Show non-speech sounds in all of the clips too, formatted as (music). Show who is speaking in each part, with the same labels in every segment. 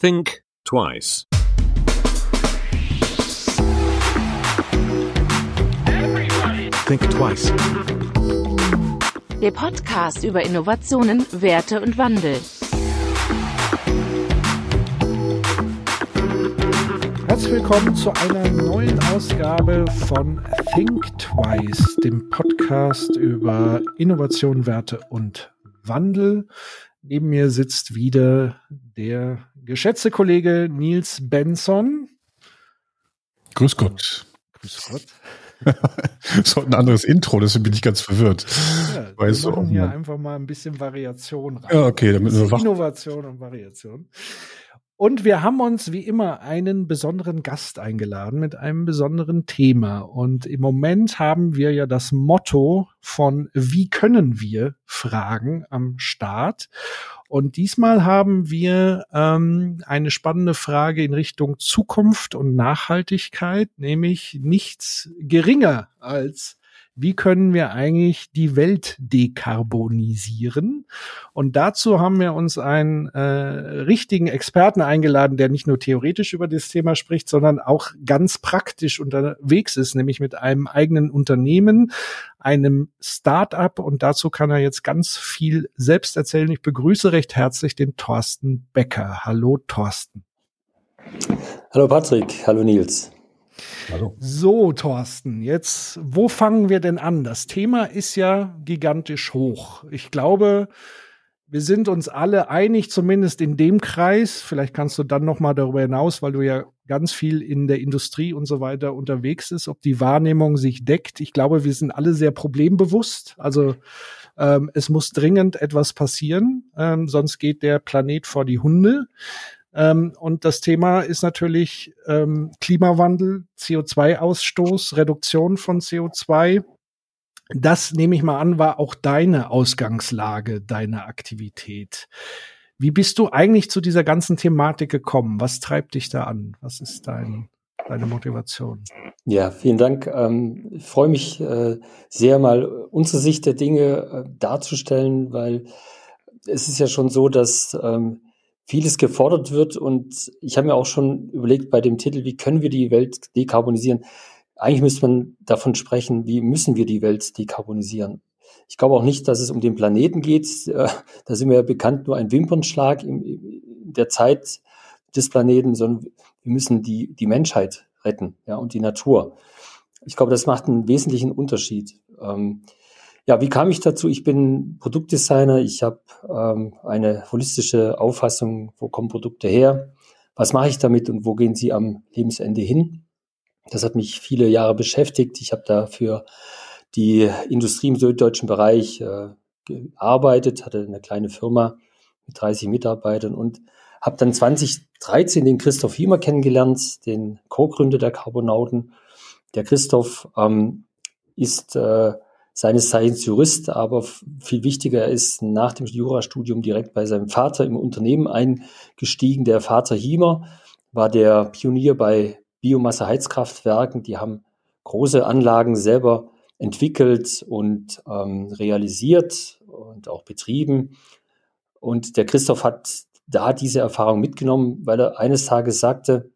Speaker 1: Think twice.
Speaker 2: Think twice.
Speaker 3: Der Podcast über Innovationen, Werte und Wandel.
Speaker 2: Herzlich willkommen zu einer neuen Ausgabe von Think Twice, dem Podcast über Innovation, Werte und Wandel. Neben mir sitzt wieder der geschätzte Kollege Nils Benson.
Speaker 4: Grüß Gott.
Speaker 2: Grüß Gott. (laughs)
Speaker 4: so ein anderes Intro, deswegen bin ich ganz verwirrt.
Speaker 2: Ja, wir machen hier einfach mal ein bisschen Variation rein.
Speaker 4: Ja, okay, damit wir wach.
Speaker 2: Innovation und Variation. Und wir haben uns wie immer einen besonderen Gast eingeladen mit einem besonderen Thema. Und im Moment haben wir ja das Motto von Wie können wir Fragen am Start. Und diesmal haben wir ähm, eine spannende Frage in Richtung Zukunft und Nachhaltigkeit, nämlich nichts geringer als wie können wir eigentlich die Welt dekarbonisieren? Und dazu haben wir uns einen äh, richtigen Experten eingeladen, der nicht nur theoretisch über das Thema spricht, sondern auch ganz praktisch unterwegs ist, nämlich mit einem eigenen Unternehmen, einem Start-up. Und dazu kann er jetzt ganz viel selbst erzählen. Ich begrüße recht herzlich den Thorsten Becker. Hallo Thorsten.
Speaker 5: Hallo Patrick, hallo Nils.
Speaker 4: Hallo.
Speaker 2: So, Thorsten, jetzt, wo fangen wir denn an? Das Thema ist ja gigantisch hoch. Ich glaube, wir sind uns alle einig, zumindest in dem Kreis. Vielleicht kannst du dann noch mal darüber hinaus, weil du ja ganz viel in der Industrie und so weiter unterwegs ist, ob die Wahrnehmung sich deckt. Ich glaube, wir sind alle sehr problembewusst. Also ähm, es muss dringend etwas passieren, ähm, sonst geht der Planet vor die Hunde. Ähm, und das Thema ist natürlich ähm, Klimawandel, CO2-Ausstoß, Reduktion von CO2. Das nehme ich mal an, war auch deine Ausgangslage, deine Aktivität. Wie bist du eigentlich zu dieser ganzen Thematik gekommen? Was treibt dich da an? Was ist dein, deine Motivation?
Speaker 5: Ja, vielen Dank. Ähm, ich freue mich äh, sehr, mal unsere Sicht der Dinge äh, darzustellen, weil es ist ja schon so, dass ähm, vieles gefordert wird und ich habe mir auch schon überlegt bei dem Titel, wie können wir die Welt dekarbonisieren? Eigentlich müsste man davon sprechen, wie müssen wir die Welt dekarbonisieren? Ich glaube auch nicht, dass es um den Planeten geht. Äh, Da sind wir ja bekannt, nur ein Wimpernschlag in, der Zeit des Planeten, sondern wir müssen die, die Menschheit retten, ja, und die Natur. Ich glaube, das macht einen wesentlichen Unterschied. Ähm, ja, wie kam ich dazu? Ich bin Produktdesigner. Ich habe ähm, eine holistische Auffassung, wo kommen Produkte her, was mache ich damit und wo gehen sie am Lebensende hin. Das hat mich viele Jahre beschäftigt. Ich habe dafür die Industrie im süddeutschen Bereich äh, gearbeitet, hatte eine kleine Firma mit 30 Mitarbeitern und habe dann 2013 den Christoph Hiemer kennengelernt, den Co-Gründer der Carbonauten. Der Christoph ähm, ist äh, seines Zeichens Jurist, aber viel wichtiger, er ist nach dem Jurastudium direkt bei seinem Vater im Unternehmen eingestiegen. Der Vater Hiemer war der Pionier bei Biomasse-Heizkraftwerken. Die haben große Anlagen selber entwickelt und ähm, realisiert und auch betrieben. Und der Christoph hat da diese Erfahrung mitgenommen, weil er eines Tages sagte,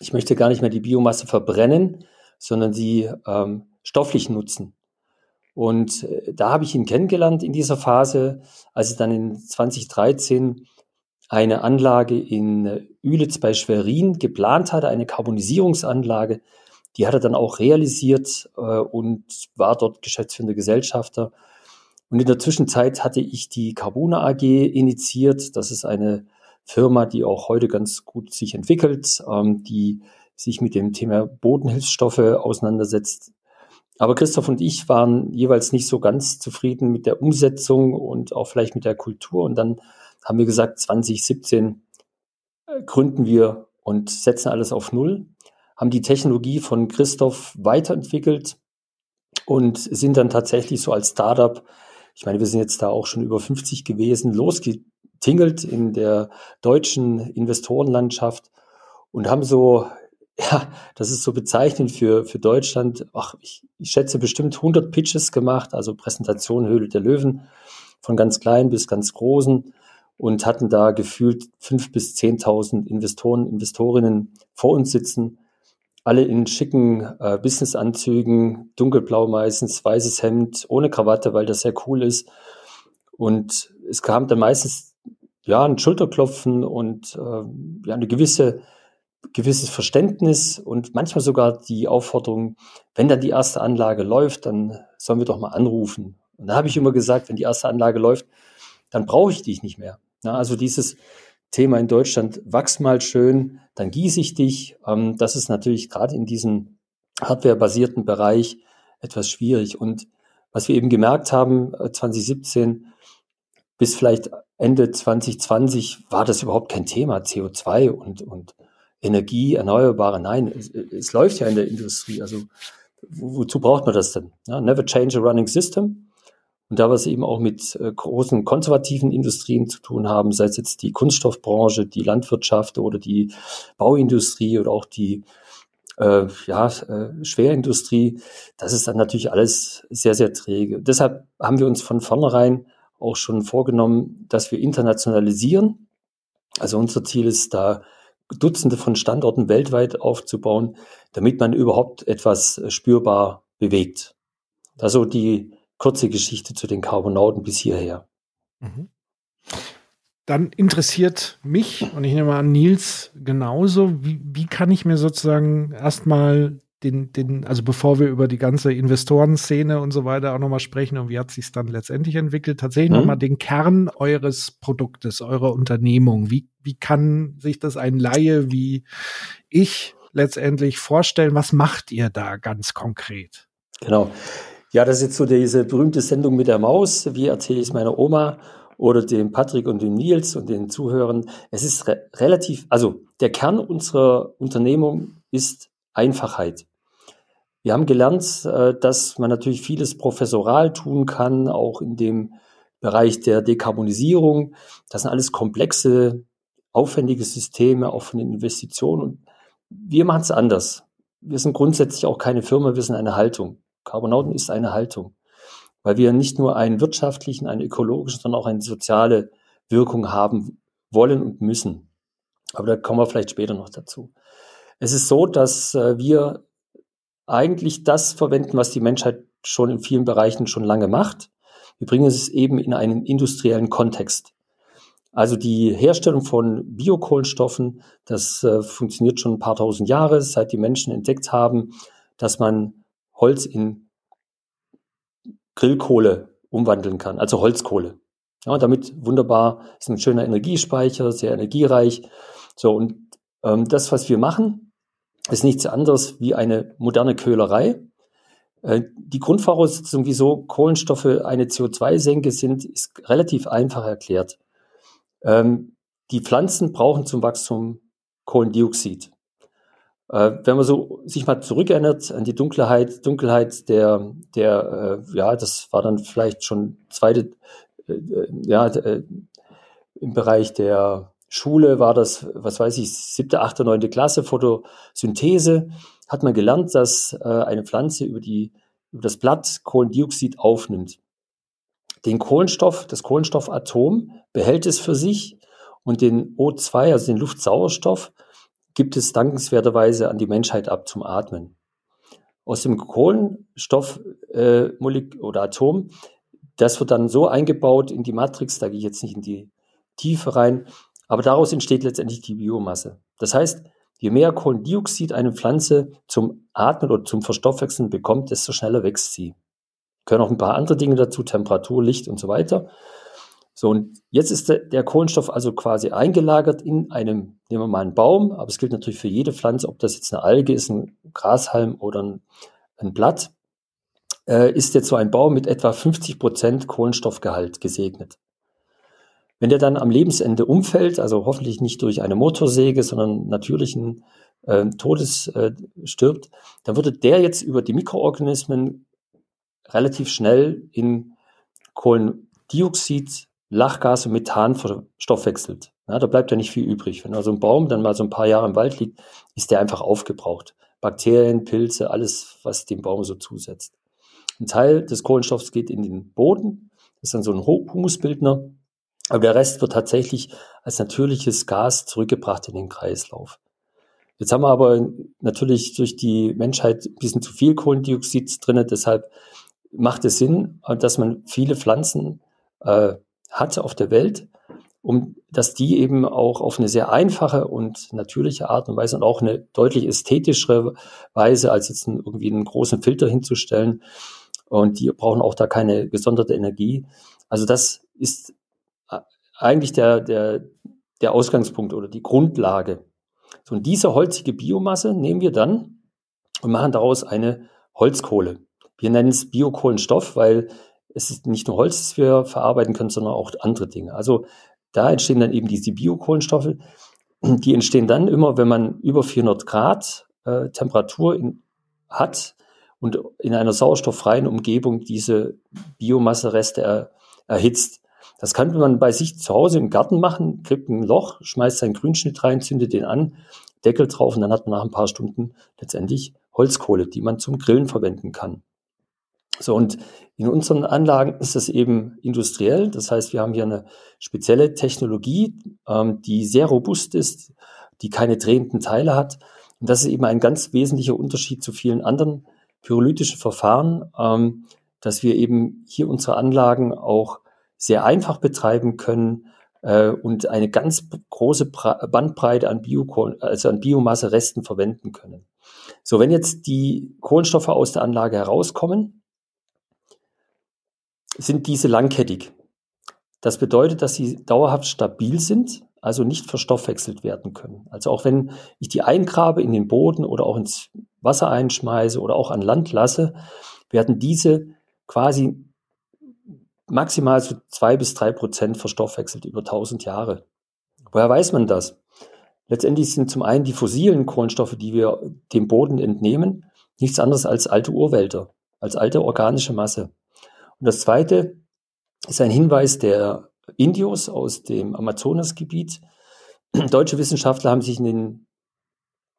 Speaker 5: ich möchte gar nicht mehr die Biomasse verbrennen, sondern sie ähm, stofflich nutzen. Und äh, da habe ich ihn kennengelernt in dieser Phase, als er dann in 2013 eine Anlage in äh, Ülitz bei Schwerin geplant hatte, eine Karbonisierungsanlage. Die hat er dann auch realisiert äh, und war dort geschäftsführender Gesellschafter. Und in der Zwischenzeit hatte ich die Carbona AG initiiert. Das ist eine Firma, die auch heute ganz gut sich entwickelt, ähm, die sich mit dem Thema Bodenhilfsstoffe auseinandersetzt. Aber Christoph und ich waren jeweils nicht so ganz zufrieden mit der Umsetzung und auch vielleicht mit der Kultur. Und dann haben wir gesagt, 2017 äh, gründen wir und setzen alles auf Null, haben die Technologie von Christoph weiterentwickelt und sind dann tatsächlich so als Startup, ich meine, wir sind jetzt da auch schon über 50 gewesen, losgetingelt in der deutschen Investorenlandschaft und haben so, ja, das ist so bezeichnend für, für Deutschland, ach, ich, ich schätze bestimmt 100 Pitches gemacht, also Präsentation Höhle der Löwen, von ganz klein bis ganz großen und hatten da gefühlt fünf bis zehntausend Investoren, Investorinnen vor uns sitzen, alle in schicken äh, Businessanzügen, dunkelblau meistens, weißes Hemd, ohne Krawatte, weil das sehr cool ist. Und es kam dann meistens ja ein Schulterklopfen und äh, ja eine gewisse gewisses Verständnis und manchmal sogar die Aufforderung, wenn dann die erste Anlage läuft, dann sollen wir doch mal anrufen. Und da habe ich immer gesagt, wenn die erste Anlage läuft, dann brauche ich dich nicht mehr. Ja, also dieses Thema in Deutschland, wachs mal schön, dann gieße ich dich. Ähm, das ist natürlich gerade in diesem hardwarebasierten Bereich etwas schwierig. Und was wir eben gemerkt haben, 2017 äh, bis vielleicht Ende 2020 war das überhaupt kein Thema, CO2 und, und Energie, Erneuerbare. Nein, es, es läuft ja in der Industrie. Also wo, wozu braucht man das denn? Ja, never change a running system. Und da wir es eben auch mit äh, großen konservativen Industrien zu tun haben, sei es jetzt die Kunststoffbranche, die Landwirtschaft oder die Bauindustrie oder auch die äh, ja, äh, Schwerindustrie, das ist dann natürlich alles sehr, sehr träge. Deshalb haben wir uns von vornherein auch schon vorgenommen, dass wir internationalisieren. Also unser Ziel ist da, Dutzende von Standorten weltweit aufzubauen, damit man überhaupt etwas spürbar bewegt. Also die kurze Geschichte zu den Carbonauten bis hierher. Mhm.
Speaker 2: Dann interessiert mich und ich nehme an Nils genauso, wie, wie kann ich mir sozusagen erstmal den, den, also bevor wir über die ganze Investorenszene und so weiter auch nochmal sprechen und wie hat sich dann letztendlich entwickelt, tatsächlich mhm. nochmal den Kern eures Produktes, eurer Unternehmung. Wie, wie kann sich das ein Laie wie ich letztendlich vorstellen? Was macht ihr da ganz konkret?
Speaker 5: Genau. Ja, das ist jetzt so diese berühmte Sendung mit der Maus. Wie erzähle ich es meiner Oma oder dem Patrick und dem Nils und den Zuhörern? Es ist re relativ, also der Kern unserer Unternehmung ist Einfachheit. Wir haben gelernt, äh, dass man natürlich vieles professoral tun kann, auch in dem Bereich der Dekarbonisierung. Das sind alles komplexe, aufwendige Systeme, auch von den Investitionen. Und wir machen es anders. Wir sind grundsätzlich auch keine Firma, wir sind eine Haltung. Carbonauten ist eine Haltung, weil wir nicht nur einen wirtschaftlichen, einen ökologischen, sondern auch eine soziale Wirkung haben wollen und müssen. Aber da kommen wir vielleicht später noch dazu. Es ist so, dass äh, wir eigentlich das verwenden, was die Menschheit schon in vielen Bereichen schon lange macht. Wir bringen es eben in einen industriellen Kontext. Also die Herstellung von Biokohlenstoffen, das äh, funktioniert schon ein paar tausend Jahre, seit die Menschen entdeckt haben, dass man Holz in Grillkohle umwandeln kann, also Holzkohle. Ja, damit wunderbar ist ein schöner Energiespeicher, sehr energiereich. So, und ähm, das, was wir machen, ist nichts anderes wie eine moderne Köhlerei. Äh, die Grundvoraussetzung, wieso Kohlenstoffe eine CO2-Senke sind, ist relativ einfach erklärt. Ähm, die Pflanzen brauchen zum Wachstum Kohlendioxid. Äh, wenn man so sich mal zurückerinnert an die Dunkelheit, Dunkelheit der, der, äh, ja, das war dann vielleicht schon zweite, ja, im Bereich der Schule war das, was weiß ich, siebte, achte, neunte Klasse, Photosynthese, hat man gelernt, dass äh, eine Pflanze über die, über das Blatt Kohlendioxid aufnimmt. Den Kohlenstoff, das Kohlenstoffatom behält es für sich und den O2, also den Luftsauerstoff, gibt es dankenswerterweise an die Menschheit ab zum Atmen. Aus dem Kohlenstoff äh, oder Atom, das wird dann so eingebaut in die Matrix, da gehe ich jetzt nicht in die Tiefe rein, aber daraus entsteht letztendlich die Biomasse. Das heißt, je mehr Kohlendioxid eine Pflanze zum Atmen oder zum Verstoffwechseln bekommt, desto schneller wächst sie. Können auch ein paar andere Dinge dazu, Temperatur, Licht und so weiter. So, und jetzt ist der, Kohlenstoff also quasi eingelagert in einem, nehmen wir mal einen Baum, aber es gilt natürlich für jede Pflanze, ob das jetzt eine Alge ist, ein Grashalm oder ein, ein Blatt, äh, ist jetzt so ein Baum mit etwa 50 Prozent Kohlenstoffgehalt gesegnet. Wenn der dann am Lebensende umfällt, also hoffentlich nicht durch eine Motorsäge, sondern natürlichen äh, Todes äh, stirbt, dann würde der jetzt über die Mikroorganismen relativ schnell in Kohlendioxid Lachgas und Methan verstoffwechselt. Ja, da bleibt ja nicht viel übrig. Wenn also ein Baum dann mal so ein paar Jahre im Wald liegt, ist der einfach aufgebraucht. Bakterien, Pilze, alles, was dem Baum so zusetzt. Ein Teil des Kohlenstoffs geht in den Boden. Das ist dann so ein Humusbildner. Aber der Rest wird tatsächlich als natürliches Gas zurückgebracht in den Kreislauf. Jetzt haben wir aber natürlich durch die Menschheit ein bisschen zu viel Kohlendioxid drin, deshalb macht es Sinn, dass man viele Pflanzen äh, hat auf der Welt, um dass die eben auch auf eine sehr einfache und natürliche Art und Weise und auch eine deutlich ästhetischere Weise als jetzt einen, irgendwie einen großen Filter hinzustellen. Und die brauchen auch da keine gesonderte Energie. Also das ist eigentlich der, der, der Ausgangspunkt oder die Grundlage. So, und diese holzige Biomasse nehmen wir dann und machen daraus eine Holzkohle. Wir nennen es Biokohlenstoff, weil es ist nicht nur Holz, das wir verarbeiten können, sondern auch andere Dinge. Also da entstehen dann eben diese Biokohlenstoffe. Die entstehen dann immer, wenn man über 400 Grad äh, Temperatur in, hat und in einer sauerstofffreien Umgebung diese Biomassereste er, erhitzt. Das kann man bei sich zu Hause im Garten machen, kriegt ein Loch, schmeißt seinen Grünschnitt rein, zündet den an, Deckel drauf und dann hat man nach ein paar Stunden letztendlich Holzkohle, die man zum Grillen verwenden kann. So, und in unseren Anlagen ist das eben industriell. Das heißt, wir haben hier eine spezielle Technologie, ähm, die sehr robust ist, die keine drehenden Teile hat. Und das ist eben ein ganz wesentlicher Unterschied zu vielen anderen pyrolytischen Verfahren, ähm, dass wir eben hier unsere Anlagen auch sehr einfach betreiben können äh, und eine ganz große Bandbreite an, Biokohl also an Biomasse-Resten verwenden können. So, wenn jetzt die Kohlenstoffe aus der Anlage herauskommen, sind diese langkettig. Das bedeutet, dass sie dauerhaft stabil sind, also nicht verstoffwechselt werden können. Also auch wenn ich die eingrabe in den Boden oder auch ins Wasser einschmeiße oder auch an Land lasse, werden diese quasi maximal so zwei bis drei Prozent verstoffwechselt über tausend Jahre. Woher weiß man das? Letztendlich sind zum einen die fossilen Kohlenstoffe, die wir dem Boden entnehmen, nichts anderes als alte Urwälder, als alte organische Masse. Und das zweite ist ein Hinweis der Indios aus dem Amazonasgebiet. Deutsche Wissenschaftler haben sich in den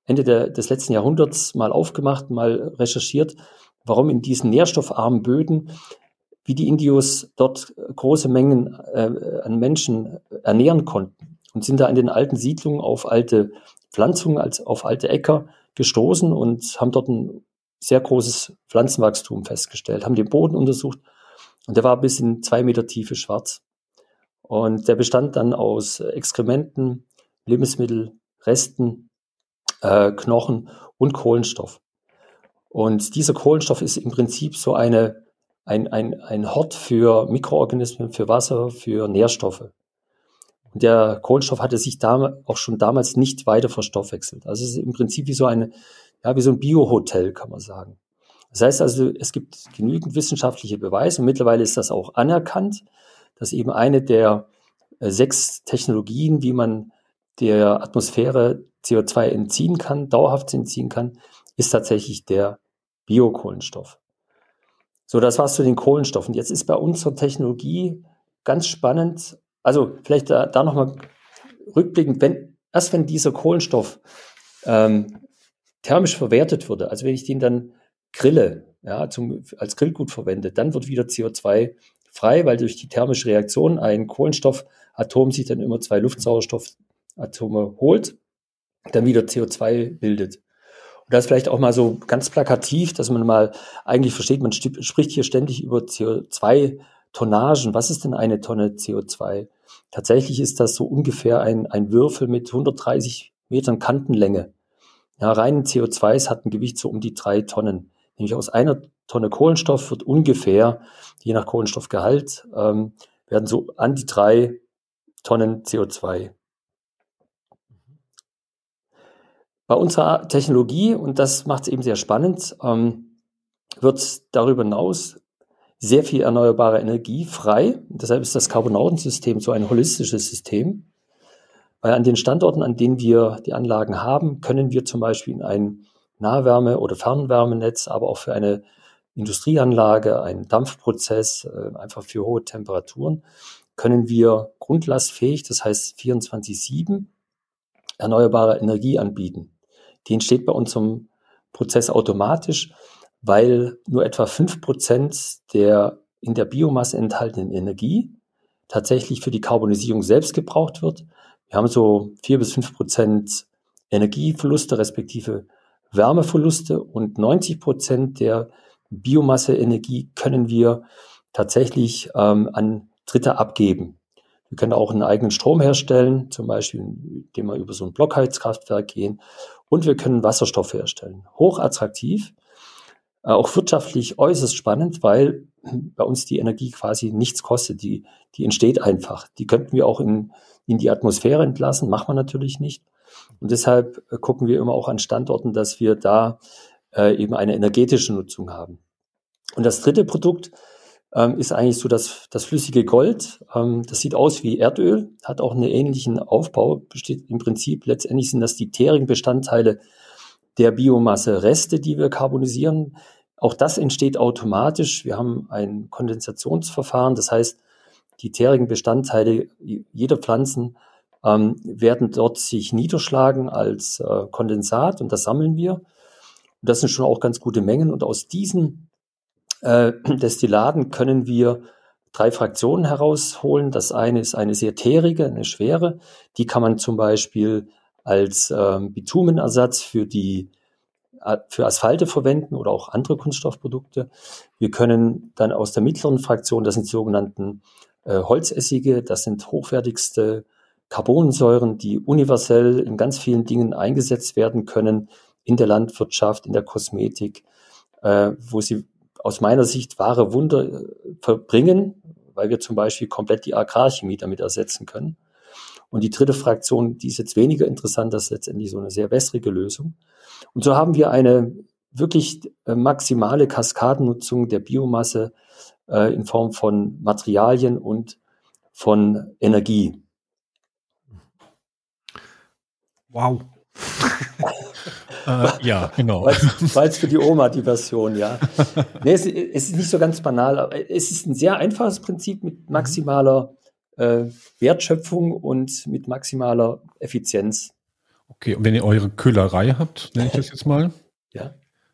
Speaker 5: Ende der, des letzten Jahrhunderts mal aufgemacht, mal recherchiert, warum in diesen nährstoffarmen Böden, wie die Indios dort große Mengen äh, an Menschen ernähren konnten und sind da in den alten Siedlungen auf alte Pflanzungen, als auf alte Äcker gestoßen und haben dort ein sehr großes Pflanzenwachstum festgestellt, haben den Boden untersucht und der war bis in zwei Meter Tiefe schwarz. Und der bestand dann aus Exkrementen, Lebensmittelresten, äh, Knochen und Kohlenstoff. Und dieser Kohlenstoff ist im Prinzip so eine, ein, ein, ein Hort für Mikroorganismen, für Wasser, für Nährstoffe. Und der Kohlenstoff hatte sich da auch schon damals nicht weiter verstoffwechselt. Also es ist im Prinzip wie so eine, ja, wie so ein Biohotel, kann man sagen. Das heißt also, es gibt genügend wissenschaftliche Beweise und mittlerweile ist das auch anerkannt, dass eben eine der äh, sechs Technologien, wie man der Atmosphäre CO2 entziehen kann, dauerhaft entziehen kann, ist tatsächlich der Biokohlenstoff. So, das war's zu den Kohlenstoffen. Jetzt ist bei unserer Technologie ganz spannend, also vielleicht da, da nochmal rückblickend, wenn, erst wenn dieser Kohlenstoff ähm, thermisch verwertet würde, also wenn ich den dann grille, ja, zum, als Grillgut verwendet, dann wird wieder CO2 frei, weil durch die thermische Reaktion ein Kohlenstoffatom sich dann immer zwei Luftsauerstoffatome holt, dann wieder CO2 bildet. Und das vielleicht auch mal so ganz plakativ, dass man mal eigentlich versteht, man spricht hier ständig über CO2-Tonnagen. Was ist denn eine Tonne CO2? Tatsächlich ist das so ungefähr ein, ein Würfel mit 130 Metern Kantenlänge. Ja, reinen CO2s hat ein Gewicht so um die drei Tonnen nämlich aus einer Tonne Kohlenstoff wird ungefähr, je nach Kohlenstoffgehalt, ähm, werden so an die drei Tonnen CO2. Bei unserer Technologie, und das macht es eben sehr spannend, ähm, wird darüber hinaus sehr viel erneuerbare Energie frei. Deshalb ist das Carbonautensystem so ein holistisches System. Weil an den Standorten, an denen wir die Anlagen haben, können wir zum Beispiel in ein Nahwärme- oder Fernwärmenetz, aber auch für eine Industrieanlage, einen Dampfprozess, äh, einfach für hohe Temperaturen, können wir grundlastfähig, das heißt 24-7, erneuerbare Energie anbieten. Die entsteht bei unserem Prozess automatisch, weil nur etwa fünf Prozent der in der Biomasse enthaltenen Energie tatsächlich für die Karbonisierung selbst gebraucht wird. Wir haben so vier bis fünf Prozent Energieverluste respektive Wärmeverluste und 90 Prozent der Biomasseenergie können wir tatsächlich ähm, an Dritte abgeben. Wir können auch einen eigenen Strom herstellen, zum Beispiel, indem wir über so ein Blockheizkraftwerk gehen. Und wir können Wasserstoff herstellen. Hochattraktiv, äh, auch wirtschaftlich äußerst spannend, weil bei uns die Energie quasi nichts kostet. Die, die entsteht einfach. Die könnten wir auch in, in die Atmosphäre entlassen, machen wir natürlich nicht. Und deshalb äh, gucken wir immer auch an Standorten, dass wir da äh, eben eine energetische Nutzung haben. Und das dritte Produkt ähm, ist eigentlich so das, das flüssige Gold. Ähm, das sieht aus wie Erdöl, hat auch einen ähnlichen Aufbau, besteht im Prinzip, letztendlich sind das die tärigen Bestandteile der Biomasse Reste, die wir karbonisieren. Auch das entsteht automatisch. Wir haben ein Kondensationsverfahren, das heißt, die tärigen Bestandteile jeder Pflanzen ähm, werden dort sich niederschlagen als äh, Kondensat und das sammeln wir. Und das sind schon auch ganz gute Mengen. Und aus diesen äh, (clears throat) Destillaten können wir drei Fraktionen herausholen. Das eine ist eine sehr teerige, eine schwere. Die kann man zum Beispiel als ähm, Bitumenersatz für die äh, für Asphalte verwenden oder auch andere Kunststoffprodukte. Wir können dann aus der mittleren Fraktion, das sind die sogenannten äh, Holzessige, das sind hochwertigste Carbonsäuren, die universell in ganz vielen Dingen eingesetzt werden können, in der Landwirtschaft, in der Kosmetik, äh, wo sie aus meiner Sicht wahre Wunder äh, verbringen, weil wir zum Beispiel komplett die Agrarchemie damit ersetzen können. Und die dritte Fraktion, die ist jetzt weniger interessant, das ist letztendlich so eine sehr wässrige Lösung. Und so haben wir eine wirklich äh, maximale Kaskadennutzung der Biomasse äh, in Form von Materialien und von Energie.
Speaker 2: Wow. (laughs)
Speaker 4: äh, ja, genau.
Speaker 5: War jetzt für die Oma die Version, ja. (laughs) nee, es, es, ist nicht so ganz banal, aber es ist ein sehr einfaches Prinzip mit mhm. maximaler äh, Wertschöpfung und mit maximaler Effizienz.
Speaker 4: Okay, und wenn ihr eure Köhlerei habt, nenne ich das jetzt mal.
Speaker 5: ja.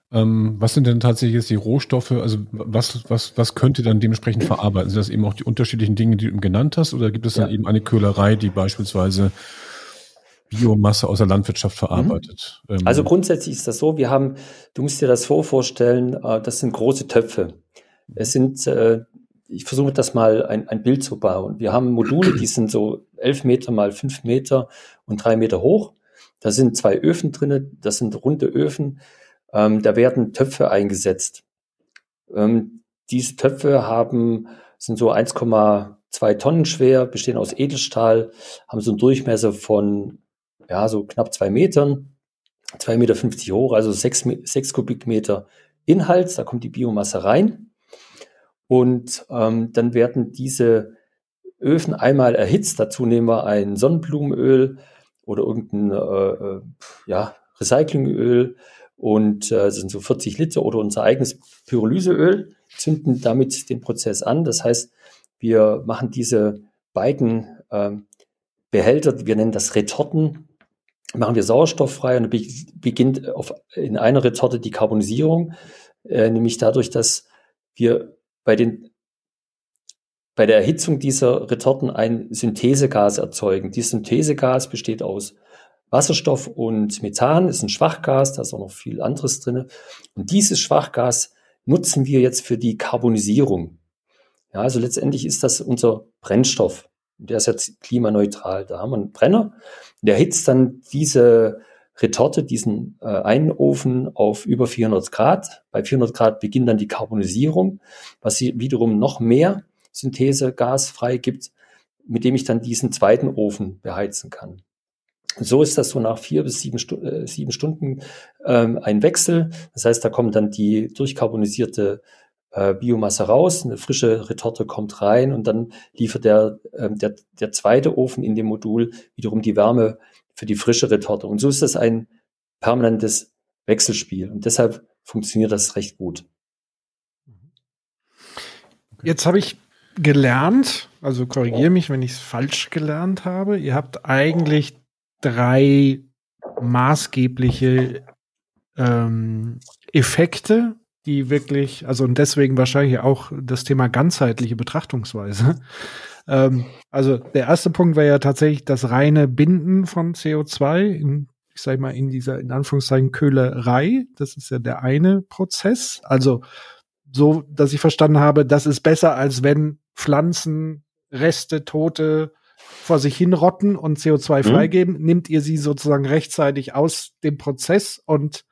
Speaker 4: Ähm, was sind denn tatsächlich jetzt die Rohstoffe? Also was, was, was könnt ihr dann dementsprechend verarbeiten? Sind das eben auch die unterschiedlichen Dinge, die du genannt hast? Oder gibt es dann ja. eben eine Köhlerei, die beispielsweise Biomasse aus der Landwirtschaft verarbeitet.
Speaker 5: Mhm. Also grundsätzlich ist das so, wir haben, du musst dir das so vorstellen, äh, das sind große Töpfe. Es sind, äh, ich versuche das mal ein, ein Bild zu bauen. Wir haben Module, die sind so elf Meter mal fünf Meter und drei Meter hoch. Da sind zwei Öfen drinne, das sind runde Öfen. Ähm, da werden Töpfe eingesetzt. Ähm, diese Töpfe haben, sind so 1,2 Tonnen schwer, bestehen aus Edelstahl, haben so einen Durchmesser von ja, so knapp zwei Metern, zwei Meter fünfzig hoch, also sechs, sechs Kubikmeter Inhalt, da kommt die Biomasse rein. Und ähm, dann werden diese Öfen einmal erhitzt. Dazu nehmen wir ein Sonnenblumenöl oder irgendein äh, äh ja, Recyclingöl und äh, das sind so 40 Liter oder unser eigenes Pyrolyseöl, zünden damit den Prozess an. Das heißt, wir machen diese beiden äh, Behälter, wir nennen das Retorten, machen wir sauerstofffrei und beginnt auf, in einer Retorte die Karbonisierung, äh, nämlich dadurch, dass wir bei den bei der Erhitzung dieser Retorten ein Synthesegas erzeugen. Dieses Synthesegas besteht aus Wasserstoff und Methan, ist ein Schwachgas, da ist auch noch viel anderes drin. Und dieses Schwachgas nutzen wir jetzt für die Karbonisierung. Ja, also letztendlich ist das unser Brennstoff. Der ist jetzt klimaneutral. Da haben wir einen Brenner, der erhitzt dann diese Retorte, diesen äh, einen Ofen auf über 400 Grad. Bei 400 Grad beginnt dann die Karbonisierung, was wiederum noch mehr Synthesegas freigibt, mit dem ich dann diesen zweiten Ofen beheizen kann. So ist das so nach vier bis sieben, Stu äh, sieben Stunden ähm, ein Wechsel. Das heißt, da kommt dann die durchkarbonisierte äh, Biomasse raus, eine frische Retorte kommt rein und dann liefert der, äh, der, der zweite Ofen in dem Modul wiederum die Wärme für die frische Retorte. Und so ist das ein permanentes Wechselspiel und deshalb funktioniert das recht gut.
Speaker 2: Jetzt habe ich gelernt, also korrigiere mich, wenn ich es falsch gelernt habe. Ihr habt eigentlich drei maßgebliche ähm, Effekte die wirklich, also und deswegen wahrscheinlich auch das Thema ganzheitliche Betrachtungsweise, Ähm, also der erste Punkt wäre ja tatsächlich das reine Binden von CO2 in, ich sag mal, in dieser, in Anführungszeichen, Köhlerei. Das ist ja der eine Prozess. Also so, dass ich verstanden habe, das ist besser, als wenn Pflanzen, Reste, Tote vor sich hinrotten und CO2 mhm. freigeben, nimmt ihr sie sozusagen rechtzeitig aus dem Prozess und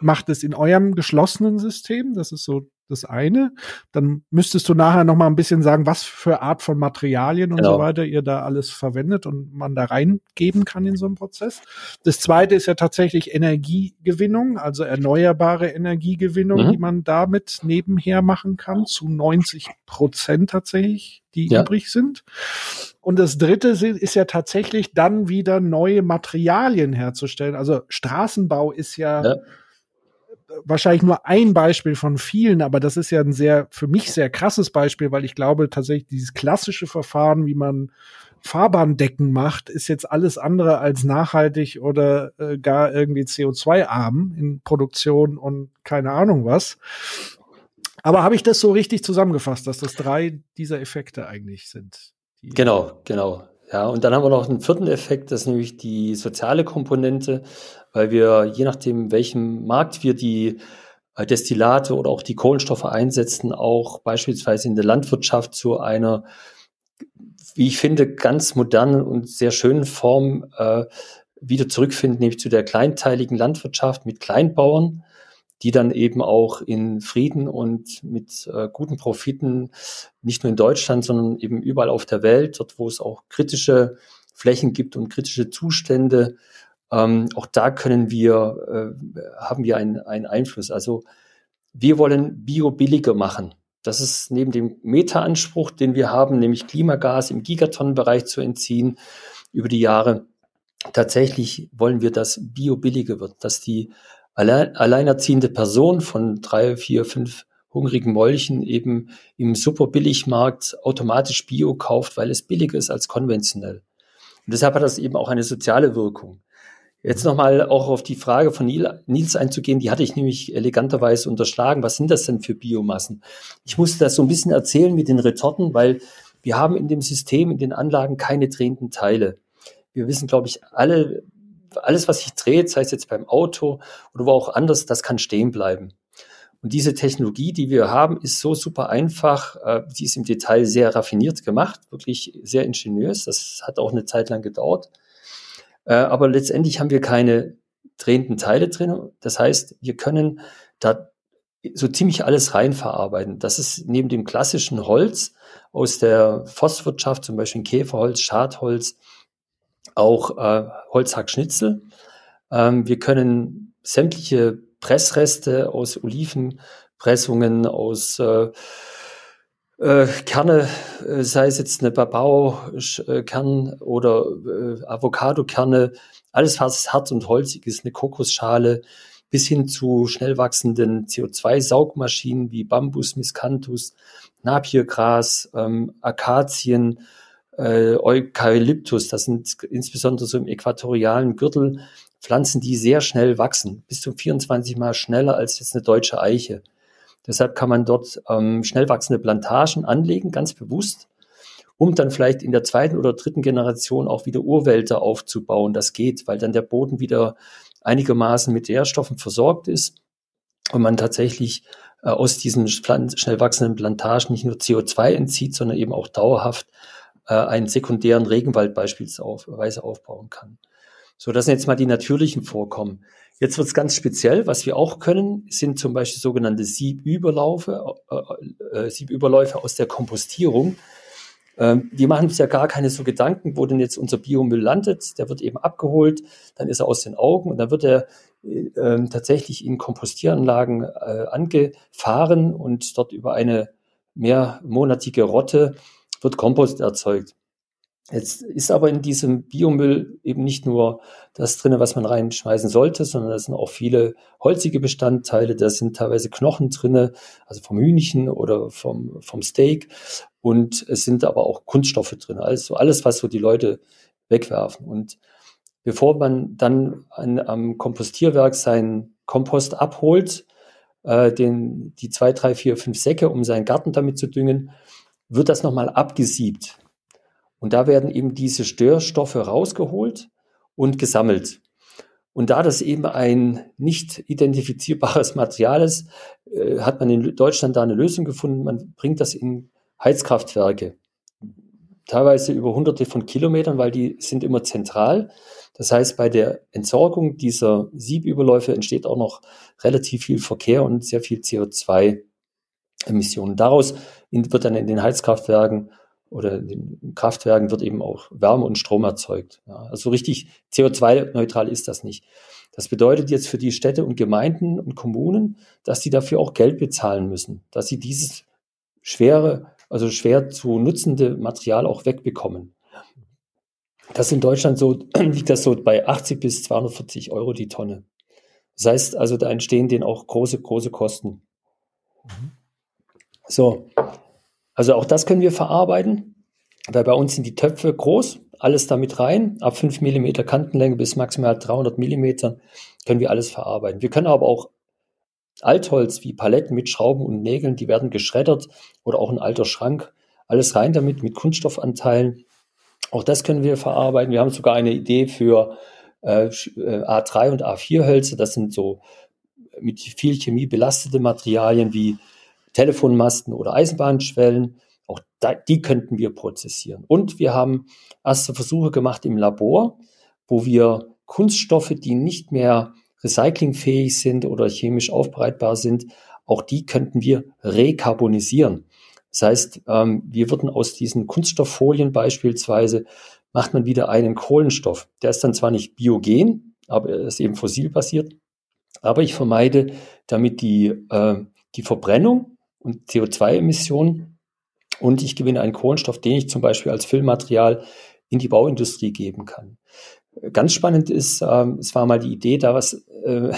Speaker 2: macht es in eurem geschlossenen System. Das ist so das eine. Dann müsstest du nachher noch mal ein bisschen sagen, was für Art von Materialien und genau. so weiter ihr da alles verwendet und man da reingeben kann in so einen Prozess. Das zweite ist ja tatsächlich Energiegewinnung, also erneuerbare Energiegewinnung, mhm. die man damit nebenher machen kann, zu 90 Prozent tatsächlich, die ja. übrig sind. Und das dritte ist ja tatsächlich dann wieder neue Materialien herzustellen. Also Straßenbau ist ja, ja wahrscheinlich nur ein Beispiel von vielen, aber das ist ja ein sehr, für mich sehr krasses Beispiel, weil ich glaube tatsächlich dieses klassische Verfahren, wie man Fahrbahndecken macht, ist jetzt alles andere als nachhaltig oder äh, gar irgendwie CO2-arm in Produktion und keine Ahnung was. Aber habe ich das so richtig zusammengefasst, dass das drei dieser Effekte eigentlich sind?
Speaker 5: Genau, genau. Ja, und dann haben wir noch einen vierten Effekt, das ist nämlich die soziale Komponente, weil wir, je nachdem, welchem Markt wir die äh, Destillate oder auch die Kohlenstoffe einsetzen, auch beispielsweise in der Landwirtschaft zu einer, wie ich finde, ganz modernen und sehr schönen Form äh, wieder zurückfinden, nämlich zu der kleinteiligen Landwirtschaft mit Kleinbauern, die dann eben auch in Frieden und mit äh, guten Profiten, nicht nur in Deutschland, sondern eben überall auf der Welt, dort wo es auch kritische Flächen gibt und kritische Zustände, ähm, auch da können wir, äh, haben wir einen, einen Einfluss. Also wir wollen Bio billiger machen. Das ist neben dem Meta-Anspruch, den wir haben, nämlich Klimagas im Gigatonnenbereich zu entziehen über die Jahre. Tatsächlich wollen wir, dass Bio billiger wird, dass die alleinerziehende Person von drei, vier, fünf hungrigen Molchen eben im Superbilligmarkt automatisch Bio kauft, weil es billiger ist als konventionell. Und deshalb hat das eben auch eine soziale Wirkung. Jetzt nochmal auch auf die Frage von Nils einzugehen, die hatte ich nämlich eleganterweise unterschlagen. Was sind das denn für Biomassen? Ich musste das so ein bisschen erzählen mit den Retorten, weil wir haben in dem System, in den Anlagen keine drehenden Teile. Wir wissen, glaube ich, alle, alles, was sich dreht, sei es jetzt beim Auto oder wo auch anders, das kann stehen bleiben. Und diese Technologie, die wir haben, ist so super einfach. Äh, die ist im Detail sehr raffiniert gemacht, wirklich sehr ingeniös. Das hat auch eine Zeit lang gedauert. Äh, aber letztendlich haben wir keine drehenden Teile drin. Das heißt, wir können da so ziemlich alles rein verarbeiten. Das ist neben dem klassischen Holz aus der Forstwirtschaft, zum Beispiel Käferholz, Schadholz, auch äh, Holzhackschnitzel. Ähm, wir können sämtliche Pressreste aus Olivenpressungen, aus äh, äh, Kerne, äh, sei es jetzt eine Babao-Kern oder äh, Avocado-Kerne, alles was hart und holzig ist, eine Kokosschale, bis hin zu schnell wachsenden CO2-Saugmaschinen wie Bambus, Miscanthus, Napiergras, ähm, Akazien, äh, Eukalyptus, das sind insbesondere so im äquatorialen Gürtel Pflanzen, die sehr schnell wachsen, bis zu 24 Mal schneller als jetzt eine deutsche Eiche. Deshalb kann man dort ähm, schnell wachsende Plantagen anlegen, ganz bewusst, um dann vielleicht in der zweiten oder dritten Generation auch wieder Urwälder aufzubauen. Das geht, weil dann der Boden wieder einigermaßen mit Nährstoffen versorgt ist und man tatsächlich äh, aus diesen schnell wachsenden Plantagen nicht nur CO2 entzieht, sondern eben auch dauerhaft äh, einen sekundären Regenwald beispielsweise aufbauen kann. So, das sind jetzt mal die natürlichen Vorkommen. Jetzt wird es ganz speziell. Was wir auch können, sind zum Beispiel sogenannte Siebüberläufe, äh, äh, Siebüberläufe aus der Kompostierung. Ähm, wir machen uns ja gar keine so Gedanken, wo denn jetzt unser Biomüll landet. Der wird eben abgeholt, dann ist er aus den Augen und dann wird er äh, ähm, tatsächlich in Kompostieranlagen äh, angefahren und dort über eine mehrmonatige Rotte wird Kompost erzeugt. Jetzt ist aber in diesem Biomüll eben nicht nur das drinne, was man reinschmeißen sollte, sondern da sind auch viele holzige Bestandteile, da sind teilweise Knochen drinne, also vom Hühnchen oder vom, vom Steak. Und es sind aber auch Kunststoffe drin, also alles, was so die Leute wegwerfen. Und bevor man dann an, am Kompostierwerk seinen Kompost abholt, äh, den, die zwei, drei, vier, fünf Säcke, um seinen Garten damit zu düngen, wird das nochmal abgesiebt. Und da werden eben diese Störstoffe rausgeholt und gesammelt. Und da das eben ein nicht identifizierbares (laughs) Material ist, äh, hat man in Deutschland da eine Lösung gefunden. Man bringt das in Heizkraftwerke. Teilweise über hunderte von Kilometern, weil die sind immer zentral. Das heißt, bei der Entsorgung dieser Siebüberläufe entsteht auch noch relativ viel Verkehr und sehr viel CO2-Emissionen. Daraus wird dann in den Heizkraftwerken oder in den Kraftwerken wird eben auch Wärme und Strom erzeugt. Ja, also richtig CO2-neutral ist das nicht. Das bedeutet jetzt für die Städte und Gemeinden und Kommunen, dass sie dafür auch Geld bezahlen müssen, dass sie dieses schwere, also schwer zu nutzende Material auch wegbekommen. Das in Deutschland so, (clears throat) liegt das so bei 80 bis 240 Euro die Tonne. Das heißt also, da entstehen denen auch große, große Kosten. Mhm. So, also auch das können wir verarbeiten, weil bei uns sind die Töpfe groß, alles damit rein, ab 5 mm Kantenlänge bis maximal 300 mm können wir alles verarbeiten. Wir können aber auch Altholz wie Paletten mit Schrauben und Nägeln, die werden geschreddert oder auch ein alter Schrank, alles rein damit mit Kunststoffanteilen. Auch das können wir verarbeiten. Wir haben sogar eine Idee für äh, äh A3 und A4 Hölzer. Das sind so mit viel Chemie belastete Materialien wie Telefonmasten oder Eisenbahnschwellen. Auch da, die könnten wir prozessieren. Und wir haben erste Versuche gemacht im Labor, wo wir Kunststoffe, die nicht mehr recyclingfähig sind oder chemisch aufbereitbar sind, auch die könnten wir rekarbonisieren. Das heißt, ähm, wir würden aus diesen Kunststofffolien beispielsweise, macht man wieder einen Kohlenstoff. Der ist dann zwar nicht biogen, aber er ist eben fossilbasiert. Aber ich vermeide damit die, äh, die Verbrennung und CO2-Emissionen. Und ich gewinne einen Kohlenstoff, den ich zum Beispiel als Füllmaterial in die Bauindustrie geben kann. Ganz spannend ist, ähm, es war mal die Idee, da was äh,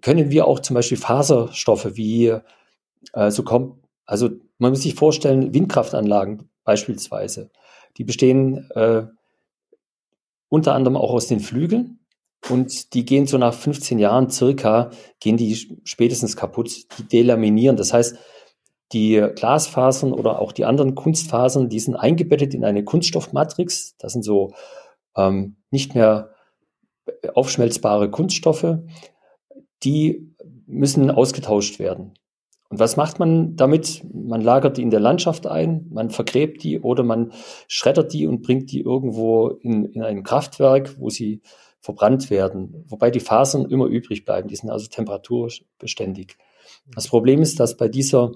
Speaker 5: können wir auch zum Beispiel Faserstoffe wie äh, so kommt, also man muss sich vorstellen, Windkraftanlagen beispielsweise, die bestehen äh, unter anderem auch aus den Flügeln und die gehen so nach 15 Jahren circa, gehen die spätestens kaputt, die delaminieren. Das heißt, die Glasfasern oder auch die anderen Kunstfasern, die sind eingebettet in eine Kunststoffmatrix. Das sind so ähm, nicht mehr aufschmelzbare Kunststoffe. Die müssen ausgetauscht werden. Und was macht man damit? Man lagert die in der Landschaft ein, man vergräbt die oder man schreddert die und bringt die irgendwo in, in ein Kraftwerk, wo sie verbrannt werden, wobei die Fasern immer übrig bleiben. Die sind also temperaturbeständig. Das Problem ist, dass bei dieser,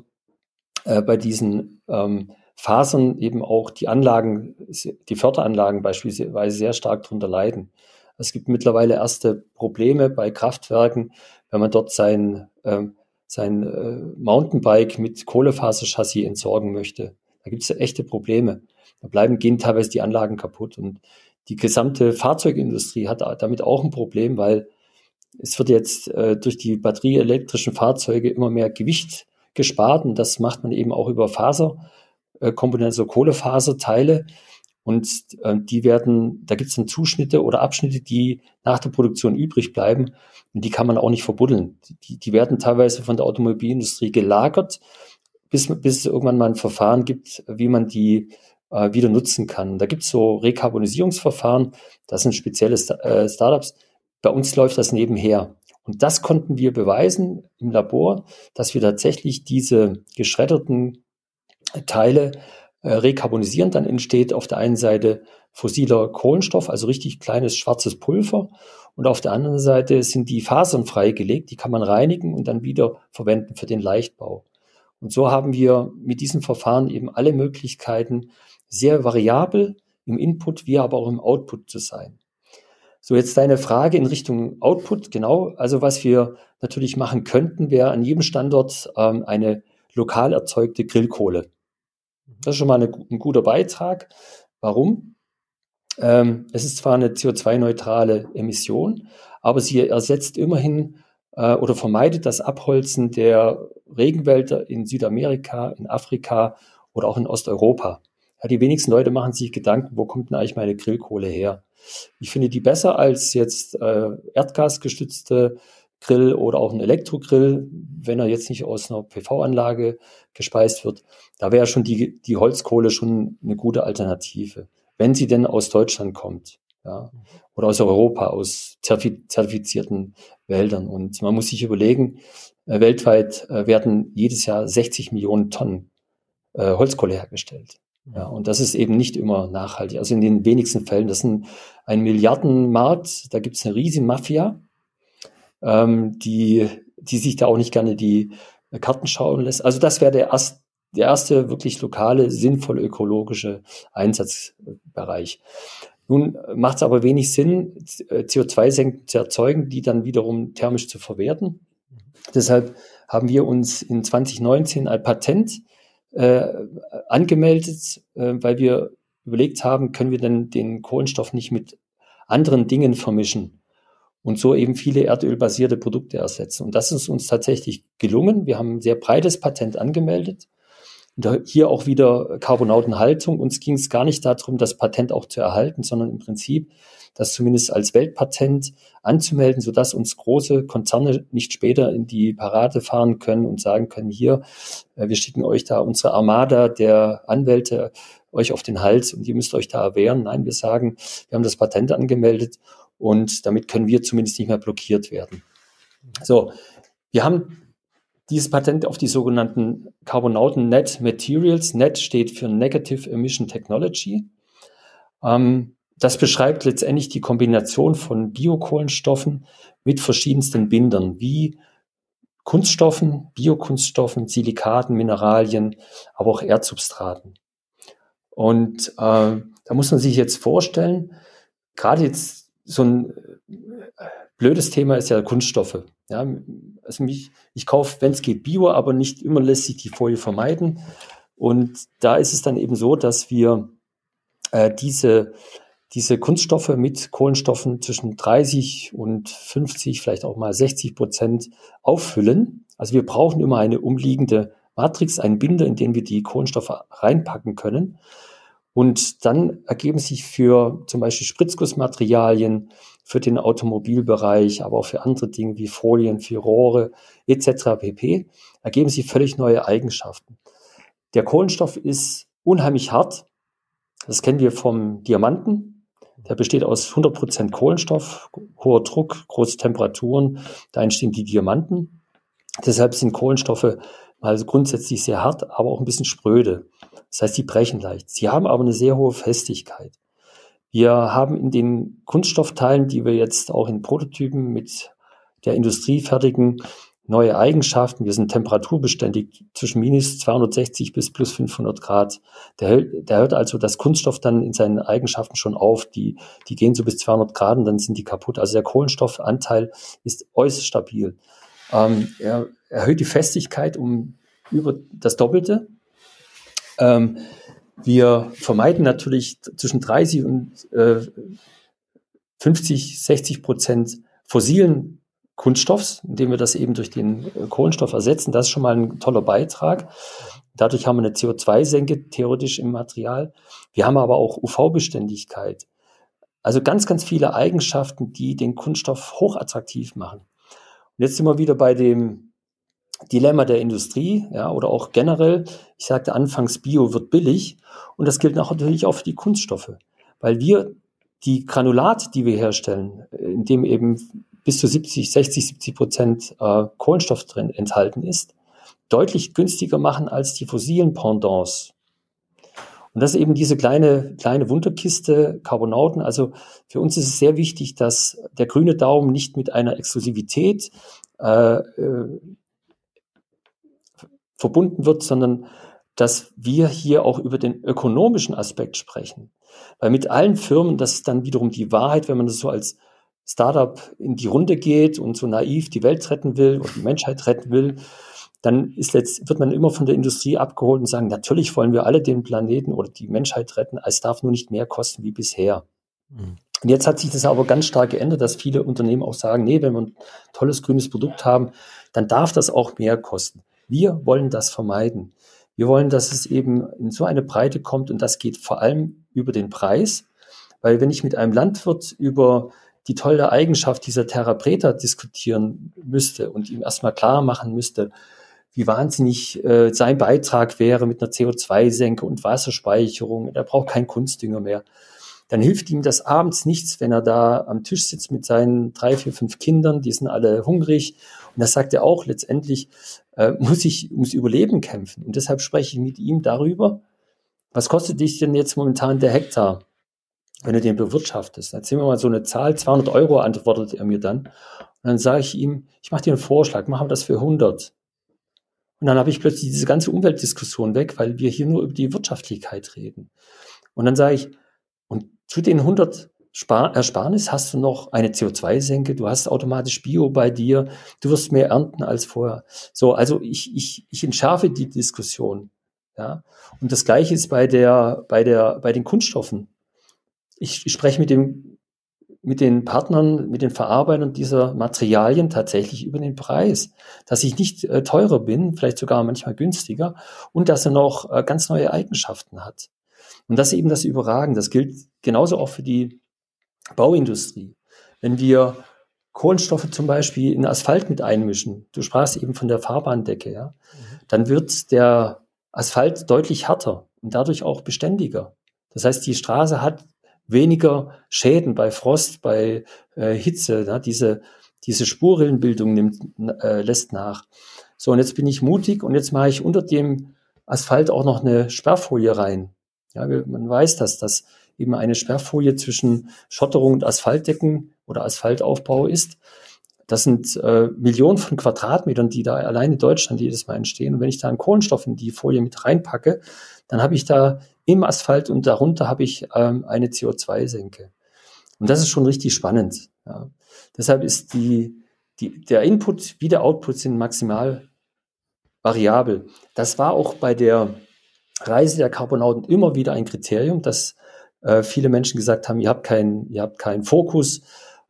Speaker 5: äh, bei diesen ähm, Fasern eben auch die Anlagen, die Förderanlagen beispielsweise sehr stark darunter leiden. Es gibt mittlerweile erste Probleme bei Kraftwerken, wenn man dort sein, ähm, sein äh, Mountainbike mit Kohlefaserchassis entsorgen möchte. Da gibt es echte Probleme. Da bleiben, gehen teilweise die Anlagen kaputt. Und die gesamte Fahrzeugindustrie hat damit auch ein Problem, weil es wird jetzt äh, durch die batterieelektrischen Fahrzeuge immer mehr Gewicht gespart und das macht man eben auch über Faserkomponenten, also Kohlefaserteile. Und äh, die werden, da gibt es dann Zuschnitte oder Abschnitte, die nach der Produktion übrig bleiben. Und die kann man auch nicht verbuddeln. Die, die werden teilweise von der Automobilindustrie gelagert, bis, bis es irgendwann mal ein Verfahren gibt, wie man die äh, wieder nutzen kann. Da gibt es so Rekarbonisierungsverfahren, das sind spezielle äh, Startups. Bei uns läuft das nebenher. Und das konnten wir beweisen im Labor, dass wir tatsächlich diese geschredderten Teile äh, rekarbonisieren. Dann entsteht auf der einen Seite fossiler Kohlenstoff, also richtig kleines schwarzes Pulver. Und auf der anderen Seite sind die Fasern freigelegt, die kann man reinigen und dann wieder verwenden für den Leichtbau. Und so haben wir mit diesem Verfahren eben alle Möglichkeiten, sehr variabel im Input wie aber auch im Output zu sein. So, jetzt deine Frage in Richtung Output, genau. Also was wir natürlich machen könnten, wäre an jedem Standort ähm, eine lokal erzeugte Grillkohle. Das ist schon mal eine, ein guter Beitrag. Warum? Ähm, es ist zwar eine CO2-neutrale Emission, aber sie ersetzt immerhin äh, oder vermeidet das Abholzen der Regenwälder in Südamerika, in Afrika oder auch in Osteuropa. Ja, die wenigsten Leute machen sich Gedanken, wo kommt denn eigentlich meine Grillkohle her? Ich finde die besser als jetzt äh, erdgasgestützte Gasgrill oder auch ein Elektrogrill, wenn er jetzt nicht aus einer PV-Anlage gespeist wird, da wäre schon die, die Holzkohle schon eine gute Alternative, wenn sie denn aus Deutschland kommt. Ja, oder aus Europa, aus zertifizierten Wäldern. Und man muss sich überlegen, äh, weltweit äh, werden jedes Jahr 60 Millionen Tonnen äh, Holzkohle hergestellt. Ja, und das ist eben nicht immer nachhaltig. Also in den wenigsten Fällen, das ist ein, ein Milliardenmarkt, da gibt es eine riesige Mafia, ähm, die, die sich da auch nicht gerne die Karten schauen lässt. Also das wäre der, erst, der erste wirklich lokale, sinnvolle ökologische Einsatzbereich. Nun macht es aber wenig Sinn, CO2-Senken zu erzeugen, die dann wiederum thermisch zu verwerten. Deshalb haben wir uns in 2019 ein Patent äh, angemeldet, äh, weil wir überlegt haben, können wir denn den Kohlenstoff nicht mit anderen Dingen vermischen und so eben viele erdölbasierte Produkte ersetzen. Und das ist uns tatsächlich gelungen. Wir haben ein sehr breites Patent angemeldet. Und hier auch wieder Carbonautenhaltung. Uns ging es gar nicht darum, das Patent auch zu erhalten, sondern im Prinzip das zumindest als Weltpatent anzumelden, sodass uns große Konzerne nicht später in die Parade fahren können und sagen können, hier, äh, wir schicken euch da unsere Armada der Anwälte euch auf den Hals und ihr müsst euch da erwehren. Nein, wir sagen, wir haben das Patent angemeldet und damit können wir zumindest nicht mehr blockiert werden. So, wir haben dieses Patent auf die sogenannten Carbonauten Net Materials. Net steht für Negative Emission Technology. Ähm, das beschreibt letztendlich die Kombination von Biokohlenstoffen mit verschiedensten Bindern, wie Kunststoffen, Biokunststoffen, Silikaten, Mineralien, aber auch Erdsubstraten. Und äh, da muss man sich jetzt vorstellen, gerade jetzt so ein äh, blödes Thema ist ja Kunststoffe. Ja, also mich, ich kaufe, wenn es geht, Bio, aber nicht immer lässt sich die Folie vermeiden. Und da ist es dann eben so, dass wir äh, diese diese Kunststoffe mit Kohlenstoffen zwischen 30 und 50, vielleicht auch mal 60 Prozent auffüllen. Also wir brauchen immer eine umliegende Matrix, einen Binder, in den wir die Kohlenstoffe reinpacken können. Und dann ergeben sich für zum Beispiel Spritzgussmaterialien, für den Automobilbereich, aber auch für andere Dinge wie Folien, für Rohre etc. pp. ergeben sich völlig neue Eigenschaften. Der Kohlenstoff ist unheimlich hart. Das kennen wir vom Diamanten. Der besteht aus 100% Kohlenstoff, hoher Druck, große Temperaturen. Da entstehen die Diamanten. Deshalb sind Kohlenstoffe also grundsätzlich sehr hart, aber auch ein bisschen spröde. Das heißt, die brechen leicht. Sie haben aber eine sehr hohe Festigkeit. Wir haben in den Kunststoffteilen, die wir jetzt auch in Prototypen mit der Industrie fertigen, neue Eigenschaften. Wir sind temperaturbeständig zwischen minus 260 bis plus 500 Grad. Der, der hört also das Kunststoff dann in seinen Eigenschaften schon auf. Die, die gehen so bis 200 Grad und dann sind die kaputt. Also der Kohlenstoffanteil ist äußerst stabil. Ähm, er erhöht die Festigkeit um über das Doppelte. Ähm, wir vermeiden natürlich zwischen 30 und äh, 50, 60 Prozent fossilen Kunststoffs, indem wir das eben durch den äh, Kohlenstoff ersetzen. Das ist schon mal ein toller Beitrag. Dadurch haben wir eine CO2-Senke theoretisch im Material. Wir haben aber auch UV-Beständigkeit. Also ganz, ganz viele Eigenschaften, die den Kunststoff hochattraktiv machen. Und jetzt sind wir wieder bei dem Dilemma der Industrie, ja, oder auch generell. Ich sagte anfangs, Bio wird billig. Und das gilt natürlich auch für die Kunststoffe. Weil wir die Granulat, die wir herstellen, äh, in dem eben bis zu 70, 60, 70 Prozent äh, Kohlenstoff drin enthalten ist, deutlich günstiger machen als die fossilen Pendants. Und das ist eben diese kleine, kleine Wunderkiste Carbonauten. Also für uns ist es sehr wichtig, dass der grüne Daumen nicht mit einer Exklusivität äh, äh, verbunden wird, sondern dass wir hier auch über den ökonomischen Aspekt sprechen. Weil mit allen Firmen, das ist dann wiederum die Wahrheit, wenn man das so als Startup in die Runde geht und so naiv die Welt retten will oder die Menschheit retten will, dann ist letzt, wird man immer von der Industrie abgeholt und sagen, natürlich wollen wir alle den Planeten oder die Menschheit retten, es darf nur nicht mehr kosten wie bisher. Mhm. Und jetzt hat sich das aber ganz stark geändert, dass viele Unternehmen auch sagen, nee, wenn wir ein tolles grünes Produkt haben, dann darf das auch mehr kosten. Wir wollen das vermeiden. Wir wollen, dass es eben in so eine Breite kommt und das geht vor allem über den Preis, weil wenn ich mit einem Landwirt über die tolle Eigenschaft dieser Therapreta diskutieren müsste und ihm erstmal klar machen müsste, wie wahnsinnig äh, sein Beitrag wäre mit einer CO2-Senke und Wasserspeicherung. Er braucht keinen Kunstdünger mehr. Dann hilft ihm das abends nichts, wenn er da am Tisch sitzt mit seinen drei, vier, fünf Kindern, die sind alle hungrig. Und das sagt er auch, letztendlich äh, muss ich ums Überleben kämpfen. Und deshalb spreche ich mit ihm darüber, was kostet dich denn jetzt momentan der Hektar, wenn du den bewirtschaftest? Erzähl mir mal so eine Zahl, 200 Euro antwortet er mir dann. Und dann sage ich ihm, ich mache dir einen Vorschlag, machen wir das für 100. Und dann habe ich plötzlich diese ganze Umweltdiskussion weg, weil wir hier nur über die Wirtschaftlichkeit reden. Und dann sage ich, und zu den 100 Spar Ersparnis hast du noch eine CO2-Senke, du hast automatisch Bio bei dir, du wirst mehr ernten als vorher. So, also ich, ich, ich entschärfe die Diskussion. Ja. Und das Gleiche ist bei der, bei der, bei den Kunststoffen. Ich, spreche mit dem mit den Partnern, mit den Verarbeitern dieser Materialien tatsächlich über den Preis, dass ich nicht äh, teurer bin, vielleicht sogar manchmal günstiger und dass er noch äh, ganz neue Eigenschaften hat. Und das ist eben das Überragen. Das gilt genauso auch für die Bauindustrie. Wenn wir Kohlenstoffe zum Beispiel in Asphalt mit einmischen, du sprachst eben von der Fahrbahndecke, ja, mhm. dann wird der Asphalt deutlich härter und dadurch auch beständiger. Das heißt, die Straße hat weniger Schäden bei Frost, bei äh, Hitze. Ja, diese, diese Spurrillenbildung nimmt, äh, lässt nach. So, und jetzt bin ich mutig und jetzt mache ich unter dem Asphalt auch noch eine Sperrfolie rein. Ja, man weiß das, dass eben eine Sperrfolie zwischen Schotterung und Asphaltdecken oder Asphaltaufbau ist. Das sind äh, Millionen von Quadratmetern, die da allein in Deutschland jedes Mal entstehen. Und wenn ich da einen Kohlenstoff in die Folie mit reinpacke, dann habe ich da im Asphalt und darunter habe ich ähm, eine CO2-Senke. Und das ist schon richtig spannend. Ja. Deshalb ist die, die, der Input wie der Output sind maximal variabel. Das war auch bei der Reise der Carbonauten immer wieder ein Kriterium, dass äh, viele Menschen gesagt haben, ihr habt keinen, ihr habt keinen Fokus.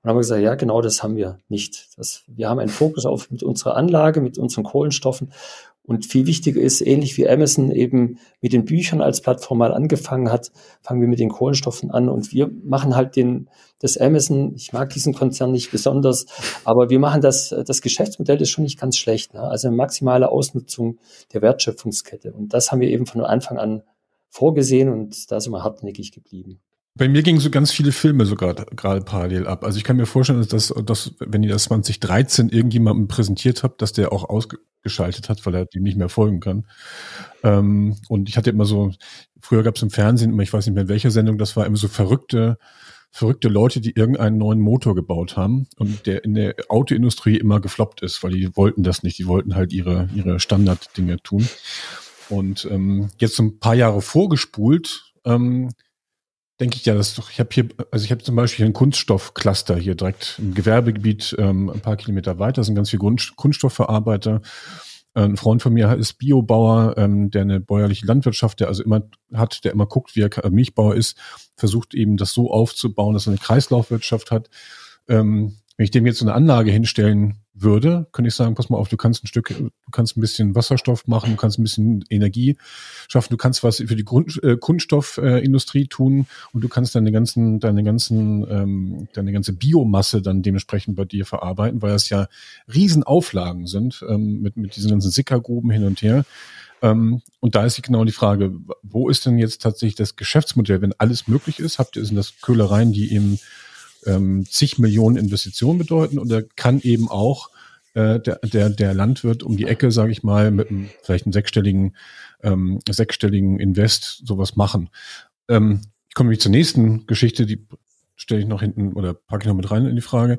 Speaker 5: Und haben wir gesagt, ja, genau das haben wir nicht. Das, wir haben einen Fokus auf mit unserer Anlage, mit unseren Kohlenstoffen. Und viel wichtiger ist, ähnlich wie Amazon eben mit den Büchern als Plattform mal angefangen hat, fangen wir mit den Kohlenstoffen an und wir machen halt den, das Amazon, ich mag diesen Konzern nicht besonders, aber wir machen das, das Geschäftsmodell ist schon nicht ganz schlecht. Ne? Also maximale Ausnutzung der Wertschöpfungskette. Und das haben wir eben von Anfang an vorgesehen und da sind wir hartnäckig geblieben.
Speaker 4: Bei mir gingen so ganz viele Filme sogar gerade parallel ab. Also ich kann mir vorstellen, dass, dass wenn ihr das 2013 irgendjemandem präsentiert habt, dass der auch ausgeschaltet hat, weil er dem nicht mehr folgen kann. Ähm, und ich hatte immer so, früher gab es im Fernsehen immer, ich weiß nicht mehr in welcher Sendung, das war immer so verrückte, verrückte Leute, die irgendeinen neuen Motor gebaut haben und der in der Autoindustrie immer gefloppt ist, weil die wollten das nicht, die wollten halt ihre, ihre Standarddinge tun. Und ähm, jetzt so ein paar Jahre vorgespult, ähm, denke ich ja, dass doch, ich habe hier, also ich habe zum Beispiel ein Kunststoffcluster hier direkt im Gewerbegebiet ähm, ein paar Kilometer weiter, sind ganz viele Kunststoffverarbeiter. Ein Freund von mir ist Biobauer, ähm, der eine bäuerliche Landwirtschaft, der also immer hat, der immer guckt, wie er Milchbauer ist, versucht eben das so aufzubauen, dass er eine Kreislaufwirtschaft hat. Ähm, wenn ich dem jetzt so eine Anlage hinstellen würde, könnte ich sagen, pass mal auf, du kannst ein Stück, du kannst ein bisschen Wasserstoff machen, du kannst ein bisschen Energie schaffen, du kannst was für die Grund, äh, Kunststoffindustrie äh, tun und du kannst deine ganzen, deine ganzen, ähm, deine ganze Biomasse dann dementsprechend bei dir verarbeiten, weil das ja Riesenauflagen sind ähm, mit, mit diesen ganzen Sickergruben hin und her. Ähm, und da ist genau die Frage, wo ist denn jetzt tatsächlich das Geschäftsmodell, wenn alles möglich ist? Habt ihr, sind das Köhlereien, die eben ähm, zig Millionen Investitionen bedeuten und er kann eben auch äh, der, der, der Landwirt um die Ecke, sage ich mal, mit einem, vielleicht einem sechsstelligen, ähm, sechsstelligen Invest sowas machen. Ähm, ich komme nämlich zur nächsten Geschichte, die stelle ich noch hinten oder packe ich noch mit rein in die Frage.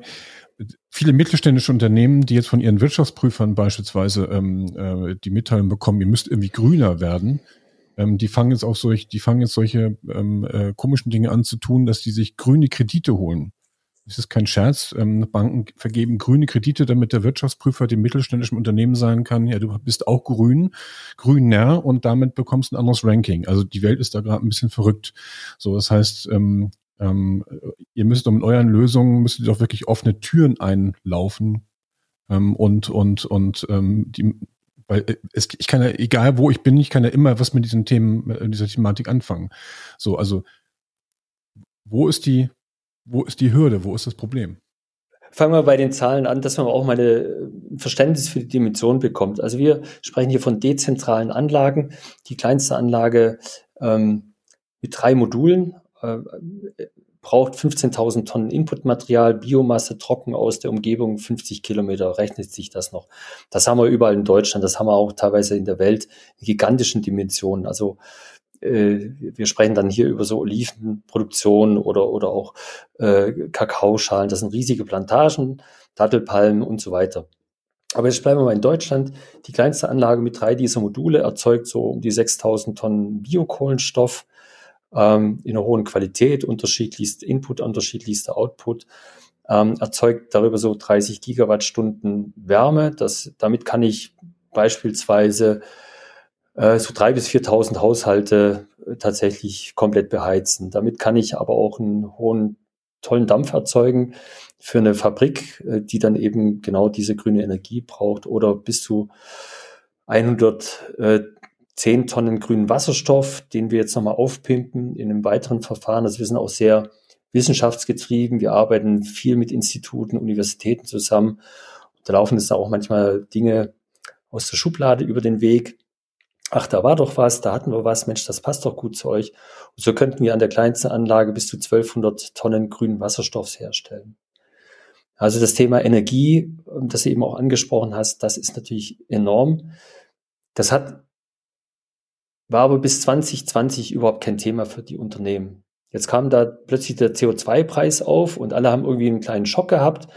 Speaker 4: Viele mittelständische Unternehmen, die jetzt von ihren Wirtschaftsprüfern beispielsweise ähm, äh, die Mitteilung bekommen, ihr müsst irgendwie grüner werden, ähm, die fangen jetzt auch solch, die fangen jetzt solche ähm, äh, komischen Dinge an zu tun, dass die sich grüne Kredite holen. Das ist kein Scherz. Ähm, Banken vergeben grüne Kredite, damit der Wirtschaftsprüfer dem mittelständischen Unternehmen sagen kann, ja, du bist auch grün, grüner und damit bekommst ein anderes Ranking. Also die Welt ist da gerade ein bisschen verrückt. So, das heißt, ähm, ähm, ihr müsst doch mit euren Lösungen, müsst ihr doch wirklich offene Türen einlaufen ähm, und, und, und ähm, die, weil äh, es, ich kann ja, egal wo ich bin, ich kann ja immer was mit diesen Themen, mit dieser Thematik anfangen. So, also wo ist die, Wo ist die Hürde? Wo ist das Problem?
Speaker 5: Fangen wir bei den Zahlen an, dass man auch mal ein Verständnis für die Dimension bekommt. Also wir sprechen hier von dezentralen Anlagen. Die kleinste Anlage ähm, mit drei Modulen äh, braucht 15.000 Tonnen Inputmaterial, Biomasse trocken aus der Umgebung, 50 Kilometer, rechnet sich das noch. Das haben wir überall in Deutschland, das haben wir auch teilweise in der Welt in gigantischen Dimensionen. Also äh, wir sprechen dann hier über so Olivenproduktion oder, oder auch äh, Kakaoschalen. Das sind riesige Plantagen, Dattelpalmen und so weiter. Aber jetzt bleiben wir mal in Deutschland. Die kleinste Anlage mit drei dieser Module erzeugt so um die 6000 Tonnen Biokohlenstoff ähm, in einer hohen Qualität, unterschiedlichste Input, unterschiedlichster Output, ähm, erzeugt darüber so 30 Gigawattstunden Wärme. Das, damit kann ich beispielsweise äh, so drei bis 4.000 Haushalte äh, tatsächlich komplett beheizen. Damit kann ich aber auch einen hohen, tollen Dampf erzeugen für eine Fabrik, äh, die dann eben genau diese grüne Energie braucht oder bis zu 110 Tonnen grünen Wasserstoff, den wir jetzt nochmal aufpimpen in einem weiteren Verfahren. Also wir sind auch sehr wissenschaftsgetrieben. Wir arbeiten viel mit Instituten, Universitäten zusammen. Da laufen es auch manchmal Dinge aus der Schublade über den Weg ach, da war doch was, da hatten wir was, Mensch, das passt doch gut zu euch. Und so könnten wir an der kleinsten Anlage bis zu 1200 Tonnen grünen Wasserstoffs herstellen. Also das Thema Energie, das du eben auch angesprochen hast, das ist natürlich enorm. Das hat, war aber bis 2020 überhaupt kein Thema für die Unternehmen. Jetzt kam da plötzlich der CO2-Preis auf und alle haben irgendwie einen kleinen Schock gehabt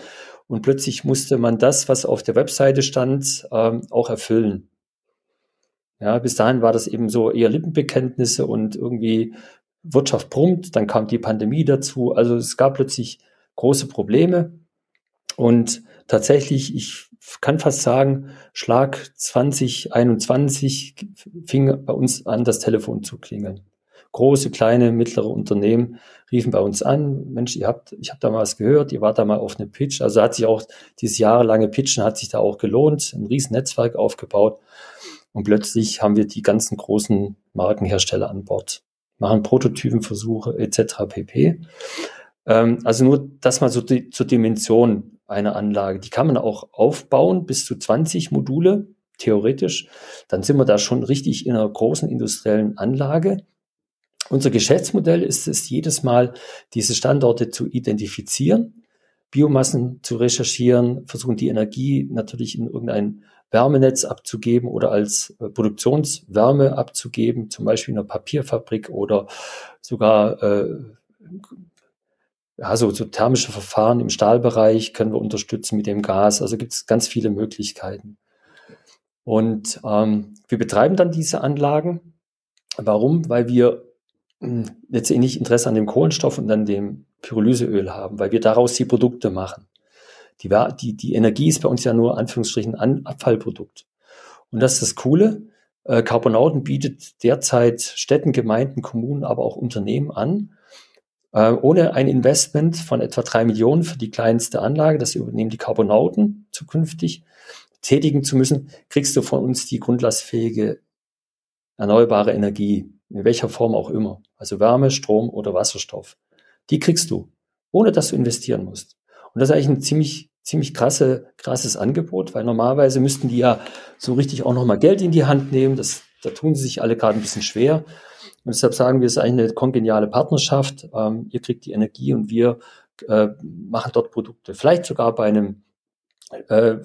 Speaker 5: und plötzlich musste man das, was auf der Webseite stand, ähm, auch erfüllen. Ja, bis dahin war das eben so eher Lippenbekenntnisse und irgendwie Wirtschaft brummt, dann kam die Pandemie dazu. Also es gab plötzlich große Probleme und tatsächlich, ich kann fast sagen, Schlag 2021 fing bei uns an, das Telefon zu klingeln. Große, kleine, mittlere Unternehmen riefen bei uns an, Mensch, ihr habt, ich habe da mal was gehört, ihr wart da mal auf eine Pitch. Also hat sich auch dieses jahrelange Pitchen hat sich da auch gelohnt, ein riesen Netzwerk aufgebaut. Und plötzlich haben wir die ganzen großen Markenhersteller an Bord, machen Prototypenversuche etc. pp. Ähm, also nur das mal so die, zur Dimension einer Anlage. Die kann man auch aufbauen bis zu 20 Module, theoretisch. Dann sind wir da schon richtig in einer großen industriellen Anlage. Unser Geschäftsmodell ist es jedes Mal, diese Standorte zu identifizieren, Biomassen zu recherchieren, versuchen die Energie natürlich in irgendein Wärmenetz abzugeben oder als äh, Produktionswärme abzugeben, zum Beispiel in einer Papierfabrik oder sogar äh, ja, so, thermische Verfahren im Stahlbereich können wir unterstützen mit dem Gas. Also gibt es ganz viele Möglichkeiten. Und ähm, wir betreiben dann diese Anlagen. Warum? Weil wir hm, letztendlich Interesse an dem Kohlenstoff und an dem Pyrolyseöl haben, weil wir daraus die Produkte machen. Die, die, die Energie ist bei uns ja nur Anführungsstrichen ein Abfallprodukt. Und das ist das Coole. Äh, Carbonauten bietet derzeit Städten, Gemeinden, Kommunen, aber auch Unternehmen an, äh, ohne ein Investment von etwa drei Millionen für die kleinste Anlage, das übernehmen die Carbonauten zukünftig, tätigen zu müssen, kriegst du von uns die grundlastfähige erneuerbare Energie, in welcher Form auch immer. Also Wärme, Strom oder Wasserstoff. Die kriegst du, ohne dass du investieren musst. Und das ist eigentlich ein ziemlich, ziemlich krasse, krasses Angebot, weil normalerweise müssten die ja so richtig auch nochmal Geld in die Hand nehmen. Das, da tun sie sich alle gerade ein bisschen schwer. Und deshalb sagen wir, es ist eigentlich eine kongeniale Partnerschaft. Ähm, ihr kriegt die Energie und wir äh, machen dort Produkte. Vielleicht sogar bei einem, äh,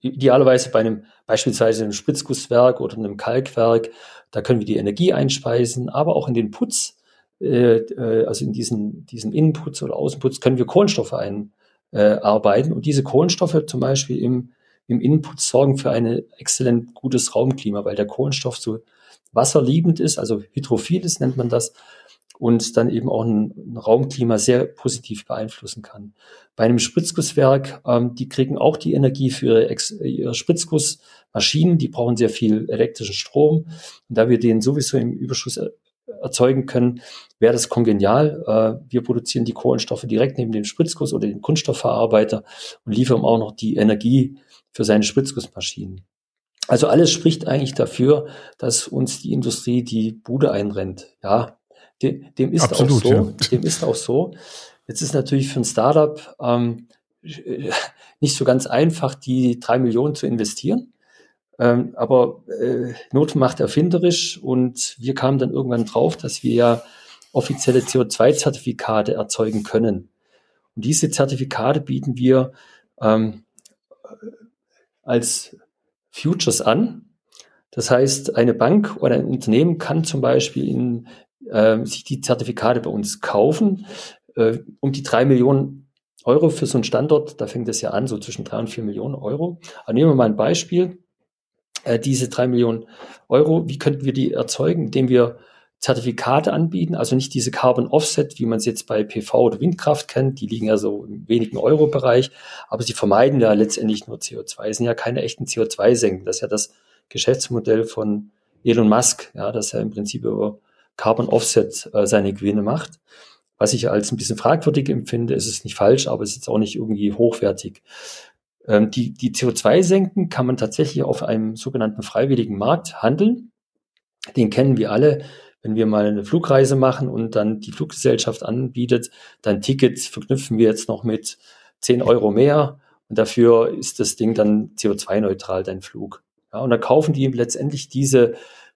Speaker 5: idealerweise bei einem, beispielsweise einem Spritzgusswerk oder einem Kalkwerk. Da können wir die Energie einspeisen, aber auch in den Putz, äh, äh also in diesen, diesen Innenputz oder Außenputz können wir Kohlenstoffe ein, äh. Und diese Kohlenstoffe zum Beispiel im, im Input sorgen für ein exzellent gutes Raumklima, weil der Kohlenstoff so wasserliebend ist, also hydrophil ist, nennt man das, und dann eben auch ein, ein Raumklima sehr positiv beeinflussen kann. Bei einem Spritzgusswerk, ähm, die kriegen auch die Energie für ihre, Ex ihre Spritzgussmaschinen, die brauchen sehr viel elektrischen Strom. Und da wir den sowieso im Überschuss erzeugen können, wäre das kongenial. Äh, wir produzieren die Kohlenstoffe direkt neben dem Spritzguss oder dem Kunststoffverarbeiter und liefern auch noch die Energie für seine Spritzgussmaschinen. Also alles spricht eigentlich dafür, dass uns die Industrie die Bude einrennt. Ja, dem, dem ist
Speaker 4: Absolut,
Speaker 5: auch so.
Speaker 4: Ja.
Speaker 5: Dem ist auch so. Jetzt ist natürlich für ein Startup ähm, (laughs) nicht so ganz einfach, die drei Millionen zu investieren. Ähm, aber äh, Not macht erfinderisch und wir kamen dann irgendwann drauf, dass wir ja offizielle CO2-Zertifikate erzeugen können. Und diese Zertifikate bieten wir ähm, als Futures an. Das heißt, eine Bank oder ein Unternehmen kann zum Beispiel in, äh, sich die Zertifikate bei uns kaufen, äh, um die drei Millionen Euro für so einen Standort, da fängt es ja an, so zwischen drei und vier Millionen Euro. Aber nehmen wir mal ein Beispiel. Äh, diese drei Millionen Euro, wie könnten wir die erzeugen, indem wir Zertifikate anbieten, also nicht diese Carbon Offset, wie man es jetzt bei PV oder Windkraft kennt, die liegen ja so im wenigen Euro-Bereich, aber sie vermeiden ja letztendlich nur CO2, es sind ja keine echten CO2-Senken. Das ist ja das Geschäftsmodell von Elon Musk, ja, dass er im Prinzip über Carbon Offset äh, seine Gewinne macht. Was ich als ein bisschen fragwürdig empfinde, ist es nicht falsch, aber es ist auch nicht irgendwie hochwertig. Ähm, die, die CO2-Senken kann man tatsächlich auf einem sogenannten freiwilligen Markt handeln. Den kennen wir alle wenn wir mal eine Flugreise machen und dann die Fluggesellschaft anbietet, dann Tickets verknüpfen wir jetzt noch mit 10 Euro mehr und dafür ist das Ding dann CO2-neutral, dein Flug. Ja, und dann kaufen die letztendlich diese,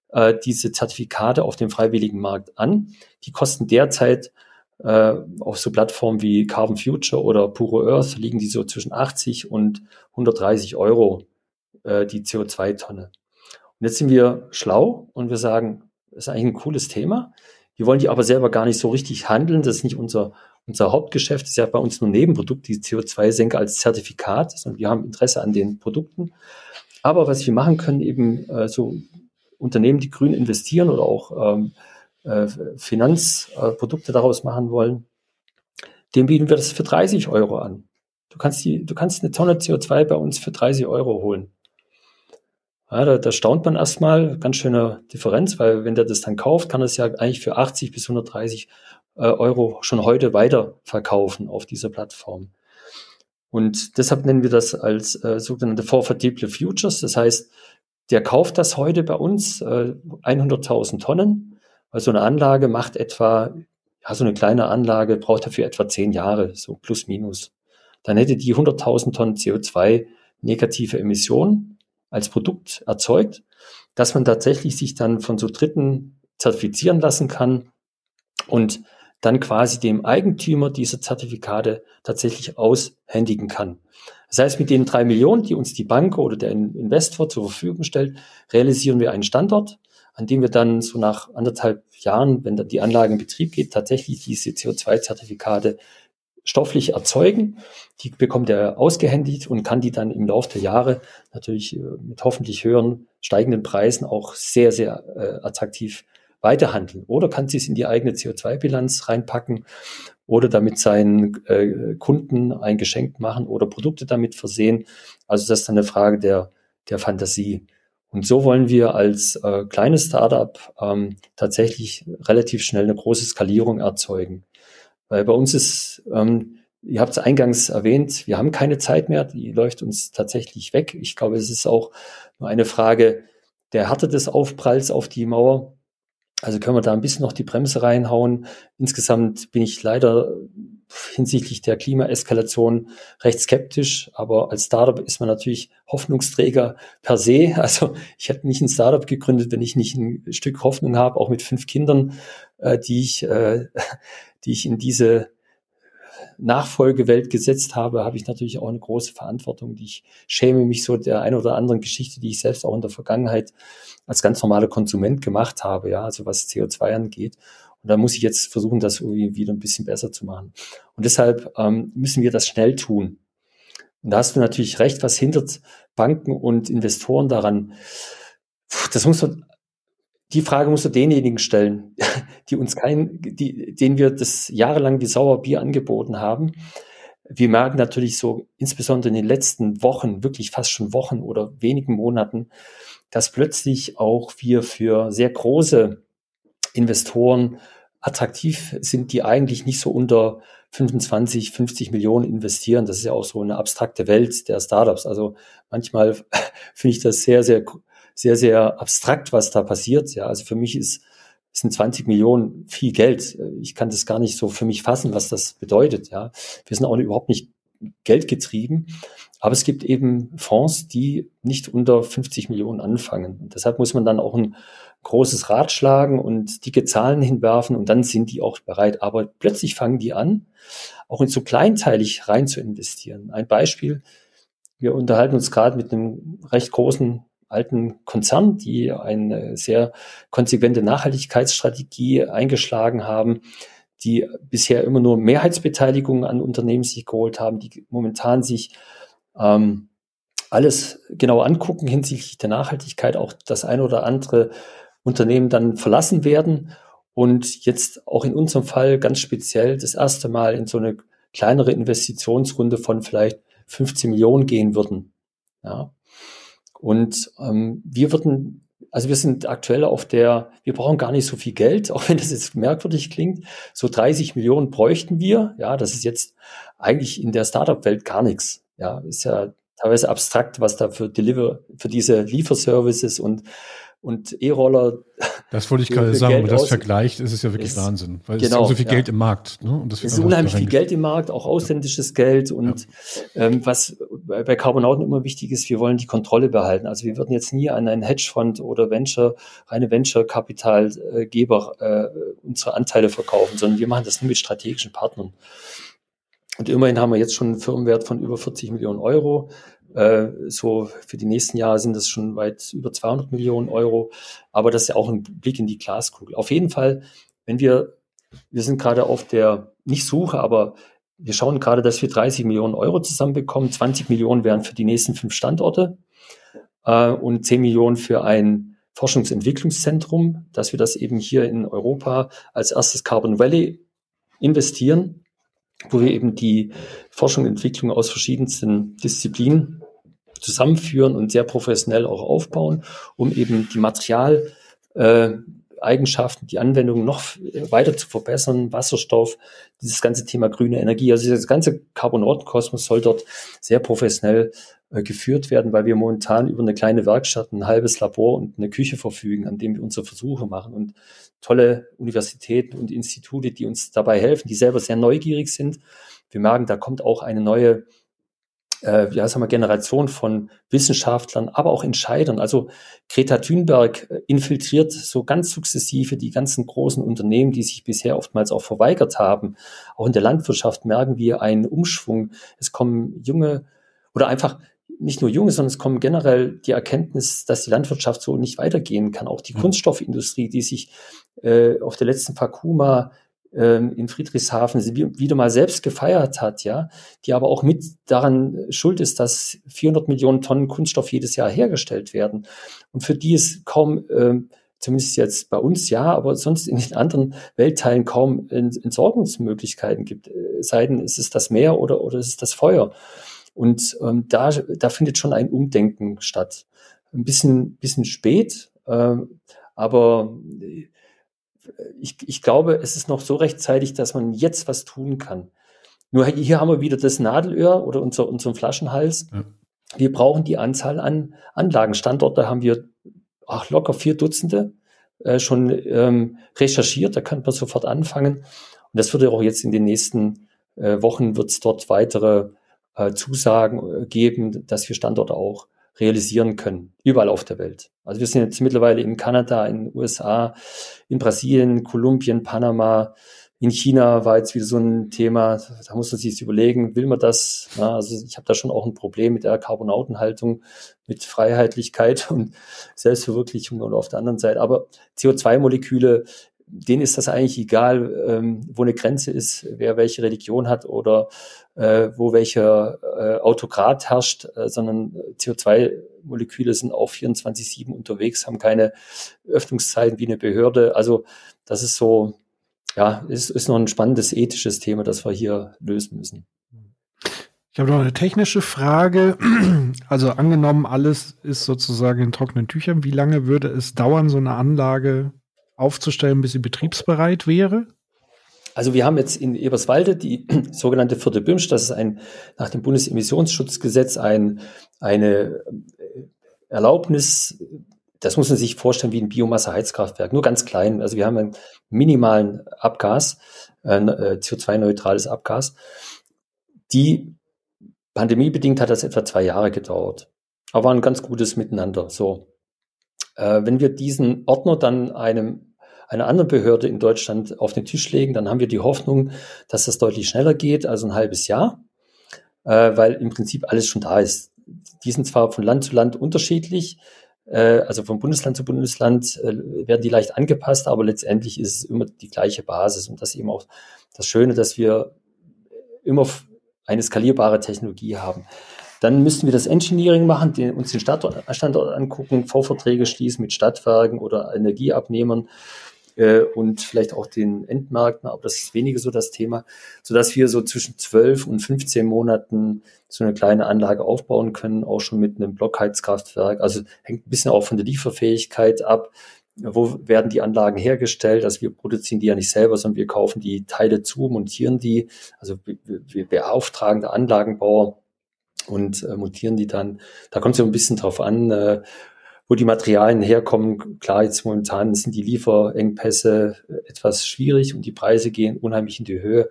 Speaker 5: äh, diese Zertifikate auf dem freiwilligen Markt an. Die kosten derzeit äh, auf so Plattformen wie Carbon Future oder Puro Earth liegen die so zwischen 80 und 130 Euro äh, die CO2-Tonne. Und jetzt sind wir schlau und wir sagen, ist eigentlich ein cooles Thema. Wir wollen die aber selber gar nicht so richtig handeln. Das ist nicht unser, unser Hauptgeschäft. Das ist ja bei uns nur Nebenprodukt, die CO2-Senke als Zertifikat. Und wir haben Interesse an den Produkten. Aber was wir machen können, eben äh, so Unternehmen, die grün investieren oder auch ähm, äh, Finanzprodukte daraus machen wollen, dem bieten wir das für 30 Euro an. Du kannst, die, du kannst eine Tonne CO2 bei uns für 30 Euro holen. Ja, da, da staunt man erstmal, ganz schöne Differenz, weil wenn der das dann kauft, kann er es ja eigentlich für 80 bis 130 äh, Euro schon heute weiterverkaufen auf dieser Plattform. Und deshalb nennen wir das als äh, sogenannte Forfaitible Futures. Das heißt, der kauft das heute bei uns äh, 100.000 Tonnen, weil so eine Anlage macht etwa, ja, so eine kleine Anlage braucht dafür etwa zehn Jahre, so plus minus. Dann hätte die 100.000 Tonnen CO2 negative Emissionen als Produkt erzeugt, dass man tatsächlich sich dann von so Dritten zertifizieren lassen kann und dann quasi dem Eigentümer dieser Zertifikate tatsächlich aushändigen kann. Das heißt, mit den drei Millionen, die uns die Bank oder der Investor zur Verfügung stellt, realisieren wir einen Standort, an dem wir dann so nach anderthalb Jahren, wenn dann die Anlage in Betrieb geht, tatsächlich diese CO2-Zertifikate stofflich erzeugen. Die bekommt er ausgehändigt und kann die dann im Laufe der Jahre natürlich äh, mit hoffentlich höheren steigenden Preisen auch sehr, sehr äh, attraktiv weiterhandeln. Oder kann sie es in die eigene CO2-Bilanz reinpacken oder damit seinen äh, Kunden ein Geschenk machen oder Produkte damit versehen. Also das ist dann eine Frage der, der Fantasie. Und so wollen wir als äh, kleines Startup ähm, tatsächlich relativ schnell eine große Skalierung erzeugen. Weil bei uns ist, ähm, ihr habt es eingangs erwähnt, wir haben keine Zeit mehr, die läuft uns tatsächlich weg. Ich glaube, es ist auch nur eine Frage der Härte des Aufpralls auf die Mauer. Also können wir da ein bisschen noch die Bremse reinhauen. Insgesamt bin ich leider hinsichtlich der Klimaeskalation recht skeptisch, aber als Startup ist man natürlich Hoffnungsträger per se. Also ich hätte nicht ein Startup gegründet, wenn ich nicht ein Stück Hoffnung habe, auch mit fünf Kindern, äh, die ich äh, die ich in diese Nachfolgewelt gesetzt habe, habe ich natürlich auch eine große Verantwortung. Ich schäme mich so der ein oder anderen Geschichte, die ich selbst auch in der Vergangenheit als ganz normaler Konsument gemacht habe, ja, also was CO2 angeht. Und da muss ich jetzt versuchen, das irgendwie wieder ein bisschen besser zu machen. Und deshalb ähm, müssen wir das schnell tun. Und da hast du natürlich recht, was hindert Banken und Investoren daran? Das muss man die Frage musst du denjenigen stellen, (laughs) die uns kein, die, denen wir das jahrelang wie Sauerbier angeboten haben. Wir merken natürlich so, insbesondere in den letzten Wochen, wirklich fast schon Wochen oder wenigen Monaten, dass plötzlich auch wir für sehr große Investoren attraktiv sind, die eigentlich nicht so unter 25, 50 Millionen investieren. Das ist ja auch so eine abstrakte Welt der Startups. Also manchmal (laughs) finde ich das sehr, sehr sehr, sehr abstrakt, was da passiert. Ja, also für mich ist sind 20 Millionen viel Geld. Ich kann das gar nicht so für mich fassen, was das bedeutet. Ja, wir sind auch überhaupt nicht geldgetrieben. Aber es gibt eben Fonds, die nicht unter 50 Millionen anfangen. Und deshalb muss man dann auch ein großes Rad schlagen und dicke Zahlen hinwerfen und dann sind die auch bereit. Aber plötzlich fangen die an, auch in so kleinteilig rein zu investieren. Ein Beispiel. Wir unterhalten uns gerade mit einem recht großen alten Konzern, die eine sehr konsequente Nachhaltigkeitsstrategie eingeschlagen haben die bisher immer nur Mehrheitsbeteiligungen an Unternehmen sich geholt haben, die momentan sich ähm, alles genau angucken hinsichtlich der Nachhaltigkeit, auch das eine oder andere Unternehmen dann verlassen werden und jetzt auch in unserem Fall ganz speziell das erste Mal in so eine kleinere Investitionsrunde von vielleicht 15 Millionen gehen würden. Ja. Und ähm, wir würden also wir sind aktuell auf der, wir brauchen gar nicht so viel Geld, (laughs) auch wenn das jetzt merkwürdig klingt. So 30 Millionen bräuchten wir. Ja, das ist jetzt eigentlich in der Startup-Welt gar nichts. Ja, ist ja teilweise abstrakt, was da für Deliver, für diese Lieferservices und und E-Roller.
Speaker 4: Das wollte ich gerade sagen, wenn man das vergleicht, ist es ja wirklich ist, Wahnsinn, weil genau, es ist genau, so viel ja. Geld im Markt.
Speaker 5: Ne? Und das es ist unheimlich viel Geld im Markt, auch ausländisches ja. Geld und ja. ähm, was bei, bei Carbonauten immer wichtig ist, wir wollen die Kontrolle behalten. Also wir würden jetzt nie an einen Hedgefonds oder Venture, reine Venture-Kapitalgeber äh, unsere Anteile verkaufen, sondern wir machen das nur mit strategischen Partnern. Und immerhin haben wir jetzt schon einen Firmenwert von über 40 Millionen Euro. Äh, so für die nächsten Jahre sind das schon weit über 200 Millionen Euro. Aber das ist ja auch ein Blick in die Glaskugel. Auf jeden Fall, wenn wir, wir sind gerade auf der, nicht Suche, aber wir schauen gerade, dass wir 30 Millionen Euro zusammenbekommen. 20 Millionen wären für die nächsten fünf Standorte äh, und 10 Millionen für ein Forschungsentwicklungszentrum, dass wir das eben hier in Europa als erstes Carbon Valley investieren, wo wir eben die Forschung und Entwicklung aus verschiedensten Disziplinen zusammenführen und sehr professionell auch aufbauen, um eben die Materialeigenschaften, äh, die Anwendung noch weiter zu verbessern, Wasserstoff, dieses ganze Thema grüne Energie. Also das ganze Carbonautenkosmos soll dort sehr professionell äh, geführt werden, weil wir momentan über eine kleine Werkstatt, ein halbes Labor und eine Küche verfügen, an dem wir unsere Versuche machen und tolle Universitäten und Institute, die uns dabei helfen, die selber sehr neugierig sind. Wir merken, da kommt auch eine neue äh, ja, sagen wir, Generation von Wissenschaftlern, aber auch Entscheidern. Also Greta Thunberg äh, infiltriert so ganz sukzessive die ganzen großen Unternehmen, die sich bisher oftmals auch verweigert haben. Auch in der Landwirtschaft merken wir einen Umschwung. Es kommen junge oder einfach nicht nur junge, sondern es kommen generell die Erkenntnis, dass die Landwirtschaft so nicht weitergehen kann. Auch die Kunststoffindustrie, die sich äh, auf der letzten Fakuma ähm, in Friedrichshafen wieder mal selbst gefeiert hat, ja, die aber auch mit daran schuld ist, dass 400 Millionen Tonnen Kunststoff jedes Jahr hergestellt werden und für die es kaum, äh, zumindest jetzt bei uns ja, aber sonst in den anderen Weltteilen kaum Entsorgungsmöglichkeiten gibt. Äh, sei denn, ist es das Meer oder, oder ist es das Feuer. Und ähm, da, da findet schon ein Umdenken statt. Ein bisschen, bisschen spät, äh, aber ich, ich glaube, es ist noch so rechtzeitig, dass man jetzt was tun kann. Nur hier haben wir wieder das Nadelöhr oder unser, unseren Flaschenhals. Ja. Wir brauchen die Anzahl an Anlagen. Standorte haben wir ach, locker vier Dutzende äh, schon ähm, recherchiert. Da kann man sofort anfangen. Und das würde auch jetzt in den nächsten äh, Wochen wird es dort weitere äh, Zusagen äh, geben, dass wir Standorte auch realisieren können, überall auf der Welt. Also wir sind jetzt mittlerweile in Kanada, in den USA, in Brasilien, Kolumbien, Panama, in China war jetzt wieder so ein Thema, da muss man sich überlegen, will man das? Ja, also ich habe da schon auch ein Problem mit der Carbonautenhaltung, mit Freiheitlichkeit (laughs) und Selbstverwirklichung und auf der anderen Seite. Aber CO2-Moleküle denen ist das eigentlich egal, ähm, wo eine Grenze ist, wer welche Religion hat oder äh, wo welcher äh, Autokrat herrscht, äh, sondern CO2-Moleküle sind auch 24-7 unterwegs, haben keine Öffnungszeiten wie eine Behörde. Also das ist so, ja, ist, ist noch ein spannendes ethisches Thema, das wir hier lösen müssen.
Speaker 2: Ich habe noch eine technische Frage. Also angenommen, alles ist sozusagen in trockenen Tüchern. Wie lange würde es dauern, so eine Anlage aufzustellen, bis sie betriebsbereit wäre?
Speaker 5: Also wir haben jetzt in Eberswalde die (clears throat) sogenannte vierte BIMSCH, das ist ein nach dem Bundesemissionsschutzgesetz ein, eine äh, Erlaubnis das muss man sich vorstellen wie ein Biomasse-Heizkraftwerk, nur ganz klein. Also wir haben einen minimalen Abgas, äh, CO2-neutrales Abgas. Die pandemiebedingt hat das etwa zwei Jahre gedauert. Aber ein ganz gutes Miteinander. So. Äh, wenn wir diesen Ordner dann einem, einer anderen Behörde in Deutschland auf den Tisch legen, dann haben wir die Hoffnung, dass das deutlich schneller geht, also ein halbes Jahr, äh, weil im Prinzip alles schon da ist. Die sind zwar von Land zu Land unterschiedlich, äh, also von Bundesland zu Bundesland äh, werden die leicht angepasst, aber letztendlich ist es immer die gleiche Basis und das ist eben auch das Schöne, dass wir immer eine skalierbare Technologie haben. Dann müssten wir das Engineering machen, den, uns den Standort, Standort angucken, Vorverträge schließen mit Stadtwerken oder Energieabnehmern äh, und vielleicht auch den Endmärkten, aber das ist weniger so das Thema, sodass wir so zwischen 12 und 15 Monaten so eine kleine Anlage aufbauen können, auch schon mit einem Blockheizkraftwerk. Also hängt ein bisschen auch von der Lieferfähigkeit ab. Wo werden die Anlagen hergestellt? Also wir produzieren die ja nicht selber, sondern wir kaufen die Teile zu, montieren die. Also wir beauftragen der Anlagenbauer und äh, montieren die dann. Da kommt es ja ein bisschen drauf an, äh, wo die Materialien herkommen. Klar, jetzt momentan sind die Lieferengpässe äh, etwas schwierig und die Preise gehen unheimlich in die Höhe.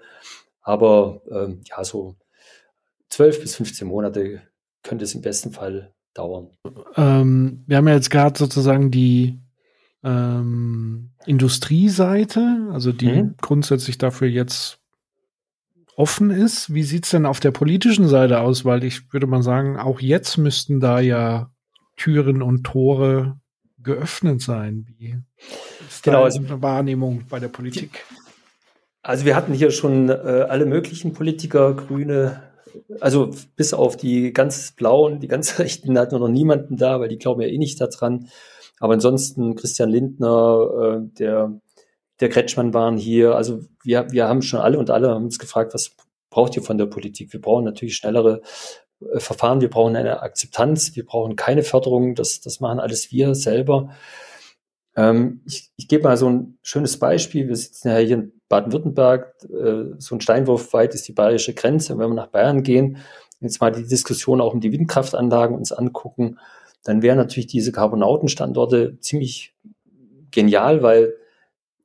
Speaker 5: Aber ähm, ja, so zwölf bis 15 Monate könnte es im besten Fall dauern.
Speaker 2: Ähm, wir haben ja jetzt gerade sozusagen die ähm, Industrieseite, also die mhm. grundsätzlich dafür jetzt offen ist. Wie sieht's denn auf der politischen Seite aus? Weil ich würde mal sagen, auch jetzt müssten da ja Türen und Tore geöffnet sein. Wie ist genau, also, eine Wahrnehmung bei der Politik?
Speaker 5: Also wir hatten hier schon äh, alle möglichen Politiker, Grüne, also bis auf die ganz blauen, die ganz (laughs) rechten hatten wir noch niemanden da, weil die glauben ja eh nicht daran. Aber ansonsten Christian Lindner, äh, der der Kretschmann waren hier. Also wir, wir haben schon alle und alle haben uns gefragt, was braucht ihr von der Politik? Wir brauchen natürlich schnellere äh, Verfahren, wir brauchen eine Akzeptanz, wir brauchen keine Förderung, das, das machen alles wir selber. Ähm, ich, ich gebe mal so ein schönes Beispiel. Wir sitzen ja hier in Baden-Württemberg, äh, so ein Steinwurf weit ist die bayerische Grenze. Und wenn wir nach Bayern gehen, jetzt mal die Diskussion auch um die Windkraftanlagen uns angucken, dann wären natürlich diese Carbonautenstandorte ziemlich genial, weil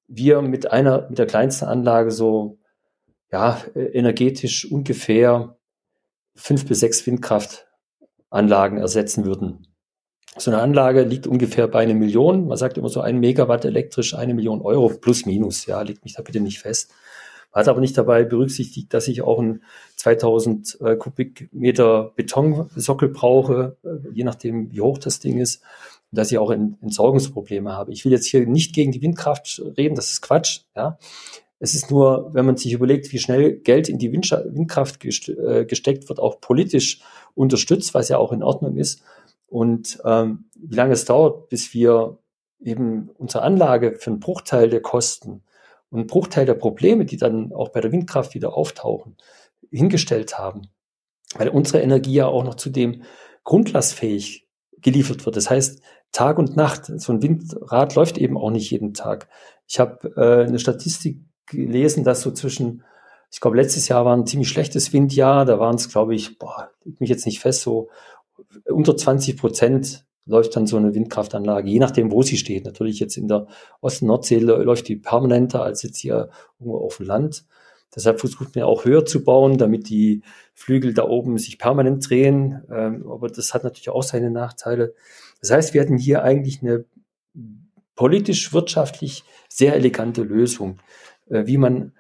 Speaker 5: wir mit einer, mit der kleinsten Anlage so, ja, energetisch ungefähr fünf bis sechs Windkraftanlagen ersetzen würden. So eine Anlage liegt ungefähr bei einer Million. Man sagt immer so ein Megawatt elektrisch, eine Million Euro plus minus. Ja, legt mich da bitte nicht fest. Man hat aber nicht dabei berücksichtigt, dass ich auch ein 2000 äh, Kubikmeter Betonsockel brauche, äh, je nachdem, wie hoch das Ding ist dass ich auch Entsorgungsprobleme habe. Ich will jetzt hier nicht gegen die Windkraft reden, das ist Quatsch. Ja. Es ist nur, wenn man sich überlegt, wie schnell Geld in die Windkraft äh, gesteckt wird, auch politisch unterstützt, was ja auch in Ordnung ist. Und ähm, wie lange es dauert, bis wir eben unsere Anlage für einen Bruchteil der Kosten und einen Bruchteil der Probleme, die dann auch bei der Windkraft wieder auftauchen, hingestellt haben. Weil unsere Energie ja auch noch zudem grundlastfähig geliefert wird. Das heißt, Tag und Nacht. So ein Windrad läuft eben auch nicht jeden Tag. Ich habe äh, eine Statistik gelesen, dass so zwischen, ich glaube, letztes Jahr war ein ziemlich schlechtes Windjahr. Da waren es, glaube ich, boah, leg mich jetzt nicht fest, so unter 20 Prozent läuft dann so eine Windkraftanlage, je nachdem, wo sie steht. Natürlich jetzt in der Osten-Nordsee läuft die permanenter als jetzt hier irgendwo auf dem Land. Deshalb versucht man auch höher zu bauen, damit die Flügel da oben sich permanent drehen. Ähm, aber das hat natürlich auch seine Nachteile. Das heißt, wir hatten hier eigentlich eine politisch, wirtschaftlich sehr elegante Lösung, äh, wie man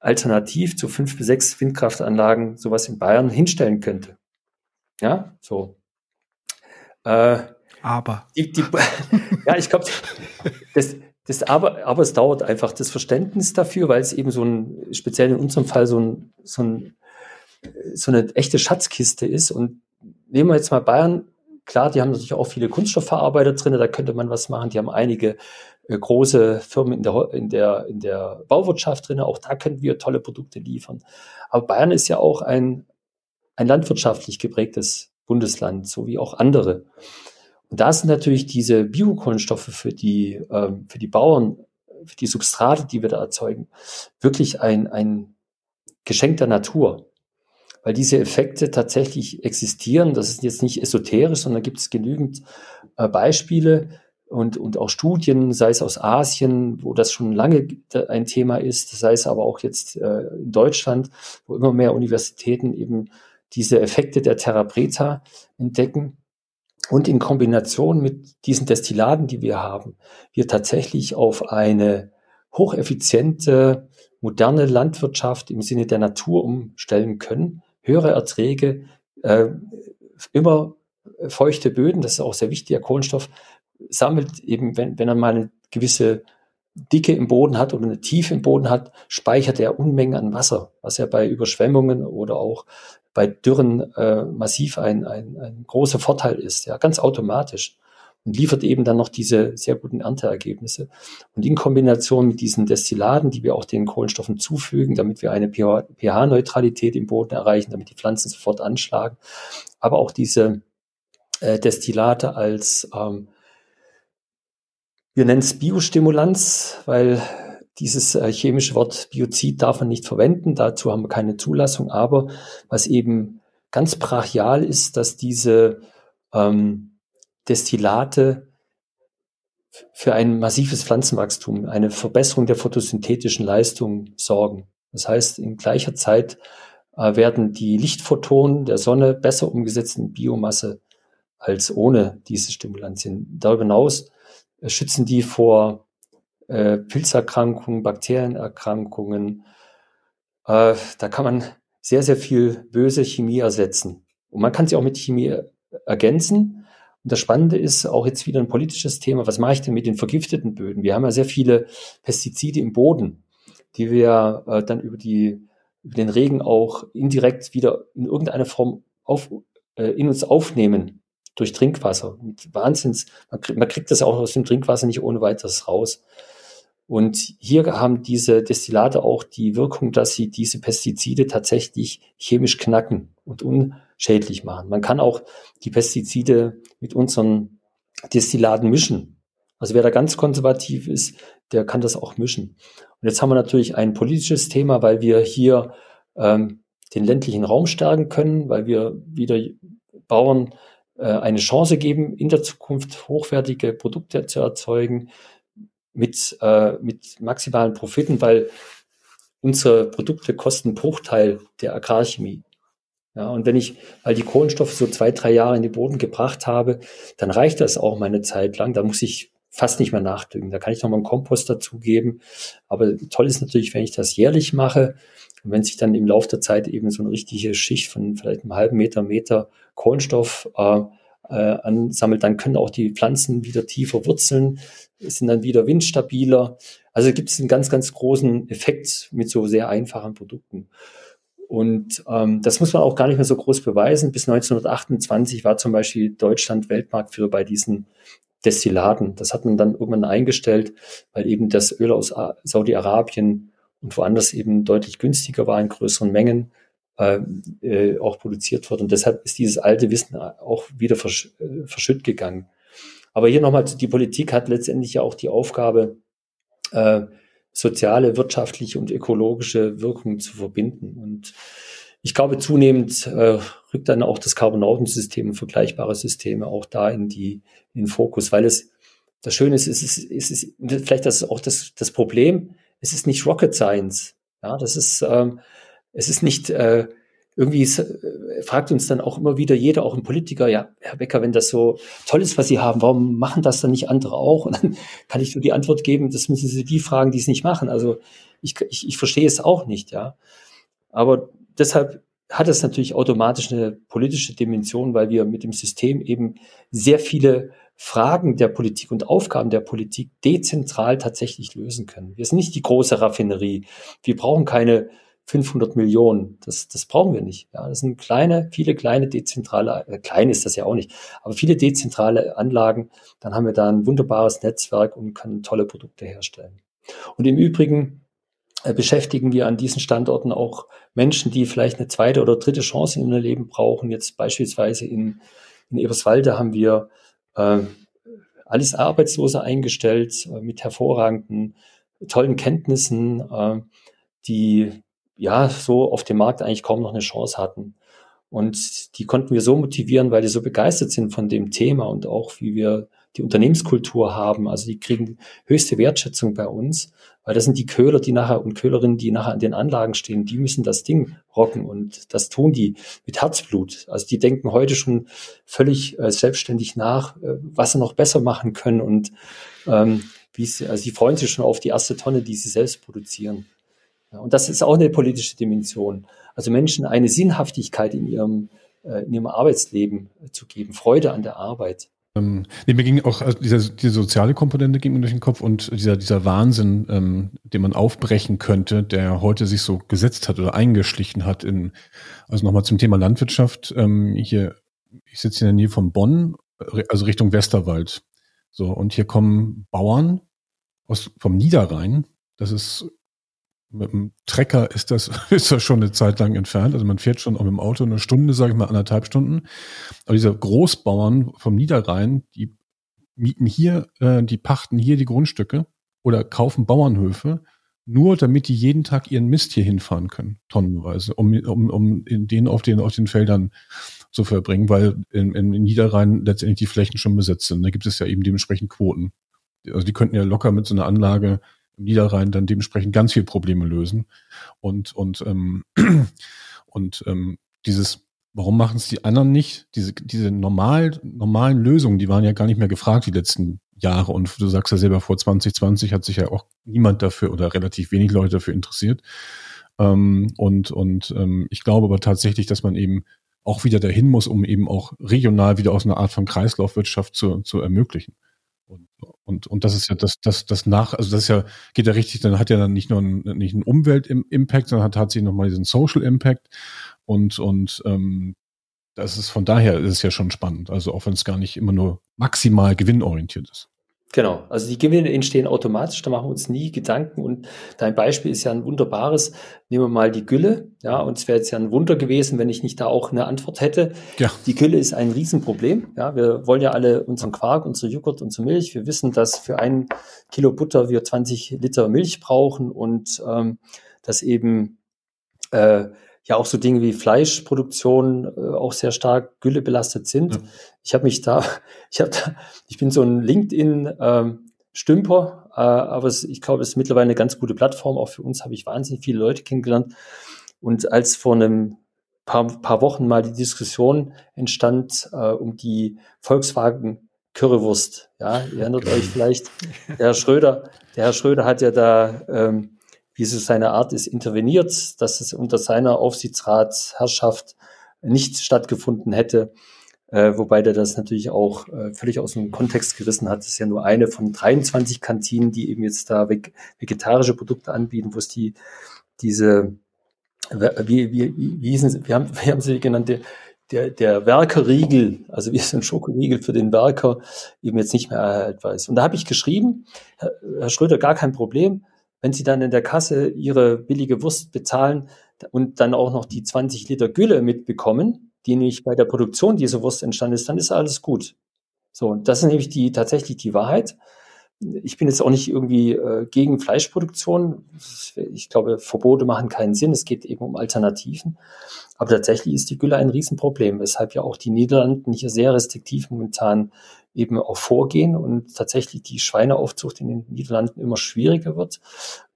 Speaker 5: alternativ zu fünf bis sechs Windkraftanlagen sowas in Bayern hinstellen könnte. Ja, so.
Speaker 2: Äh, aber.
Speaker 5: Die, die, (laughs) ja, ich glaube, das, das aber, aber es dauert einfach das Verständnis dafür, weil es eben so ein, speziell in unserem Fall so ein, so ein, so eine echte Schatzkiste ist. Und nehmen wir jetzt mal Bayern Klar, die haben natürlich auch viele Kunststoffverarbeiter drin, da könnte man was machen. Die haben einige äh, große Firmen in der, in, der, in der Bauwirtschaft drin, auch da können wir tolle Produkte liefern. Aber Bayern ist ja auch ein, ein landwirtschaftlich geprägtes Bundesland, so wie auch andere. Und da sind natürlich diese Biokohlenstoffe für die, ähm, für die Bauern, für die Substrate, die wir da erzeugen, wirklich ein, ein Geschenk der Natur weil diese Effekte tatsächlich existieren. Das ist jetzt nicht esoterisch, sondern gibt es genügend äh, Beispiele, und, und auch Studien, sei es aus Asien, wo das schon lange ein Thema ist, sei es aber auch jetzt äh, in Deutschland, wo immer mehr Universitäten eben diese Effekte der Terra Preta entdecken. Und in Kombination mit diesen Destillaten, die wir haben, wir tatsächlich auf eine hocheffiziente, moderne Landwirtschaft im Sinne der Natur umstellen können, höhere Erträge, äh, immer feuchte Böden, das ist auch sehr wichtig, der Kohlenstoff sammelt eben, wenn, wenn er mal eine gewisse Dicke im Boden hat oder eine Tiefe im Boden hat, speichert er Unmengen an Wasser, was ja bei Überschwemmungen oder auch bei Dürren äh, massiv ein, ein, ein großer Vorteil ist, ja, ganz automatisch. Und liefert eben dann noch diese sehr guten Ernteergebnisse. Und in Kombination mit diesen Destillaten, die wir auch den Kohlenstoffen zufügen, damit wir eine pH-Neutralität im Boden erreichen, damit die Pflanzen sofort anschlagen, aber auch diese äh, Destillate als ähm, wir nennen es Biostimulanz, weil dieses äh, chemische Wort Biozid darf man nicht verwenden. Dazu haben wir keine Zulassung. Aber was eben ganz brachial ist, dass diese ähm, Destillate für ein massives Pflanzenwachstum, eine Verbesserung der photosynthetischen Leistung sorgen. Das heißt, in gleicher Zeit äh, werden die Lichtphotonen der Sonne besser umgesetzt in Biomasse als ohne diese Stimulantien. Darüber hinaus schützen die vor äh, Pilzerkrankungen, Bakterienerkrankungen. Äh, da kann man sehr, sehr viel böse Chemie ersetzen. Und man kann sie auch mit Chemie ergänzen. Und das Spannende ist auch jetzt wieder ein politisches Thema. Was mache ich denn mit den vergifteten Böden? Wir haben ja sehr viele Pestizide im Boden, die wir äh, dann über, die, über den Regen auch indirekt wieder in irgendeiner Form auf, äh, in uns aufnehmen durch Trinkwasser. Wahnsinns, man, kriegt, man kriegt das auch aus dem Trinkwasser nicht ohne weiteres raus. Und hier haben diese Destillate auch die Wirkung, dass sie diese Pestizide tatsächlich chemisch knacken und unschädlich machen. Man kann auch die Pestizide mit unseren Destillaten mischen. Also wer da ganz konservativ ist, der kann das auch mischen. Und jetzt haben wir natürlich ein politisches Thema, weil wir hier ähm, den ländlichen Raum stärken können, weil wir wieder Bauern eine Chance geben, in der Zukunft hochwertige Produkte zu erzeugen mit, äh, mit maximalen Profiten, weil unsere Produkte kosten Bruchteil der Agrarchemie. Ja, und wenn ich all die Kohlenstoffe so zwei, drei Jahre in den Boden gebracht habe, dann reicht das auch mal eine Zeit lang. Da muss ich fast nicht mehr nachdüngen. Da kann ich noch mal einen Kompost dazugeben. Aber toll ist natürlich, wenn ich das jährlich mache und wenn sich dann im Laufe der Zeit eben so eine richtige Schicht von vielleicht einem halben Meter, Meter Kohlenstoff äh, äh, ansammelt, dann können auch die Pflanzen wieder tiefer wurzeln, sind dann wieder windstabiler. Also gibt es einen ganz, ganz großen Effekt mit so sehr einfachen Produkten. Und ähm, das muss man auch gar nicht mehr so groß beweisen. Bis 1928 war zum Beispiel Deutschland Weltmarktführer bei diesen Destillaten. Das hat man dann irgendwann eingestellt, weil eben das Öl aus Saudi-Arabien und woanders eben deutlich günstiger war in größeren Mengen äh, äh, auch produziert wird. Und deshalb ist dieses alte Wissen auch wieder versch äh, verschütt gegangen. Aber hier nochmal, die Politik hat letztendlich ja auch die Aufgabe, äh, soziale, wirtschaftliche und ökologische Wirkungen zu verbinden. Und ich glaube, zunehmend äh, rückt dann auch das Carbonautensystem und vergleichbare Systeme auch da in die in den Fokus, weil es das Schöne ist, es ist, es ist vielleicht das ist auch das, das Problem, es ist nicht Rocket Science. Ja, das ist, ähm, es ist nicht äh, irgendwie äh, fragt uns dann auch immer wieder jeder, auch ein Politiker, ja, Herr Becker, wenn das so toll ist, was Sie haben, warum machen das dann nicht andere auch? Und dann (laughs) kann ich nur die Antwort geben, das müssen Sie die fragen, die es nicht machen. Also ich, ich, ich verstehe es auch nicht, ja. Aber deshalb hat es natürlich automatisch eine politische Dimension, weil wir mit dem System eben sehr viele Fragen der Politik und Aufgaben der Politik dezentral tatsächlich lösen können. Wir sind nicht die große Raffinerie. Wir brauchen keine 500 Millionen. Das, das brauchen wir nicht. Ja, das sind kleine, viele kleine dezentrale, äh, klein ist das ja auch nicht, aber viele dezentrale Anlagen. Dann haben wir da ein wunderbares Netzwerk und können tolle Produkte herstellen. Und im Übrigen äh, beschäftigen wir an diesen Standorten auch Menschen, die vielleicht eine zweite oder dritte Chance in ihrem Leben brauchen. Jetzt beispielsweise in, in Eberswalde haben wir alles Arbeitslose eingestellt äh, mit hervorragenden, tollen Kenntnissen, äh, die ja so auf dem Markt eigentlich kaum noch eine Chance hatten. Und die konnten wir so motivieren, weil die so begeistert sind von dem Thema und auch wie wir die Unternehmenskultur haben. Also die kriegen höchste Wertschätzung bei uns, weil das sind die Köhler, die nachher und Köhlerinnen, die nachher an den Anlagen stehen, die müssen das Ding rocken und das tun die mit Herzblut. Also die denken heute schon völlig äh, selbstständig nach, äh, was sie noch besser machen können und ähm, wie sie, also sie freuen sich schon auf die erste Tonne, die sie selbst produzieren. Ja, und das ist auch eine politische Dimension. Also Menschen eine Sinnhaftigkeit in ihrem, äh, in ihrem Arbeitsleben zu geben, Freude an der Arbeit.
Speaker 4: Ähm, nee, mir ging auch also diese, diese soziale Komponente ging mir durch den Kopf und dieser, dieser Wahnsinn, ähm, den man aufbrechen könnte, der heute sich so gesetzt hat oder eingeschlichen hat in, also nochmal zum Thema Landwirtschaft. Ähm, hier, ich sitze in der Nähe von Bonn, also Richtung Westerwald. So, und hier kommen Bauern aus, vom Niederrhein. Das ist mit dem Trecker ist das, (laughs) ist das schon eine Zeit lang entfernt. Also man fährt schon auch mit dem Auto eine Stunde, sage ich mal, anderthalb Stunden. Aber diese Großbauern vom Niederrhein, die mieten hier, äh, die pachten hier die Grundstücke oder kaufen Bauernhöfe, nur damit die jeden Tag ihren Mist hier hinfahren können, tonnenweise, um, um, um in den auf den, auf den Feldern zu verbringen, weil in, in Niederrhein letztendlich die Flächen schon besetzt sind. Da gibt es ja eben dementsprechend Quoten. Also die könnten ja locker mit so einer Anlage Niederrhein dann dementsprechend ganz viel Probleme lösen. Und, und, ähm, (clears throat) und ähm, dieses, warum machen es die anderen nicht? Diese, diese normal, normalen Lösungen, die waren ja gar nicht mehr gefragt die letzten Jahre. Und du sagst ja selber, vor 2020 hat sich ja auch niemand dafür oder relativ wenig Leute dafür interessiert. Ähm, und und ähm, ich glaube aber tatsächlich, dass man eben auch wieder dahin muss, um eben auch regional wieder aus einer Art von Kreislaufwirtschaft zu, zu ermöglichen. Und, und, und das ist ja das, das, das nach, also das ist ja, geht ja richtig, dann hat ja dann nicht nur einen, nicht einen Umwelt-Impact, sondern hat tatsächlich nochmal diesen Social Impact. Und, und ähm, das ist von daher ist es ja schon spannend. Also auch wenn es gar nicht immer nur maximal gewinnorientiert ist.
Speaker 5: Genau, also die Gewinne entstehen automatisch, da machen wir uns nie Gedanken. Und dein Beispiel ist ja ein wunderbares. Nehmen wir mal die Gülle. Ja, und es wäre jetzt ja ein Wunder gewesen, wenn ich nicht da auch eine Antwort hätte. Ja. Die Gülle ist ein Riesenproblem. Ja, wir wollen ja alle unseren Quark, unsere Joghurt, unsere Milch. Wir wissen, dass für ein Kilo Butter wir 20 Liter Milch brauchen und ähm, dass eben äh, ja auch so Dinge wie Fleischproduktion äh, auch sehr stark Gülle belastet sind. Ja. Ich habe mich da, (laughs) ich habe da, ich bin so ein LinkedIn ähm, Stümper, äh, aber es, ich glaube, es ist mittlerweile eine ganz gute Plattform. Auch für uns habe ich wahnsinnig viele Leute kennengelernt. Und als vor einem paar, paar Wochen mal die Diskussion entstand äh, um die Volkswagen Currywurst, ja, ihr erinnert euch vielleicht, (laughs) der Herr Schröder, der Herr Schröder hat ja da ähm, wie es seine Art ist, interveniert, dass es unter seiner Aufsichtsratsherrschaft nicht stattgefunden hätte. Äh, wobei der das natürlich auch äh, völlig aus dem Kontext gerissen hat. Das ist ja nur eine von 23 Kantinen, die eben jetzt da vegetarische Produkte anbieten, wo es die, diese, wie, wie, wie hießen sie, wir haben, wir haben sie genannt, der, der, der Werkerriegel, also wie (laughs) es ein Schokoriegel für den Werker eben jetzt nicht mehr erhaltbar ist. Und da habe ich geschrieben, Herr, Herr Schröder, gar kein Problem, wenn Sie dann in der Kasse Ihre billige Wurst bezahlen und dann auch noch die 20 Liter Gülle mitbekommen, die nämlich bei der Produktion dieser Wurst entstanden ist, dann ist alles gut. So, und das ist nämlich die, tatsächlich die Wahrheit. Ich bin jetzt auch nicht irgendwie äh, gegen Fleischproduktion. Ich glaube, Verbote machen keinen Sinn. Es geht eben um Alternativen. Aber tatsächlich ist die Gülle ein Riesenproblem, weshalb ja auch die Niederlanden hier sehr restriktiv momentan eben auch vorgehen und tatsächlich die Schweineaufzucht in den Niederlanden immer schwieriger wird.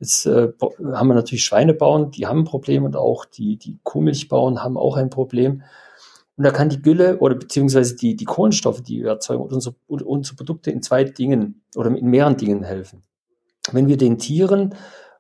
Speaker 5: Jetzt äh, haben wir natürlich Schweinebauern, die haben ein Problem und auch die, die Kuhmilchbauern haben auch ein Problem. Und da kann die Gülle oder beziehungsweise die, die Kohlenstoffe, die wir erzeugen, unsere, unsere Produkte in zwei Dingen oder in mehreren Dingen helfen. Wenn wir den Tieren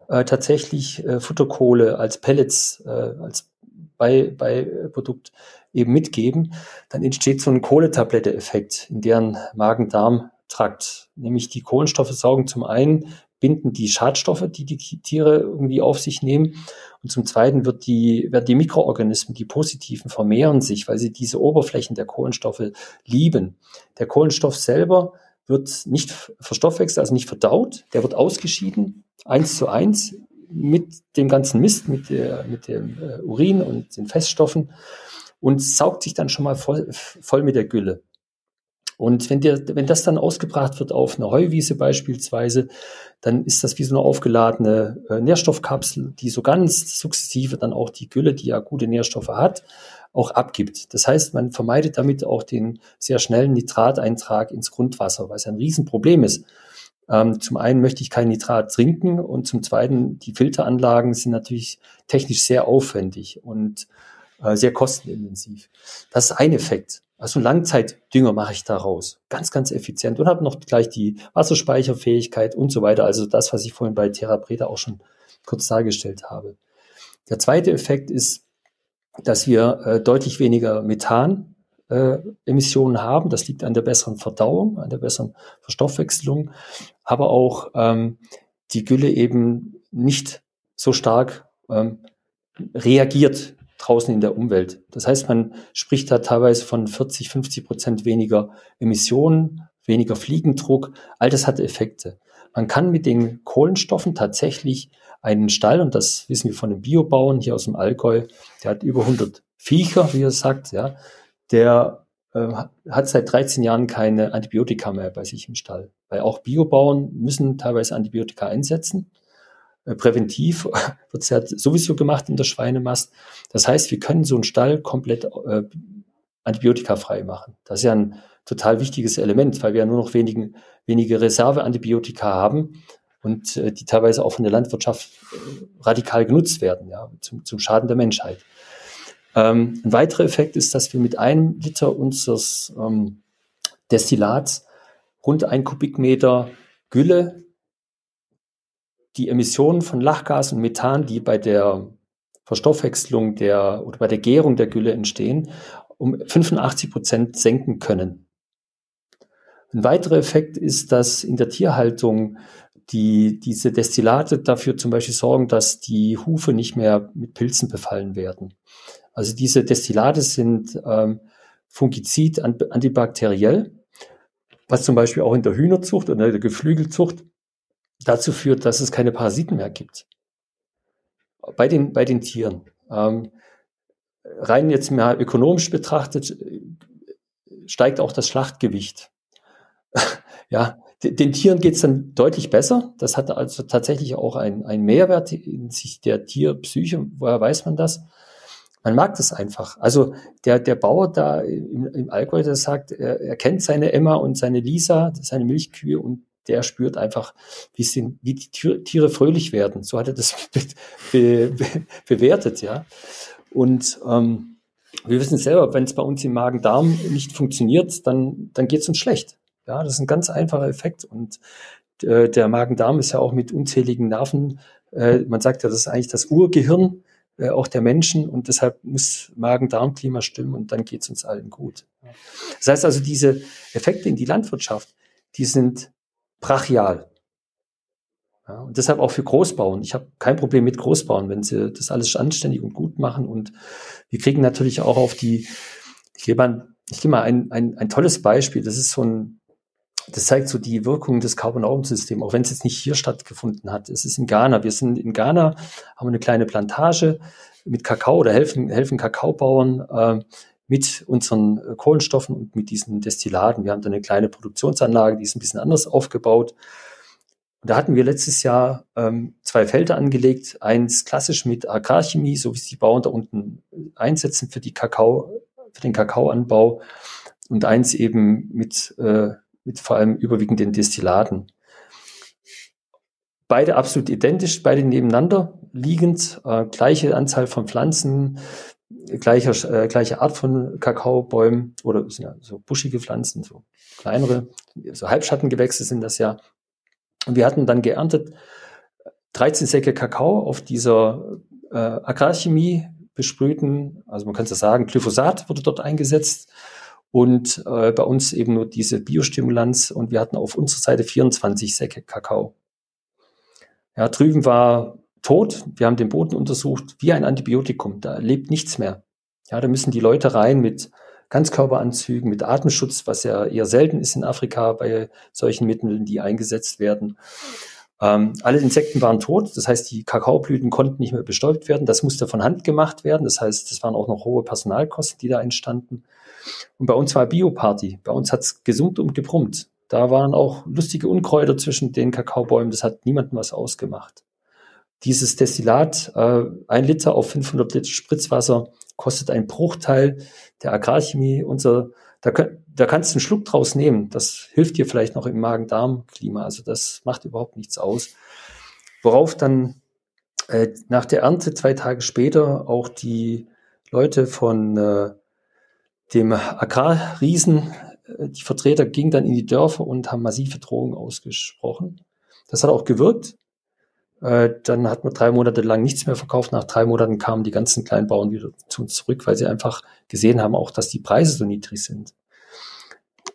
Speaker 5: äh, tatsächlich äh, Futterkohle als Pellets, äh, als bei, bei Produkt eben mitgeben, dann entsteht so ein Kohletablette-Effekt in deren Magen-Darm-Trakt. Nämlich die Kohlenstoffe saugen zum einen, binden die Schadstoffe, die die Tiere irgendwie auf sich nehmen. Und zum Zweiten wird die, werden die Mikroorganismen, die positiven, vermehren sich, weil sie diese Oberflächen der Kohlenstoffe lieben. Der Kohlenstoff selber wird nicht verstoffwechselt, also nicht verdaut, der wird ausgeschieden, eins zu eins mit dem ganzen Mist, mit, der, mit dem äh, Urin und den Feststoffen und saugt sich dann schon mal voll, voll mit der Gülle. Und wenn, der, wenn das dann ausgebracht wird auf einer Heuwiese beispielsweise, dann ist das wie so eine aufgeladene äh, Nährstoffkapsel, die so ganz sukzessive dann auch die Gülle, die ja gute Nährstoffe hat, auch abgibt. Das heißt, man vermeidet damit auch den sehr schnellen Nitrateintrag ins Grundwasser, was ein Riesenproblem ist. Ähm, zum einen möchte ich kein Nitrat trinken und zum zweiten, die Filteranlagen sind natürlich technisch sehr aufwendig und äh, sehr kostenintensiv. Das ist ein Effekt. Also Langzeitdünger mache ich daraus. Ganz, ganz effizient und habe noch gleich die Wasserspeicherfähigkeit und so weiter. Also das, was ich vorhin bei Therapreta auch schon kurz dargestellt habe. Der zweite Effekt ist, dass wir äh, deutlich weniger Methan äh, haben. Das liegt an der besseren Verdauung, an der besseren Verstoffwechslung, aber auch ähm, die Gülle eben nicht so stark ähm, reagiert draußen in der Umwelt. Das heißt, man spricht da teilweise von 40, 50 Prozent weniger Emissionen, weniger Fliegendruck. All das hat Effekte. Man kann mit den Kohlenstoffen tatsächlich einen Stall, und das wissen wir von den Biobauern hier aus dem Allgäu, der hat über 100 Viecher, wie er sagt, ja, der äh, hat seit 13 Jahren keine Antibiotika mehr bei sich im Stall. Weil auch Biobauern müssen teilweise Antibiotika einsetzen. Äh, präventiv (laughs) wird es ja sowieso gemacht in der Schweinemast. Das heißt, wir können so einen Stall komplett äh, antibiotikafrei machen. Das ist ja ein total wichtiges Element, weil wir ja nur noch wenigen, wenige Reserveantibiotika haben und äh, die teilweise auch von der Landwirtschaft äh, radikal genutzt werden, ja, zum, zum Schaden der Menschheit. Ähm, ein weiterer Effekt ist, dass wir mit einem Liter unseres ähm, Destillats rund ein Kubikmeter Gülle die Emissionen von Lachgas und Methan, die bei der Verstoffwechslung der oder bei der Gärung der Gülle entstehen, um 85 Prozent senken können. Ein weiterer Effekt ist, dass in der Tierhaltung die, diese Destillate dafür zum Beispiel sorgen, dass die Hufe nicht mehr mit Pilzen befallen werden. Also diese Destillate sind ähm, fungizid, antibakteriell, was zum Beispiel auch in der Hühnerzucht oder in der Geflügelzucht dazu führt, dass es keine Parasiten mehr gibt. Bei den, bei den Tieren. Ähm, rein jetzt mal ökonomisch betrachtet, steigt auch das Schlachtgewicht. (laughs) ja, den Tieren geht es dann deutlich besser. Das hat also tatsächlich auch einen, Mehrwert in sich der Tierpsyche. Woher weiß man das? Man mag das einfach. Also der, der Bauer da im, im Allgäu, der sagt, er, er kennt seine Emma und seine Lisa, seine Milchkühe und der spürt einfach, wie, sind, wie die Tiere fröhlich werden. So hat er das (laughs) be, be, bewertet, ja. Und ähm, wir wissen selber, wenn es bei uns im Magen-Darm nicht funktioniert, dann, dann geht es uns schlecht. Ja, das ist ein ganz einfacher Effekt. Und äh, der Magen-Darm ist ja auch mit unzähligen Nerven, äh, man sagt ja, das ist eigentlich das Urgehirn äh, auch der Menschen und deshalb muss Magen-Darm-Klima stimmen und dann geht es uns allen gut. Das heißt also, diese Effekte in die Landwirtschaft, die sind brachial. Ja, und deshalb auch für Großbauern. Ich habe kein Problem mit Großbauern, wenn sie das alles anständig und gut machen. Und wir kriegen natürlich auch auf die, ich gebe mal, ich gebe mal ein, ein, ein tolles Beispiel. Das ist so ein, das zeigt so die Wirkung des Carbon-Augen-Systems, auch wenn es jetzt nicht hier stattgefunden hat. Es ist in Ghana. Wir sind in Ghana, haben eine kleine Plantage mit Kakao oder helfen, helfen Kakaobauern äh, mit unseren äh, Kohlenstoffen und mit diesen Destillaten. Wir haben da eine kleine Produktionsanlage, die ist ein bisschen anders aufgebaut. Und da hatten wir letztes Jahr ähm, zwei Felder angelegt, eins klassisch mit Agrarchemie, so wie es die Bauern da unten einsetzen für die Kakao, für den Kakaoanbau und eins eben mit, äh, mit vor allem überwiegend den Destillaten. Beide absolut identisch, beide nebeneinander liegend, äh, gleiche Anzahl von Pflanzen, gleicher, äh, gleiche Art von Kakaobäumen oder sind ja so buschige Pflanzen, so kleinere, so Halbschattengewächse sind das ja. Und wir hatten dann geerntet 13 Säcke Kakao auf dieser äh, Agrarchemie besprühten, also man könnte sagen, Glyphosat wurde dort eingesetzt und äh, bei uns eben nur diese Biostimulanz und wir hatten auf unserer Seite 24 Säcke Kakao. Ja, drüben war tot. Wir haben den Boden untersucht wie ein Antibiotikum. Da lebt nichts mehr. Ja, da müssen die Leute rein mit Ganzkörperanzügen, mit Atemschutz, was ja eher selten ist in Afrika bei solchen Mitteln, die eingesetzt werden. Ähm, alle Insekten waren tot, das heißt, die Kakaoblüten konnten nicht mehr bestäubt werden. Das musste von Hand gemacht werden. Das heißt, das waren auch noch hohe Personalkosten, die da entstanden. Und bei uns war Bioparty. Bei uns hat's gesummt und gebrummt. Da waren auch lustige Unkräuter zwischen den Kakaobäumen. Das hat niemandem was ausgemacht dieses Destillat, äh, ein Liter auf 500 Liter Spritzwasser, kostet ein Bruchteil der Agrarchemie. Unser, da, da kannst du einen Schluck draus nehmen. Das hilft dir vielleicht noch im Magen-Darm-Klima. Also das macht überhaupt nichts aus. Worauf dann äh, nach der Ernte zwei Tage später auch die Leute von äh, dem Agrarriesen, äh, die Vertreter gingen dann in die Dörfer und haben massive Drohungen ausgesprochen. Das hat auch gewirkt. Äh, dann hat man drei Monate lang nichts mehr verkauft. Nach drei Monaten kamen die ganzen Kleinbauern wieder zu uns zurück, weil sie einfach gesehen haben, auch dass die Preise so niedrig sind.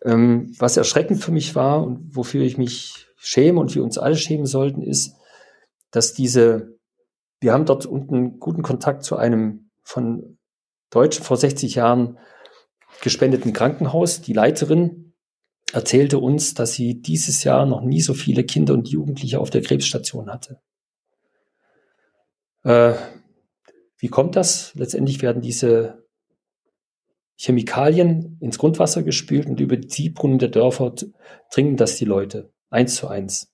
Speaker 5: Ähm, was erschreckend für mich war und wofür ich mich schäme und wir uns alle schämen sollten, ist, dass diese, wir haben dort unten guten Kontakt zu einem von Deutschen vor 60 Jahren gespendeten Krankenhaus. Die Leiterin erzählte uns, dass sie dieses Jahr noch nie so viele Kinder und Jugendliche auf der Krebsstation hatte. Äh, wie kommt das? Letztendlich werden diese Chemikalien ins Grundwasser gespült und über die Ziehbrunnen der Dörfer trinken das die Leute. Eins zu eins.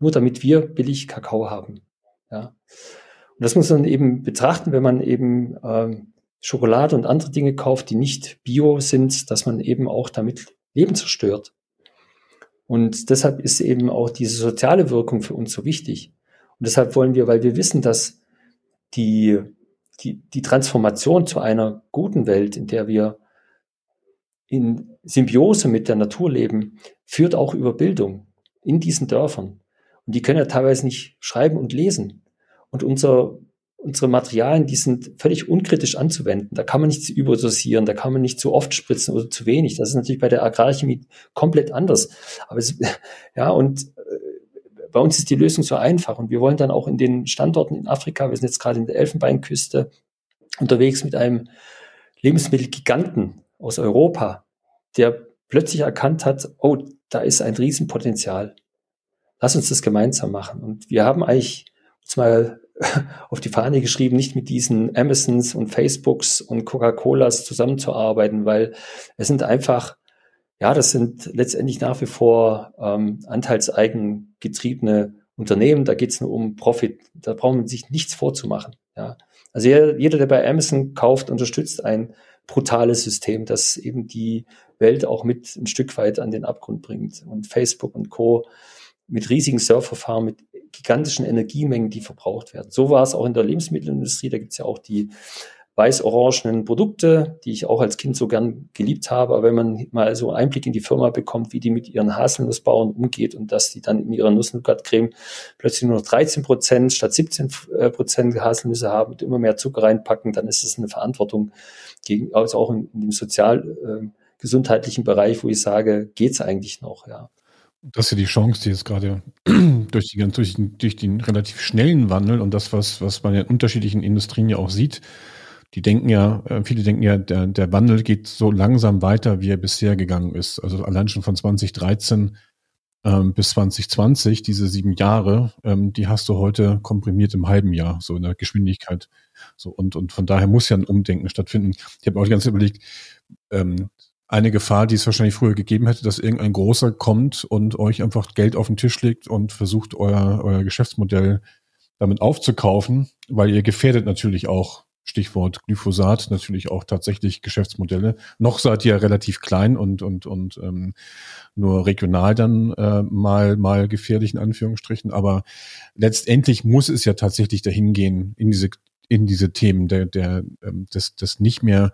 Speaker 5: Nur damit wir billig Kakao haben. Ja. Und das muss man eben betrachten, wenn man eben ähm, Schokolade und andere Dinge kauft, die nicht bio sind, dass man eben auch damit Leben zerstört. Und deshalb ist eben auch diese soziale Wirkung für uns so wichtig. Und deshalb wollen wir, weil wir wissen, dass die, die, die Transformation zu einer guten Welt, in der wir in Symbiose mit der Natur leben, führt auch über Bildung in diesen Dörfern. Und die können ja teilweise nicht schreiben und lesen. Und unser unsere Materialien, die sind völlig unkritisch anzuwenden. Da kann man nicht überdosieren, da kann man nicht zu oft spritzen oder zu wenig. Das ist natürlich bei der Agrarchemie komplett anders. Aber es, (laughs) ja, und bei uns ist die Lösung so einfach. Und wir wollen dann auch in den Standorten in Afrika, wir sind jetzt gerade in der Elfenbeinküste unterwegs mit einem Lebensmittelgiganten aus Europa, der plötzlich erkannt hat, oh, da ist ein Riesenpotenzial. Lass uns das gemeinsam machen. Und wir haben eigentlich uns mal (laughs) auf die Fahne geschrieben, nicht mit diesen Amazons und Facebooks und Coca-Colas zusammenzuarbeiten, weil es sind einfach, ja, das sind letztendlich nach wie vor ähm, anteilseigen getriebene Unternehmen. Da geht es nur um Profit. Da braucht man sich nichts vorzumachen. Ja. Also jeder, der bei Amazon kauft, unterstützt ein brutales System, das eben die Welt auch mit ein Stück weit an den Abgrund bringt. Und Facebook und Co. mit riesigen Surfverfahren, mit gigantischen Energiemengen, die verbraucht werden. So war es auch in der Lebensmittelindustrie. Da gibt es ja auch die weiß-orangenen Produkte, die ich auch als Kind so gern geliebt habe. Aber wenn man mal so einen Einblick in die Firma bekommt, wie die mit ihren Haselnussbauern umgeht und dass die dann in ihrer Nuss-Nougat-Creme plötzlich nur noch 13 Prozent statt 17 äh, Prozent Haselnüsse haben und immer mehr Zucker reinpacken, dann ist das eine Verantwortung gegen, also auch in, in dem sozial äh, gesundheitlichen Bereich, wo ich sage, geht's eigentlich noch, ja.
Speaker 4: Das ist ja die Chance, die jetzt gerade (clears throat) durch, die, durch, durch den relativ schnellen Wandel und das, was, was man in unterschiedlichen Industrien ja auch sieht, die denken ja, äh, viele denken ja, der, der Wandel geht so langsam weiter, wie er bisher gegangen ist. Also allein schon von 2013 ähm, bis 2020, diese sieben Jahre, ähm, die hast du heute komprimiert im halben Jahr, so in der Geschwindigkeit. So, und, und von daher muss ja ein Umdenken stattfinden. Ich habe auch Zeit überlegt, ähm, eine Gefahr, die es wahrscheinlich früher gegeben hätte, dass irgendein Großer kommt und euch einfach Geld auf den Tisch legt und versucht, euer, euer Geschäftsmodell damit aufzukaufen, weil ihr gefährdet natürlich auch, Stichwort Glyphosat, natürlich auch tatsächlich Geschäftsmodelle. Noch seid ihr relativ klein und, und, und ähm, nur regional dann äh, mal, mal gefährlich in Anführungsstrichen, aber letztendlich muss es ja tatsächlich dahin gehen, in diese, in diese Themen der, der, ähm, des, des nicht mehr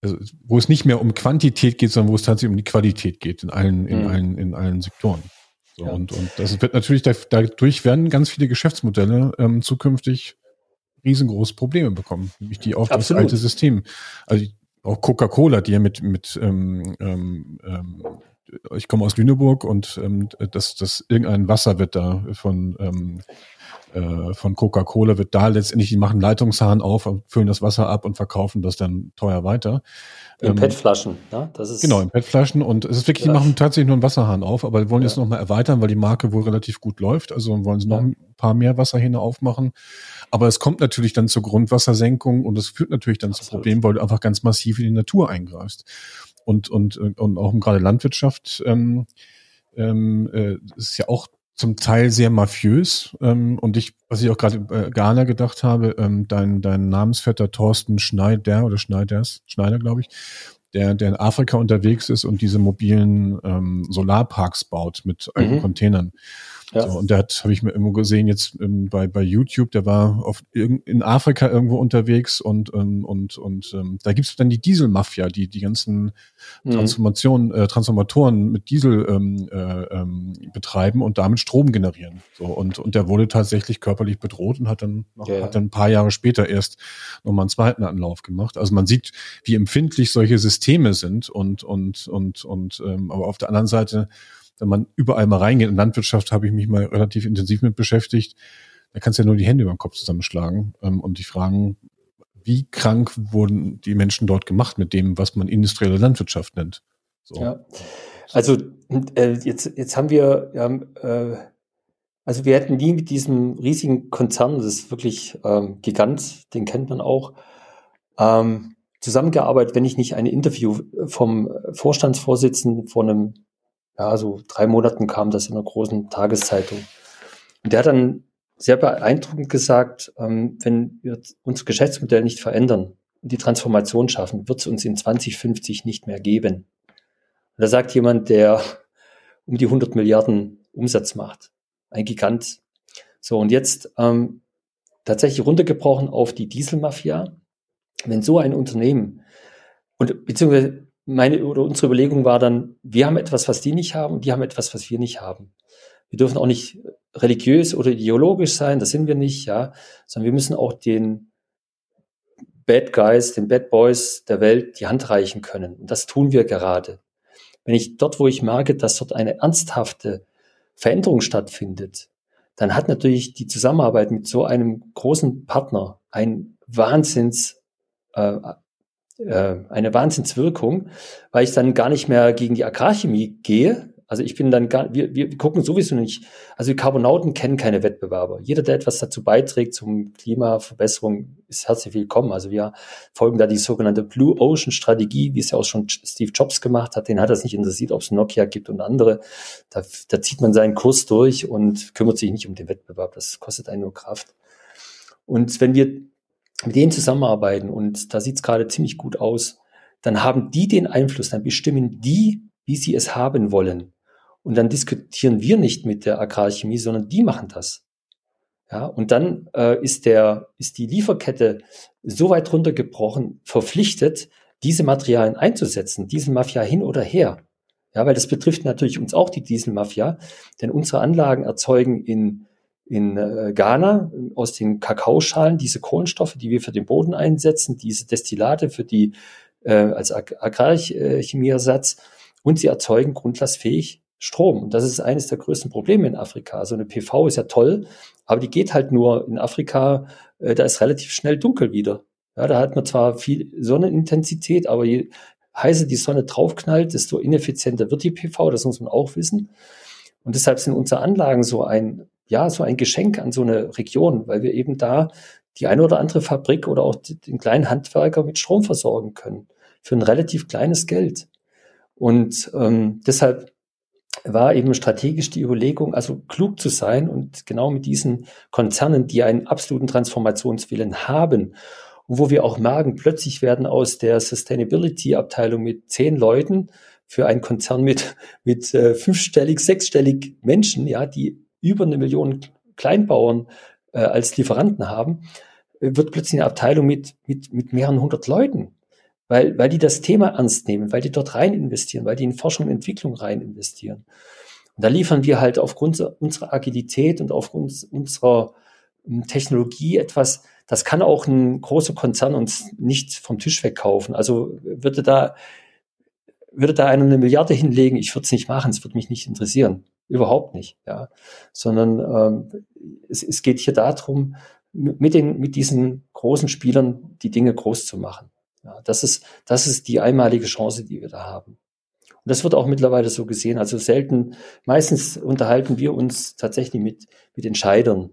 Speaker 4: also, wo es nicht mehr um Quantität geht, sondern wo es tatsächlich um die Qualität geht in allen, in mhm. allen, in allen Sektoren. So, ja. und, und das wird natürlich, dadurch werden ganz viele Geschäftsmodelle ähm, zukünftig riesengroße Probleme bekommen, nämlich die auf das alte System. Also auch Coca-Cola, die ja mit, mit ähm, ähm, ähm, ich komme aus Lüneburg und ähm, das, das irgendein Wasser wird da von ähm, äh, von Coca-Cola wird da letztendlich, die machen Leitungshahn auf, füllen das Wasser ab und verkaufen das dann teuer weiter.
Speaker 5: In ähm, PET-Flaschen, ne?
Speaker 4: Das ist genau, in PET-Flaschen. Und es ist wirklich, ja. die machen tatsächlich nur einen Wasserhahn auf, aber wollen ja. jetzt nochmal erweitern, weil die Marke wohl relativ gut läuft. Also wollen sie noch ja. ein paar mehr Wasserhähne aufmachen. Aber es kommt natürlich dann zur Grundwassersenkung und es führt natürlich dann Absolut. zu Problemen, weil du einfach ganz massiv in die Natur eingreifst. Und, und, und auch gerade Landwirtschaft ähm, ähm, äh, ist ja auch zum Teil sehr mafiös. Ähm, und ich, was ich auch gerade äh, Ghana gedacht habe, ähm, dein, dein Namensvetter Thorsten Schneider oder Schneiders, Schneider, glaube ich, der, der in Afrika unterwegs ist und diese mobilen ähm, Solarparks baut mit mhm. Containern. Ja. So, und der hat, habe ich mir irgendwo gesehen, jetzt ähm, bei, bei YouTube, der war auf, in Afrika irgendwo unterwegs und, ähm, und, und ähm, da gibt's dann die Dieselmafia, die die ganzen mhm. Transformationen, äh, Transformatoren mit Diesel ähm, äh, ähm, betreiben und damit Strom generieren. So, und, und der wurde tatsächlich körperlich bedroht und hat dann, noch, ja. hat dann ein paar Jahre später erst nochmal einen zweiten Anlauf gemacht. Also man sieht, wie empfindlich solche Systeme sind und, und, und, und ähm, aber auf der anderen Seite wenn man überall mal reingeht, in Landwirtschaft habe ich mich mal relativ intensiv mit beschäftigt, da kannst du ja nur die Hände über den Kopf zusammenschlagen ähm, und dich fragen, wie krank wurden die Menschen dort gemacht mit dem, was man industrielle Landwirtschaft nennt.
Speaker 5: So. Ja. Also äh, jetzt, jetzt haben wir, äh, also wir hätten nie mit diesem riesigen Konzern, das ist wirklich ähm, Gigant, den kennt man auch, ähm, zusammengearbeitet, wenn ich nicht ein Interview vom Vorstandsvorsitzenden von einem ja, so drei Monaten kam das in einer großen Tageszeitung. Und der hat dann sehr beeindruckend gesagt, ähm, wenn wir unser Geschäftsmodell nicht verändern und die Transformation schaffen, wird es uns in 2050 nicht mehr geben. Und da sagt jemand, der (laughs) um die 100 Milliarden Umsatz macht. Ein Gigant. So, und jetzt ähm, tatsächlich runtergebrochen auf die Dieselmafia. Wenn so ein Unternehmen und beziehungsweise meine oder unsere Überlegung war dann, wir haben etwas, was die nicht haben, und die haben etwas, was wir nicht haben. Wir dürfen auch nicht religiös oder ideologisch sein, das sind wir nicht, ja, sondern wir müssen auch den Bad Guys, den Bad Boys der Welt die Hand reichen können. Und das tun wir gerade. Wenn ich dort, wo ich merke, dass dort eine ernsthafte Veränderung stattfindet, dann hat natürlich die Zusammenarbeit mit so einem großen Partner ein Wahnsinns äh, äh, eine Wahnsinnswirkung, weil ich dann gar nicht mehr gegen die Agrarchemie gehe. Also ich bin dann gar, wir, wir gucken sowieso nicht, also die Carbonauten kennen keine Wettbewerber. Jeder, der etwas dazu beiträgt zum Klimaverbesserung, ist herzlich willkommen. Also wir folgen da die sogenannte Blue Ocean Strategie, wie es ja auch schon Steve Jobs gemacht hat. Den hat das nicht interessiert, ob es Nokia gibt und andere. Da, da zieht man seinen Kurs durch und kümmert sich nicht um den Wettbewerb. Das kostet einen nur Kraft. Und wenn wir mit denen zusammenarbeiten und da sieht es gerade ziemlich gut aus, dann haben die den Einfluss, dann bestimmen die, wie sie es haben wollen. Und dann diskutieren wir nicht mit der Agrarchemie, sondern die machen das. Ja, und dann äh, ist der, ist die Lieferkette so weit runtergebrochen, verpflichtet, diese Materialien einzusetzen, Dieselmafia hin oder her. Ja, weil das betrifft natürlich uns auch die Dieselmafia, denn unsere Anlagen erzeugen in in äh, Ghana aus den Kakaoschalen diese Kohlenstoffe, die wir für den Boden einsetzen, diese Destillate für die äh, als Ag Agrarchemieersatz und sie erzeugen grundlastfähig Strom. Und das ist eines der größten Probleme in Afrika. So eine PV ist ja toll, aber die geht halt nur in Afrika, äh, da ist relativ schnell dunkel wieder. Ja, da hat man zwar viel Sonnenintensität, aber je heißer die Sonne draufknallt, desto ineffizienter wird die PV, das muss man auch wissen. Und deshalb sind unsere Anlagen so ein ja, so ein Geschenk an so eine Region, weil wir eben da die eine oder andere Fabrik oder auch den kleinen Handwerker mit Strom versorgen können für ein relativ kleines Geld. Und ähm, deshalb war eben strategisch die Überlegung, also klug zu sein und genau mit diesen Konzernen, die einen absoluten Transformationswillen haben und wo wir auch merken, plötzlich werden aus der Sustainability-Abteilung mit zehn Leuten für einen Konzern mit, mit äh, fünfstellig, sechsstellig Menschen, ja, die über eine Million Kleinbauern äh, als Lieferanten haben, äh, wird plötzlich eine Abteilung mit, mit, mit mehreren hundert Leuten, weil, weil die das Thema ernst nehmen, weil die dort rein investieren, weil die in Forschung und Entwicklung rein investieren. Und da liefern wir halt aufgrund unserer Agilität und aufgrund unserer ähm, Technologie etwas, das kann auch ein großer Konzern uns nicht vom Tisch wegkaufen. Also würde da, würde da einer eine Milliarde hinlegen, ich würde es nicht machen, es würde mich nicht interessieren. Überhaupt nicht, ja. Sondern ähm, es, es geht hier darum, mit, den, mit diesen großen Spielern die Dinge groß zu machen. Ja, das, ist, das ist die einmalige Chance, die wir da haben. Und das wird auch mittlerweile so gesehen. Also selten, meistens unterhalten wir uns tatsächlich mit, mit Entscheidern.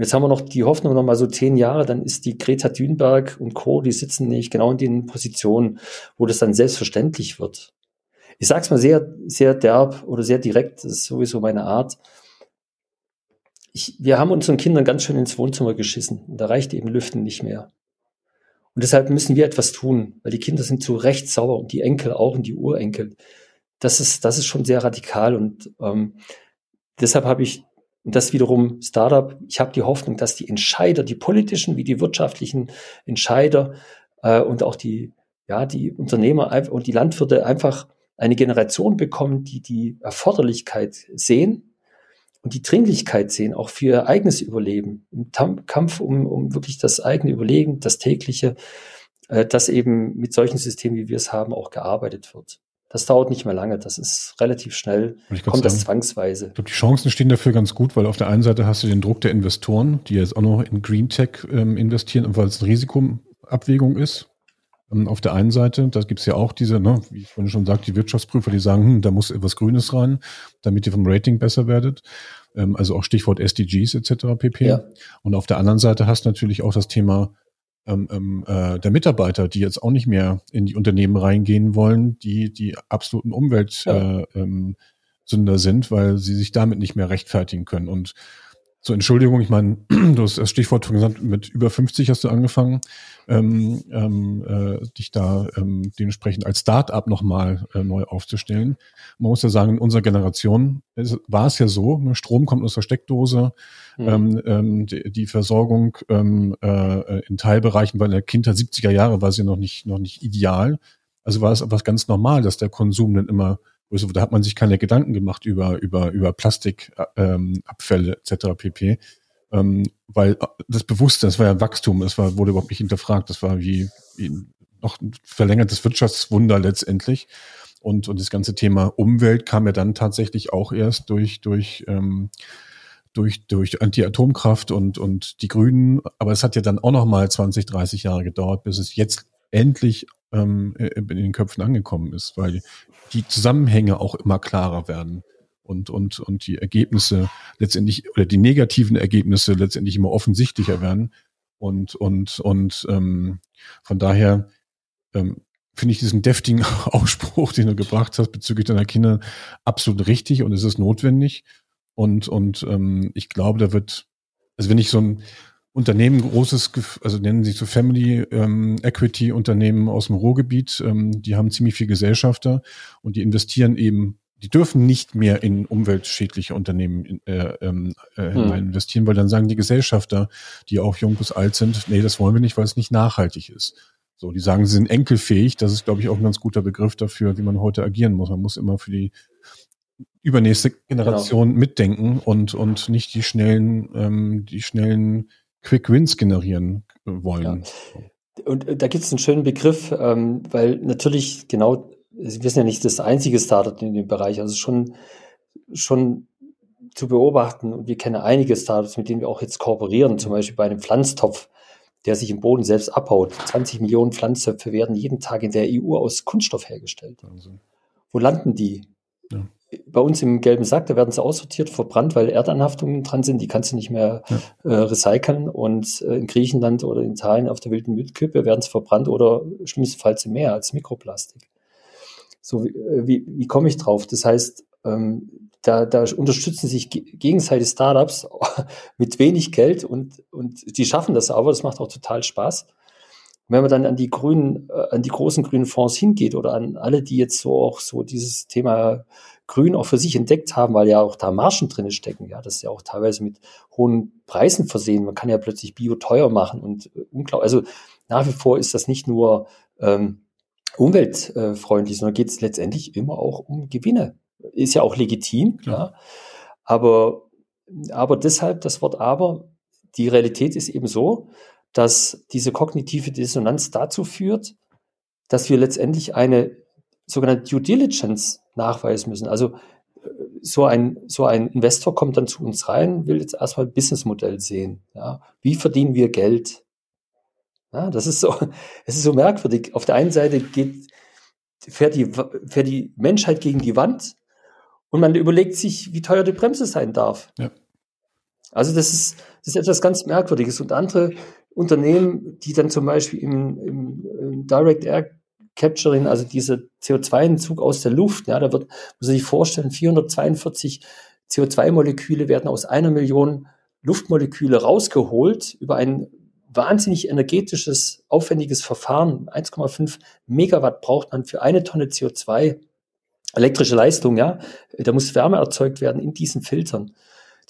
Speaker 5: Und jetzt haben wir noch die Hoffnung, noch mal so zehn Jahre, dann ist die Greta Thunberg und Co., die sitzen nämlich genau in den Positionen, wo das dann selbstverständlich wird. Ich sage es mal sehr, sehr derb oder sehr direkt, das ist sowieso meine Art. Ich, wir haben unseren Kindern ganz schön ins Wohnzimmer geschissen. Und da reicht eben Lüften nicht mehr. Und deshalb müssen wir etwas tun, weil die Kinder sind zu Recht sauer und die Enkel auch und die Urenkel. Das ist, das ist schon sehr radikal und ähm, deshalb habe ich, und das wiederum Startup, ich habe die Hoffnung, dass die Entscheider, die politischen wie die wirtschaftlichen Entscheider äh, und auch die, ja, die Unternehmer und die Landwirte einfach eine Generation bekommen, die die Erforderlichkeit sehen und die Dringlichkeit sehen, auch für ihr eigenes Überleben, im Kampf um, um wirklich das eigene Überleben, das tägliche, äh, dass eben mit solchen Systemen, wie wir es haben, auch gearbeitet wird. Das dauert nicht mehr lange, das ist relativ schnell, kommt das zwangsweise.
Speaker 4: Ich glaube, die Chancen stehen dafür ganz gut, weil auf der einen Seite hast du den Druck der Investoren, die jetzt auch noch in Green Tech ähm, investieren, weil es eine Risikoabwägung ist. Ähm, auf der einen Seite, da gibt es ja auch diese, ne, wie ich vorhin schon sagte, die Wirtschaftsprüfer, die sagen, hm, da muss etwas Grünes rein, damit ihr vom Rating besser werdet. Ähm, also auch Stichwort SDGs etc. pp. Ja. Und auf der anderen Seite hast du natürlich auch das Thema ähm, ähm, äh, der Mitarbeiter, die jetzt auch nicht mehr in die Unternehmen reingehen wollen, die die absoluten Umweltsünder ja. äh, ähm, sind, weil sie sich damit nicht mehr rechtfertigen können. Und zur Entschuldigung, ich meine, (clears throat) du hast das Stichwort schon gesagt, mit über 50 hast du angefangen, ähm, ähm, äh, dich da ähm, dementsprechend als Start-up nochmal äh, neu aufzustellen. Man muss ja sagen, in unserer Generation war es ja so, ne, Strom kommt aus der Steckdose, mhm. ähm, ähm, die, die Versorgung ähm, äh, in Teilbereichen, weil in der Kindheit 70er Jahre war sie noch nicht, noch nicht ideal. Also war es etwas ganz normal, dass der Konsum dann immer also da hat man sich keine Gedanken gemacht über, über, über Plastikabfälle ähm, Abfälle etc. pp. Ähm, weil das Bewusstsein, das war ja Wachstum, das war, wurde überhaupt nicht hinterfragt, das war wie, wie noch ein verlängertes Wirtschaftswunder letztendlich. Und, und das ganze Thema Umwelt kam ja dann tatsächlich auch erst durch, durch, ähm, durch, durch Anti-Atomkraft und, und die Grünen. Aber es hat ja dann auch noch mal 20, 30 Jahre gedauert, bis es jetzt endlich ähm, in den Köpfen angekommen ist, weil die Zusammenhänge auch immer klarer werden und, und, und die Ergebnisse letztendlich oder die negativen Ergebnisse letztendlich immer offensichtlicher werden. Und, und, und ähm, von daher ähm, finde ich diesen deftigen (laughs) Ausspruch, den du gebracht hast bezüglich deiner Kinder, absolut richtig und es ist notwendig. Und, und ähm, ich glaube, da wird, also wenn ich so ein, Unternehmen, großes, also nennen sich so Family ähm, Equity Unternehmen aus dem Ruhrgebiet, ähm, die haben ziemlich viel Gesellschafter und die investieren eben, die dürfen nicht mehr in umweltschädliche Unternehmen äh, ähm, äh, hm. investieren, weil dann sagen die Gesellschafter, die auch jung bis alt sind, nee, das wollen wir nicht, weil es nicht nachhaltig ist. So, die sagen, sie sind enkelfähig. Das ist, glaube ich, auch ein ganz guter Begriff dafür, wie man heute agieren muss. Man muss immer für die übernächste Generation genau. mitdenken und und nicht die schnellen ähm, die schnellen Quick Wins generieren wollen.
Speaker 5: Ja. Und äh, da gibt es einen schönen Begriff, ähm, weil natürlich genau, wir sind ja nicht das einzige Startup in dem Bereich, also schon, schon zu beobachten. Und wir kennen einige Startups, mit denen wir auch jetzt kooperieren, zum Beispiel bei einem Pflanztopf, der sich im Boden selbst abhaut. 20 Millionen Pflanztöpfe werden jeden Tag in der EU aus Kunststoff hergestellt. Wahnsinn. Wo landen die? Ja bei uns im gelben Sack, da werden sie aussortiert, verbrannt, weil Erdanhaftungen dran sind, die kannst du nicht mehr ja. äh, recyceln. Und äh, in Griechenland oder in Italien auf der wilden Müllkippe werden sie verbrannt oder schlimmstenfalls im Meer als Mikroplastik. So, wie, äh, wie, wie komme ich drauf? Das heißt, ähm, da, da unterstützen sich gegenseitig Startups (laughs) mit wenig Geld und, und die schaffen das aber, das macht auch total Spaß. Und wenn man dann an die grünen, äh, an die großen grünen Fonds hingeht oder an alle, die jetzt so auch so dieses Thema Grün auch für sich entdeckt haben, weil ja auch da Margen drin stecken. Ja, das ist ja auch teilweise mit hohen Preisen versehen. Man kann ja plötzlich Bio teuer machen und äh, unglaublich. Also nach wie vor ist das nicht nur ähm, umweltfreundlich, sondern geht es letztendlich immer auch um Gewinne. Ist ja auch legitim, ja. ja. Aber, aber deshalb das Wort aber, die Realität ist eben so, dass diese kognitive Dissonanz dazu führt, dass wir letztendlich eine sogenannte Due Diligence nachweisen müssen. Also äh, so ein, so ein Investor kommt dann zu uns rein, will jetzt erstmal ein Businessmodell sehen. Ja. Wie verdienen wir Geld? Ja, das ist so, (laughs) es ist so merkwürdig. Auf der einen Seite geht, fährt die, fährt die Menschheit gegen die Wand und man überlegt sich, wie teuer die Bremse sein darf. Ja. Also das ist, das ist etwas ganz Merkwürdiges. Und andere Unternehmen, die dann zum Beispiel im, im, im Direct Air Capturing, also dieser CO2-Entzug aus der Luft, ja, da wird, muss man sich vorstellen, 442 CO2-Moleküle werden aus einer Million Luftmoleküle rausgeholt über ein wahnsinnig energetisches, aufwendiges Verfahren. 1,5 Megawatt braucht man für eine Tonne CO2 elektrische Leistung, ja. Da muss Wärme erzeugt werden in diesen Filtern.